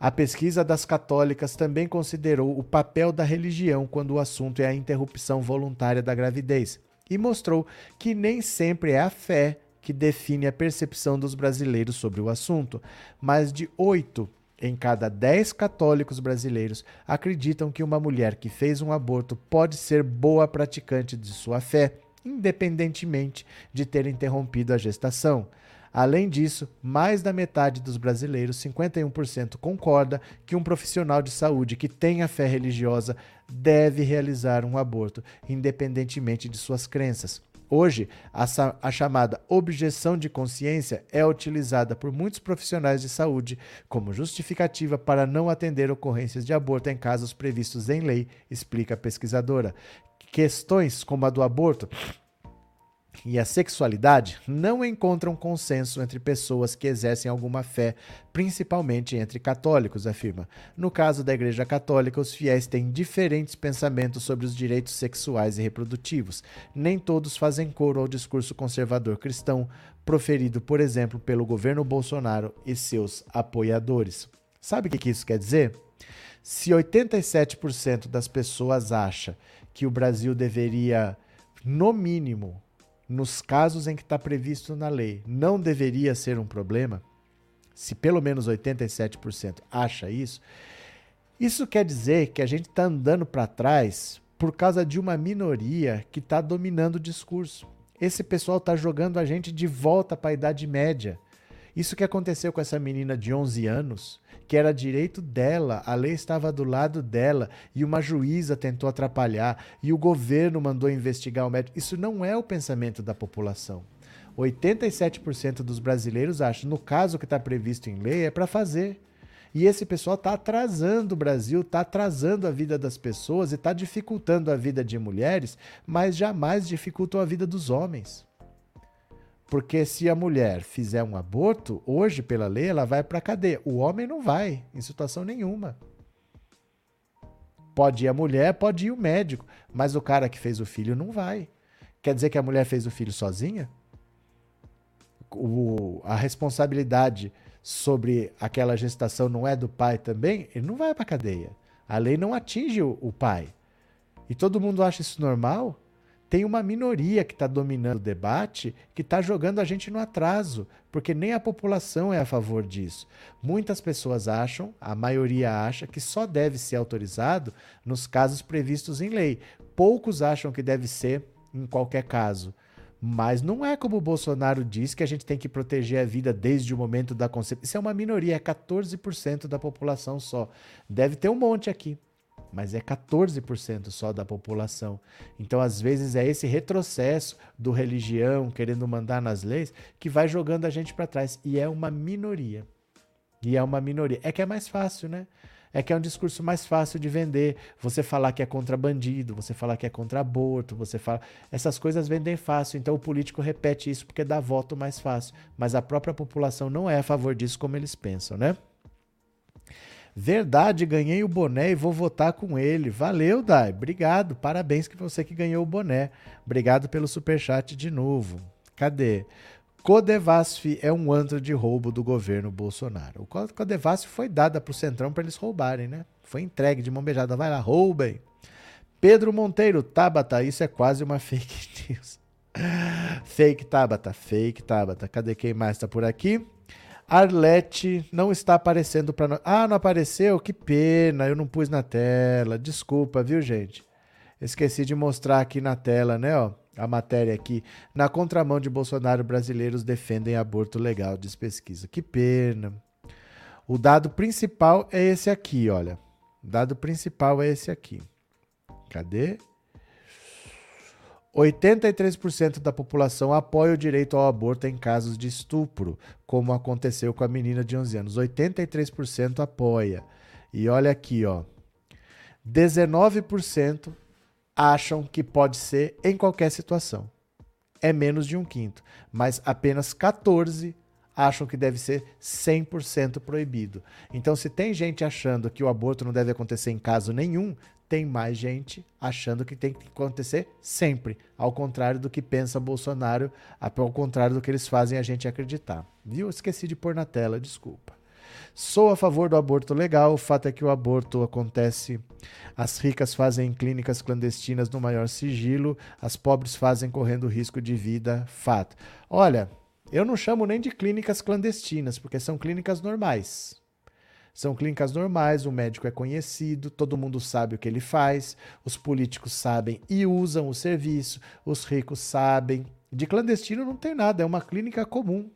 A pesquisa das católicas também considerou o papel da religião quando o assunto é a interrupção voluntária da gravidez e mostrou que nem sempre é a fé que define a percepção dos brasileiros sobre o assunto, mas de oito em cada 10 católicos brasileiros acreditam que uma mulher que fez um aborto pode ser boa praticante de sua fé, independentemente de ter interrompido a gestação. Além disso, mais da metade dos brasileiros, 51%, concorda que um profissional de saúde que tenha fé religiosa deve realizar um aborto, independentemente de suas crenças. Hoje, a, a, chamada objeção de consciência é utilizada por muitos profissionais de saúde como justificativa para não atender ocorrências de aborto em casos previstos em lei, explica a pesquisadora. Questões como a do aborto e a sexualidade não encontram consenso entre pessoas que exercem alguma fé, principalmente entre católicos, afirma. No caso da Igreja Católica, os fiéis têm diferentes pensamentos sobre os direitos sexuais e reprodutivos. Nem todos fazem coro ao discurso conservador cristão, proferido, por exemplo, pelo governo Bolsonaro e seus apoiadores. Sabe o que isso quer dizer? Se 87% das pessoas acha que o Brasil deveria, no mínimo, nos casos em que está previsto na lei, não deveria ser um problema, se pelo menos 87% acha isso, isso quer dizer que a gente está andando para trás por causa de uma minoria que está dominando o discurso. Esse pessoal está jogando a gente de volta para a Idade Média. Isso que aconteceu com essa menina de 11 anos, que era direito dela, a lei estava do lado dela e uma juíza tentou atrapalhar e o governo mandou investigar o médico. Isso não é o pensamento da população. 87% dos brasileiros acham, no caso que está previsto em lei, é para fazer. E esse pessoal está atrasando o Brasil, está atrasando a vida das pessoas e está dificultando a vida de mulheres, mas jamais dificultou a vida dos homens. Porque se a mulher fizer um aborto, hoje, pela lei, ela vai para cadeia. O homem não vai, em situação nenhuma. Pode ir a mulher, pode ir o médico, mas o cara que fez o filho não vai. Quer dizer que a mulher fez o filho sozinha? O, a responsabilidade sobre aquela gestação não é do pai também? Ele não vai para cadeia. A lei não atinge o, o pai. E todo mundo acha isso normal? Tem uma minoria que está dominando o debate que está jogando a gente no atraso, porque nem a população é a favor disso. Muitas pessoas acham, a maioria acha, que só deve ser autorizado nos casos previstos em lei. Poucos acham que deve ser em qualquer caso. Mas não é como o Bolsonaro diz que a gente tem que proteger a vida desde o momento da concepção. Isso é uma minoria, é 14% da população só. Deve ter um monte aqui mas é 14% só da população. Então, às vezes, é esse retrocesso do religião querendo mandar nas leis que vai jogando a gente para trás. E é uma minoria. E é uma minoria. É que é mais fácil, né? É que é um discurso mais fácil de vender. Você falar que é contra bandido, você falar que é contra aborto, você fala. Essas coisas vendem fácil. Então o político repete isso porque dá voto mais fácil. Mas a própria população não é a favor disso como eles pensam, né? Verdade, ganhei o boné e vou votar com ele. Valeu, Dai. Obrigado. Parabéns que você que ganhou o boné. Obrigado pelo super chat de novo. Cadê? Codevasf é um antro de roubo do governo Bolsonaro. O Codevasf foi dada para o Centrão para eles roubarem, né? Foi entregue de mão beijada. Vai lá, roubem. Pedro Monteiro, Tabata, isso é quase uma fake news. fake Tabata, fake Tabata. Cadê quem mais está por aqui? Arlete não está aparecendo para nós. Ah, não apareceu? Que pena, eu não pus na tela. Desculpa, viu, gente? Esqueci de mostrar aqui na tela, né, ó, a matéria aqui. Na contramão de Bolsonaro, brasileiros defendem aborto legal, diz pesquisa. Que pena. O dado principal é esse aqui, olha. O dado principal é esse aqui. Cadê? 83% da população apoia o direito ao aborto em casos de estupro, como aconteceu com a menina de 11 anos. 83% apoia. E olha aqui, ó. 19% acham que pode ser em qualquer situação. É menos de um quinto, mas apenas 14 acham que deve ser 100% proibido. Então, se tem gente achando que o aborto não deve acontecer em caso nenhum, tem mais gente achando que tem que acontecer sempre, ao contrário do que pensa Bolsonaro, ao contrário do que eles fazem a gente acreditar. Viu? Esqueci de pôr na tela, desculpa. Sou a favor do aborto legal, o fato é que o aborto acontece, as ricas fazem em clínicas clandestinas no maior sigilo, as pobres fazem correndo risco de vida, fato. Olha, eu não chamo nem de clínicas clandestinas, porque são clínicas normais. São clínicas normais, o médico é conhecido, todo mundo sabe o que ele faz, os políticos sabem e usam o serviço, os ricos sabem. De clandestino não tem nada, é uma clínica comum.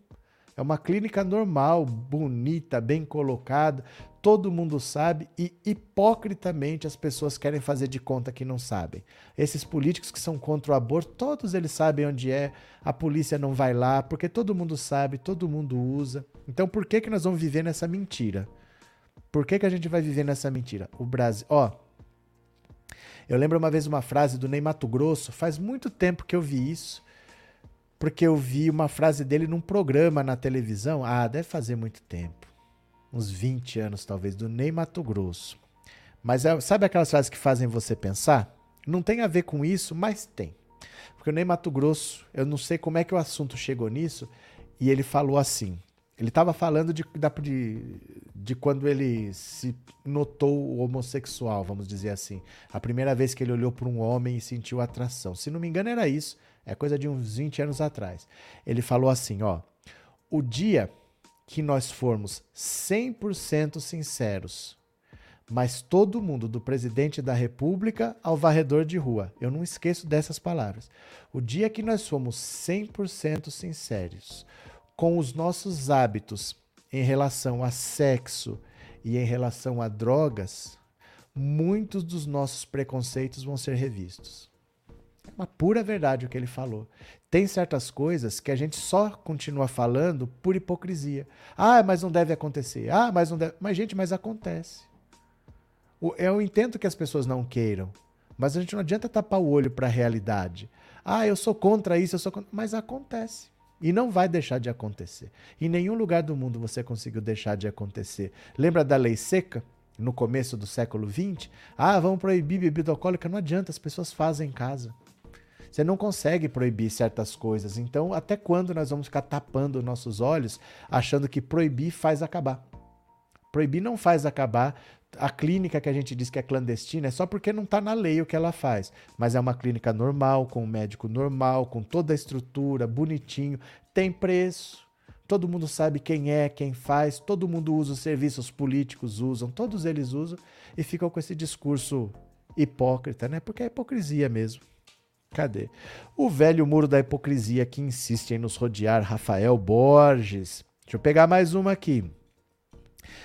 É uma clínica normal, bonita, bem colocada, todo mundo sabe e hipocritamente as pessoas querem fazer de conta que não sabem. Esses políticos que são contra o aborto, todos eles sabem onde é, a polícia não vai lá, porque todo mundo sabe, todo mundo usa. Então por que, que nós vamos viver nessa mentira? Por que, que a gente vai viver nessa mentira? O Brasil. Ó. Eu lembro uma vez uma frase do Ney Mato Grosso, faz muito tempo que eu vi isso, porque eu vi uma frase dele num programa na televisão. Ah, deve fazer muito tempo. Uns 20 anos, talvez, do Ney Mato Grosso. Mas é, sabe aquelas frases que fazem você pensar? Não tem a ver com isso, mas tem. Porque o Ney Mato Grosso, eu não sei como é que o assunto chegou nisso, e ele falou assim: ele estava falando de, de, de, quando ele se notou homossexual, vamos dizer assim. A primeira vez que ele olhou para um homem e sentiu atração. Se não me engano, era isso. É coisa de uns 20 anos atrás. Ele falou assim: ó. O dia que nós formos 100% sinceros, mas todo mundo, do presidente da República ao varredor de rua, eu não esqueço dessas palavras. O dia que nós formos 100% sinceros, com os nossos hábitos em relação a sexo e em relação a drogas, muitos dos nossos preconceitos vão ser revistos. É uma pura verdade o que ele falou. Tem certas coisas que a gente só continua falando por hipocrisia. Ah, mas não deve acontecer. Ah, mas não deve. Mas, gente, mas acontece. Eu entendo que as pessoas não queiram, mas a gente não adianta tapar o olho para a realidade. Ah, eu sou contra isso, eu sou contra. Mas acontece. E não vai deixar de acontecer. Em nenhum lugar do mundo você conseguiu deixar de acontecer. Lembra da lei seca? No começo do século XX? Ah, vamos proibir bebida alcoólica. Não adianta, as pessoas fazem em casa. Você não consegue proibir certas coisas. Então, até quando nós vamos ficar tapando nossos olhos, achando que proibir faz acabar? Proibir não faz acabar a clínica que a gente diz que é clandestina é só porque não está na lei o que ela faz. Mas é uma clínica normal, com um médico normal, com toda a estrutura, bonitinho, tem preço. Todo mundo sabe quem é, quem faz, todo mundo usa os serviços políticos, usam, todos eles usam e ficam com esse discurso hipócrita, né? Porque é hipocrisia mesmo. Cadê? O velho muro da hipocrisia que insiste em nos rodear, Rafael Borges. Deixa eu pegar mais uma aqui.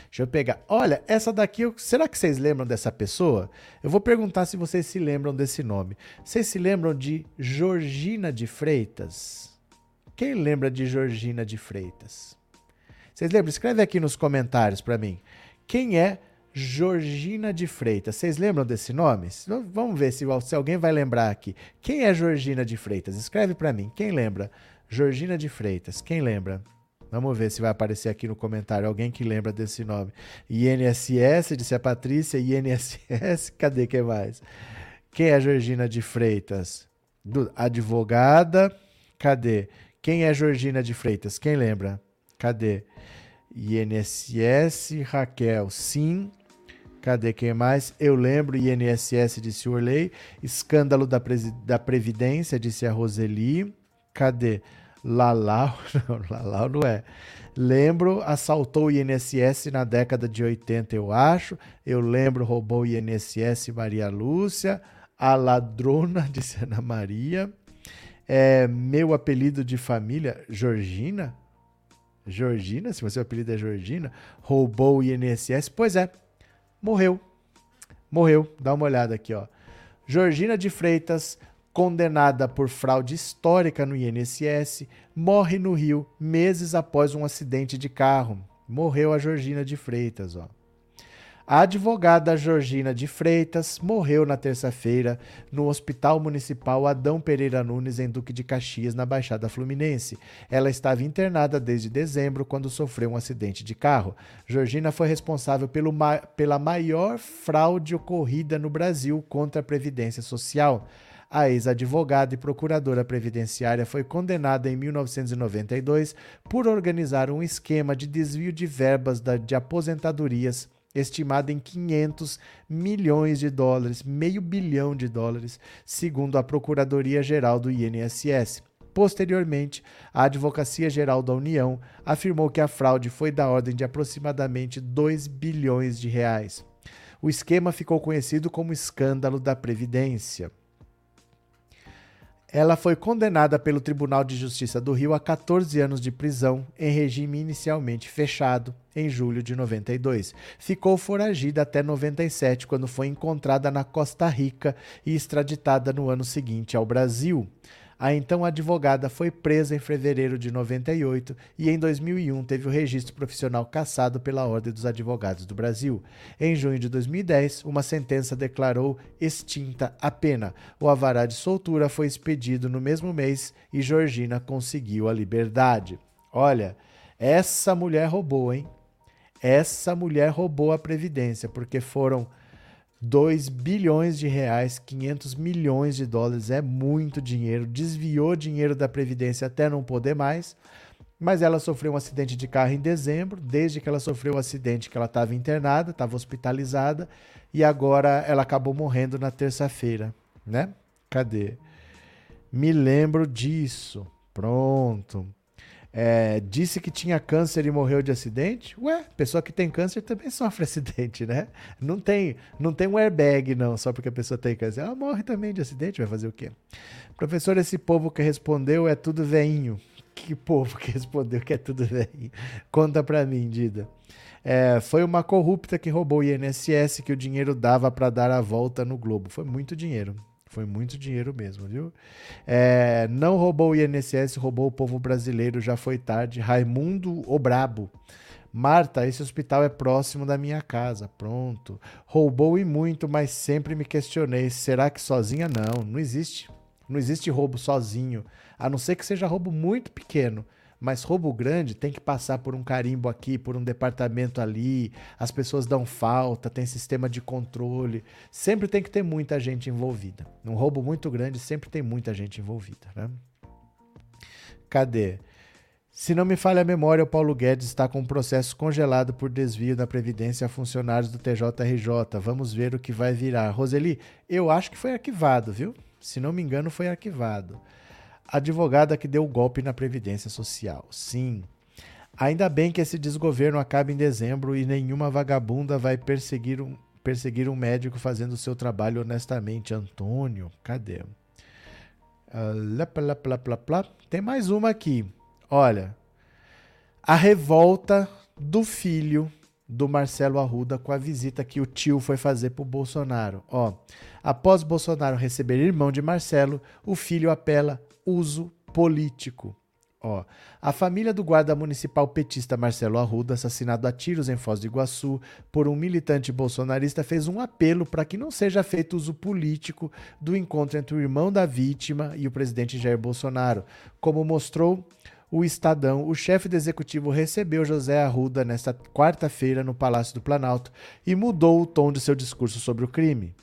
Deixa eu pegar. Olha, essa daqui, será que vocês lembram dessa pessoa? Eu vou perguntar se vocês se lembram desse nome. Vocês se lembram de Georgina de Freitas? Quem lembra de Georgina de Freitas? Vocês lembram? Escreve aqui nos comentários para mim. Quem é Georgina de Freitas? Vocês lembram desse nome? Vamos ver se, se alguém vai lembrar aqui. Quem é Georgina de Freitas? Escreve para mim. Quem lembra? Georgina de Freitas. Quem lembra? Vamos ver se vai aparecer aqui no comentário alguém que lembra desse nome. INSS, disse a Patrícia. INSS, cadê quem mais? Quem é Georgina de Freitas? Do, advogada, cadê? Quem é Georgina de Freitas? Quem lembra? Cadê? INSS, Raquel, sim. Cadê quem mais? Eu lembro, INSS, disse Orley. Escândalo da, da Previdência, disse a Roseli. Cadê? Lalau, não, Lalau não é. Lembro, assaltou o INSS na década de 80, eu acho. Eu lembro, roubou o INSS Maria Lúcia. A ladrona, disse Ana Maria. É, meu apelido de família, Georgina. Georgina, se você apelido é Georgina, roubou o INSS. Pois é, morreu. Morreu. Dá uma olhada aqui, ó. Georgina de Freitas condenada por fraude histórica no INSS, morre no Rio meses após um acidente de carro. Morreu a Georgina de Freitas, ó. A advogada Georgina de Freitas morreu na terça-feira no Hospital Municipal Adão Pereira Nunes, em Duque de Caxias, na Baixada Fluminense. Ela estava internada desde dezembro, quando sofreu um acidente de carro. Georgina foi responsável ma pela maior fraude ocorrida no Brasil contra a Previdência Social. A ex-advogada e procuradora previdenciária foi condenada em 1992 por organizar um esquema de desvio de verbas da, de aposentadorias estimada em 500 milhões de dólares, meio bilhão de dólares, segundo a Procuradoria-Geral do INSS. Posteriormente, a Advocacia Geral da União afirmou que a fraude foi da ordem de aproximadamente 2 bilhões de reais. O esquema ficou conhecido como escândalo da Previdência. Ela foi condenada pelo Tribunal de Justiça do Rio a 14 anos de prisão em regime inicialmente fechado em julho de 92. Ficou foragida até 97, quando foi encontrada na Costa Rica e extraditada no ano seguinte ao Brasil. A então advogada foi presa em fevereiro de 98 e em 2001 teve o registro profissional cassado pela Ordem dos Advogados do Brasil. Em junho de 2010, uma sentença declarou extinta a pena. O avará de soltura foi expedido no mesmo mês e Georgina conseguiu a liberdade. Olha, essa mulher roubou, hein? Essa mulher roubou a Previdência, porque foram 2 bilhões de reais, 500 milhões de dólares, é muito dinheiro. Desviou dinheiro da Previdência até não poder mais. Mas ela sofreu um acidente de carro em dezembro. Desde que ela sofreu o um acidente, que ela estava internada, estava hospitalizada. E agora ela acabou morrendo na terça-feira, né? Cadê? Me lembro disso. Pronto. É, disse que tinha câncer e morreu de acidente. Ué, pessoa que tem câncer também sofre acidente, né? Não tem, não tem um airbag, não, só porque a pessoa tem câncer. Ela morre também de acidente, vai fazer o quê? Professor, esse povo que respondeu é tudo veinho. Que povo que respondeu que é tudo veinho? Conta pra mim, Dida. É, foi uma corrupta que roubou o INSS que o dinheiro dava para dar a volta no globo. Foi muito dinheiro. Foi muito dinheiro mesmo, viu? É, não roubou o INSS, roubou o povo brasileiro, já foi tarde. Raimundo o Brabo. Marta, esse hospital é próximo da minha casa. Pronto. Roubou e muito, mas sempre me questionei. Será que sozinha? Não, não existe. Não existe roubo sozinho. A não ser que seja roubo muito pequeno. Mas roubo grande tem que passar por um carimbo aqui, por um departamento ali, as pessoas dão falta, tem sistema de controle. Sempre tem que ter muita gente envolvida. Um roubo muito grande sempre tem muita gente envolvida. Né? Cadê? Se não me falha a memória, o Paulo Guedes está com um processo congelado por desvio da Previdência a funcionários do TJRJ. Vamos ver o que vai virar. Roseli, eu acho que foi arquivado, viu? Se não me engano, foi arquivado advogada que deu o golpe na Previdência Social. Sim. Ainda bem que esse desgoverno acaba em dezembro e nenhuma vagabunda vai perseguir um, perseguir um médico fazendo o seu trabalho honestamente. Antônio, cadê? Lá, Tem mais uma aqui. Olha, a revolta do filho do Marcelo Arruda com a visita que o tio foi fazer para o Bolsonaro. Ó, após Bolsonaro receber irmão de Marcelo, o filho apela uso político. Ó, a família do guarda municipal petista Marcelo Arruda, assassinado a tiros em Foz do Iguaçu por um militante bolsonarista, fez um apelo para que não seja feito uso político do encontro entre o irmão da vítima e o presidente Jair Bolsonaro. Como mostrou o Estadão, o chefe do executivo recebeu José Arruda nesta quarta-feira no Palácio do Planalto e mudou o tom de seu discurso sobre o crime.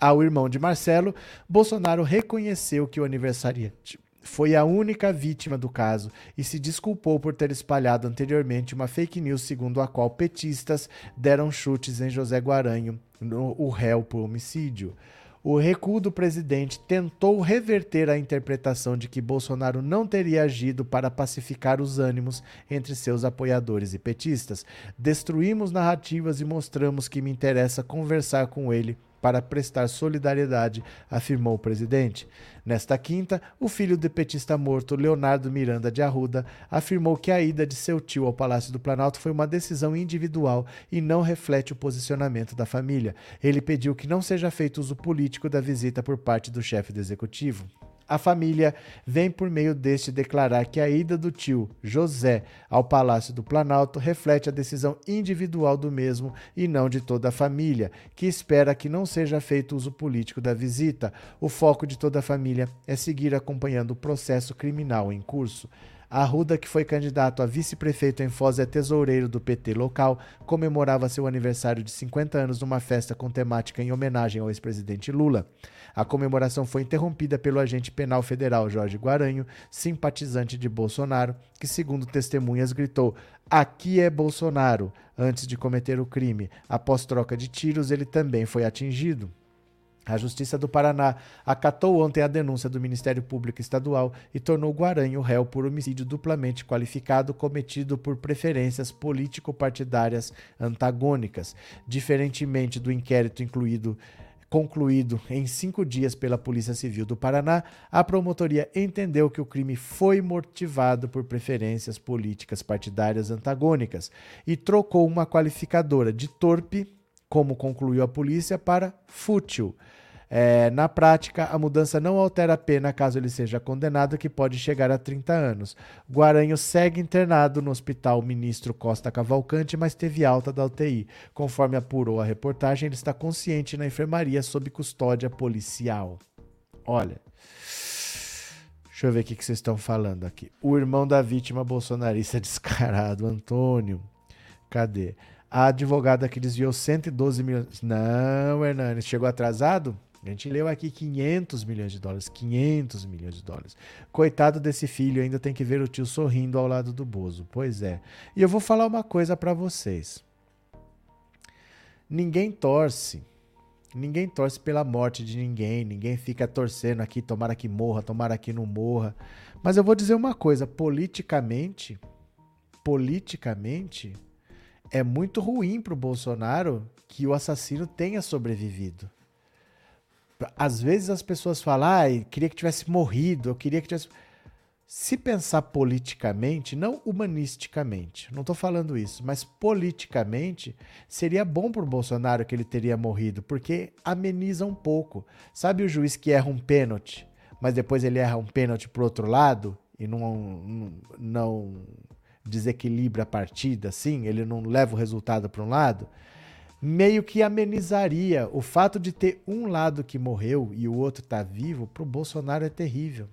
Ao irmão de Marcelo, Bolsonaro reconheceu que o aniversariante foi a única vítima do caso e se desculpou por ter espalhado anteriormente uma fake news segundo a qual petistas deram chutes em José Guaranho, no, o réu por homicídio. O recuo do presidente tentou reverter a interpretação de que Bolsonaro não teria agido para pacificar os ânimos entre seus apoiadores e petistas. Destruímos narrativas e mostramos que me interessa conversar com ele para prestar solidariedade, afirmou o presidente. Nesta quinta, o filho do petista morto, Leonardo Miranda de Arruda, afirmou que a ida de seu tio ao Palácio do Planalto foi uma decisão individual e não reflete o posicionamento da família. Ele pediu que não seja feito uso político da visita por parte do chefe do executivo. A família vem por meio deste declarar que a ida do tio José ao Palácio do Planalto reflete a decisão individual do mesmo e não de toda a família, que espera que não seja feito uso político da visita. O foco de toda a família é seguir acompanhando o processo criminal em curso. Arruda, que foi candidato a vice-prefeito em Foz, é tesoureiro do PT local, comemorava seu aniversário de 50 anos numa festa com temática em homenagem ao ex-presidente Lula. A comemoração foi interrompida pelo agente penal federal Jorge Guaranho, simpatizante de Bolsonaro, que, segundo testemunhas, gritou: Aqui é Bolsonaro! Antes de cometer o crime. Após troca de tiros, ele também foi atingido. A Justiça do Paraná acatou ontem a denúncia do Ministério Público Estadual e tornou Guaranho réu por homicídio duplamente qualificado cometido por preferências político-partidárias antagônicas. Diferentemente do inquérito incluído concluído em cinco dias pela Polícia Civil do Paraná, a promotoria entendeu que o crime foi motivado por preferências políticas partidárias antagônicas e trocou uma qualificadora de torpe, como concluiu a polícia, para fútil. É, na prática, a mudança não altera a pena caso ele seja condenado, que pode chegar a 30 anos. Guaranho segue internado no Hospital Ministro Costa Cavalcante, mas teve alta da UTI. Conforme apurou a reportagem, ele está consciente na enfermaria sob custódia policial. Olha. Deixa eu ver o que vocês estão falando aqui. O irmão da vítima bolsonarista descarado, Antônio. Cadê? A advogada que desviou 112 milhões. Não, Hernani, chegou atrasado? A gente leu aqui 500 milhões de dólares, 500 milhões de dólares. Coitado desse filho, ainda tem que ver o tio sorrindo ao lado do Bozo. Pois é. E eu vou falar uma coisa para vocês. Ninguém torce. Ninguém torce pela morte de ninguém, ninguém fica torcendo aqui, tomara que morra, tomara que não morra. Mas eu vou dizer uma coisa, politicamente, politicamente é muito ruim para o Bolsonaro que o assassino tenha sobrevivido. Às vezes as pessoas falam, ah, queria que tivesse morrido, eu queria que tivesse. Se pensar politicamente, não humanisticamente, não estou falando isso, mas politicamente, seria bom para o Bolsonaro que ele teria morrido, porque ameniza um pouco. Sabe o juiz que erra um pênalti, mas depois ele erra um pênalti para outro lado e não, não desequilibra a partida, assim, ele não leva o resultado para um lado? Meio que amenizaria o fato de ter um lado que morreu e o outro tá vivo, pro Bolsonaro é terrível.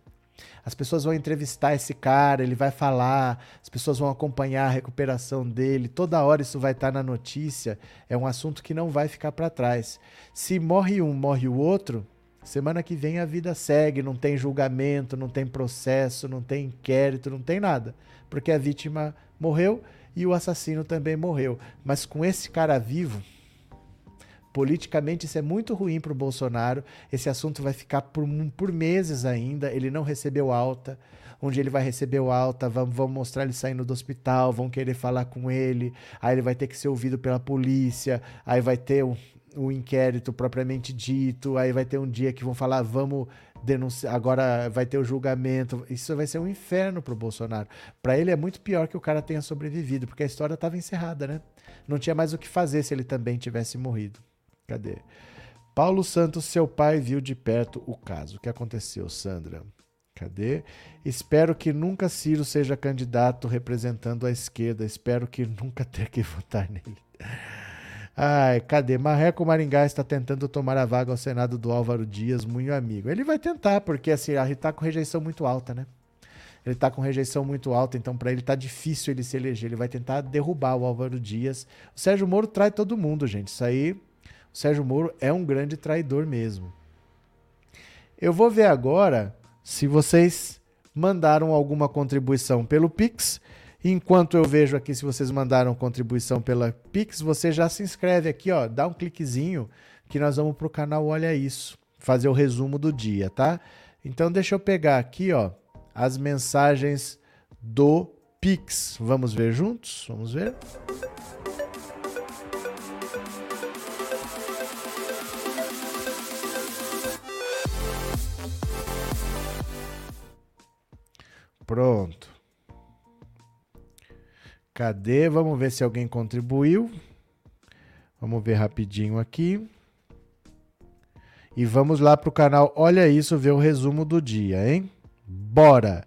As pessoas vão entrevistar esse cara, ele vai falar, as pessoas vão acompanhar a recuperação dele, toda hora isso vai estar tá na notícia. É um assunto que não vai ficar para trás. Se morre um, morre o outro, semana que vem a vida segue, não tem julgamento, não tem processo, não tem inquérito, não tem nada, porque a vítima morreu e o assassino também morreu. Mas com esse cara vivo, Politicamente, isso é muito ruim para o Bolsonaro. Esse assunto vai ficar por, por meses ainda. Ele não recebeu alta. Onde ele vai receber o alta, vão, vão mostrar ele saindo do hospital, vão querer falar com ele. Aí ele vai ter que ser ouvido pela polícia. Aí vai ter o, o inquérito propriamente dito. Aí vai ter um dia que vão falar, vamos denunciar. Agora vai ter o julgamento. Isso vai ser um inferno para o Bolsonaro. Para ele é muito pior que o cara tenha sobrevivido, porque a história estava encerrada, né? Não tinha mais o que fazer se ele também tivesse morrido. Cadê? Paulo Santos, seu pai, viu de perto o caso. O que aconteceu, Sandra? Cadê? Espero que nunca Ciro seja candidato representando a esquerda. Espero que nunca ter que votar nele. Ai, cadê? Marreco Maringá está tentando tomar a vaga ao Senado do Álvaro Dias, muito amigo. Ele vai tentar, porque assim, ele está com rejeição muito alta, né? Ele está com rejeição muito alta, então para ele tá difícil ele se eleger. Ele vai tentar derrubar o Álvaro Dias. O Sérgio Moro trai todo mundo, gente. Isso aí Sérgio Moro é um grande traidor mesmo. Eu vou ver agora se vocês mandaram alguma contribuição pelo Pix. Enquanto eu vejo aqui se vocês mandaram contribuição pela Pix, você já se inscreve aqui, ó, dá um cliquezinho que nós vamos pro canal Olha Isso, fazer o resumo do dia, tá? Então deixa eu pegar aqui, ó, as mensagens do Pix. Vamos ver juntos? Vamos ver. Pronto. Cadê? Vamos ver se alguém contribuiu. Vamos ver rapidinho aqui. E vamos lá para o canal Olha Isso, ver o resumo do dia, hein? Bora!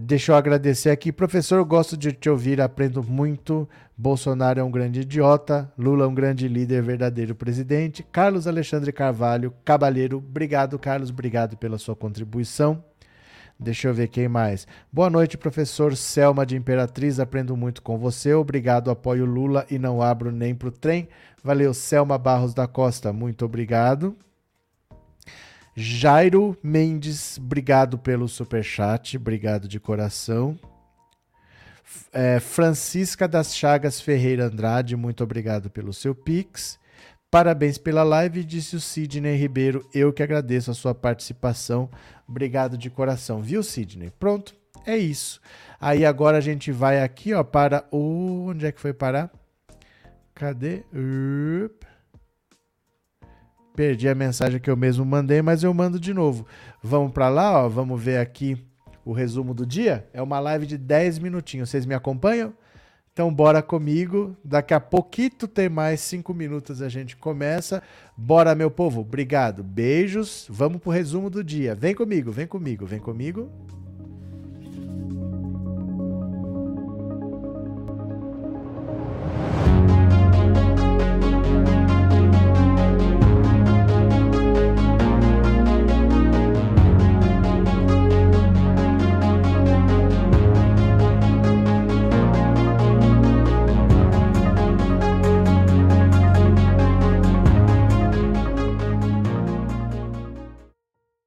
Deixa eu agradecer aqui. Professor, gosto de te ouvir, aprendo muito. Bolsonaro é um grande idiota. Lula é um grande líder, verdadeiro presidente. Carlos Alexandre Carvalho, Cabalheiro. Obrigado, Carlos. Obrigado pela sua contribuição. Deixa eu ver quem mais. Boa noite, professor Selma de Imperatriz. Aprendo muito com você. Obrigado, apoio Lula e não abro nem pro trem. Valeu, Selma Barros da Costa. Muito obrigado. Jairo Mendes, obrigado pelo super chat, obrigado de coração. É, Francisca das Chagas Ferreira Andrade, muito obrigado pelo seu pix. Parabéns pela live, disse o Sidney Ribeiro. Eu que agradeço a sua participação. Obrigado de coração, viu, Sidney? Pronto, é isso. Aí agora a gente vai aqui, ó, para o. Onde é que foi parar? Cadê? Perdi a mensagem que eu mesmo mandei, mas eu mando de novo. Vamos para lá, ó. Vamos ver aqui o resumo do dia. É uma live de 10 minutinhos. Vocês me acompanham? Então bora comigo. Daqui a pouquinho tem mais cinco minutos a gente começa. Bora, meu povo. Obrigado. Beijos. Vamos pro resumo do dia. Vem comigo, vem comigo, vem comigo.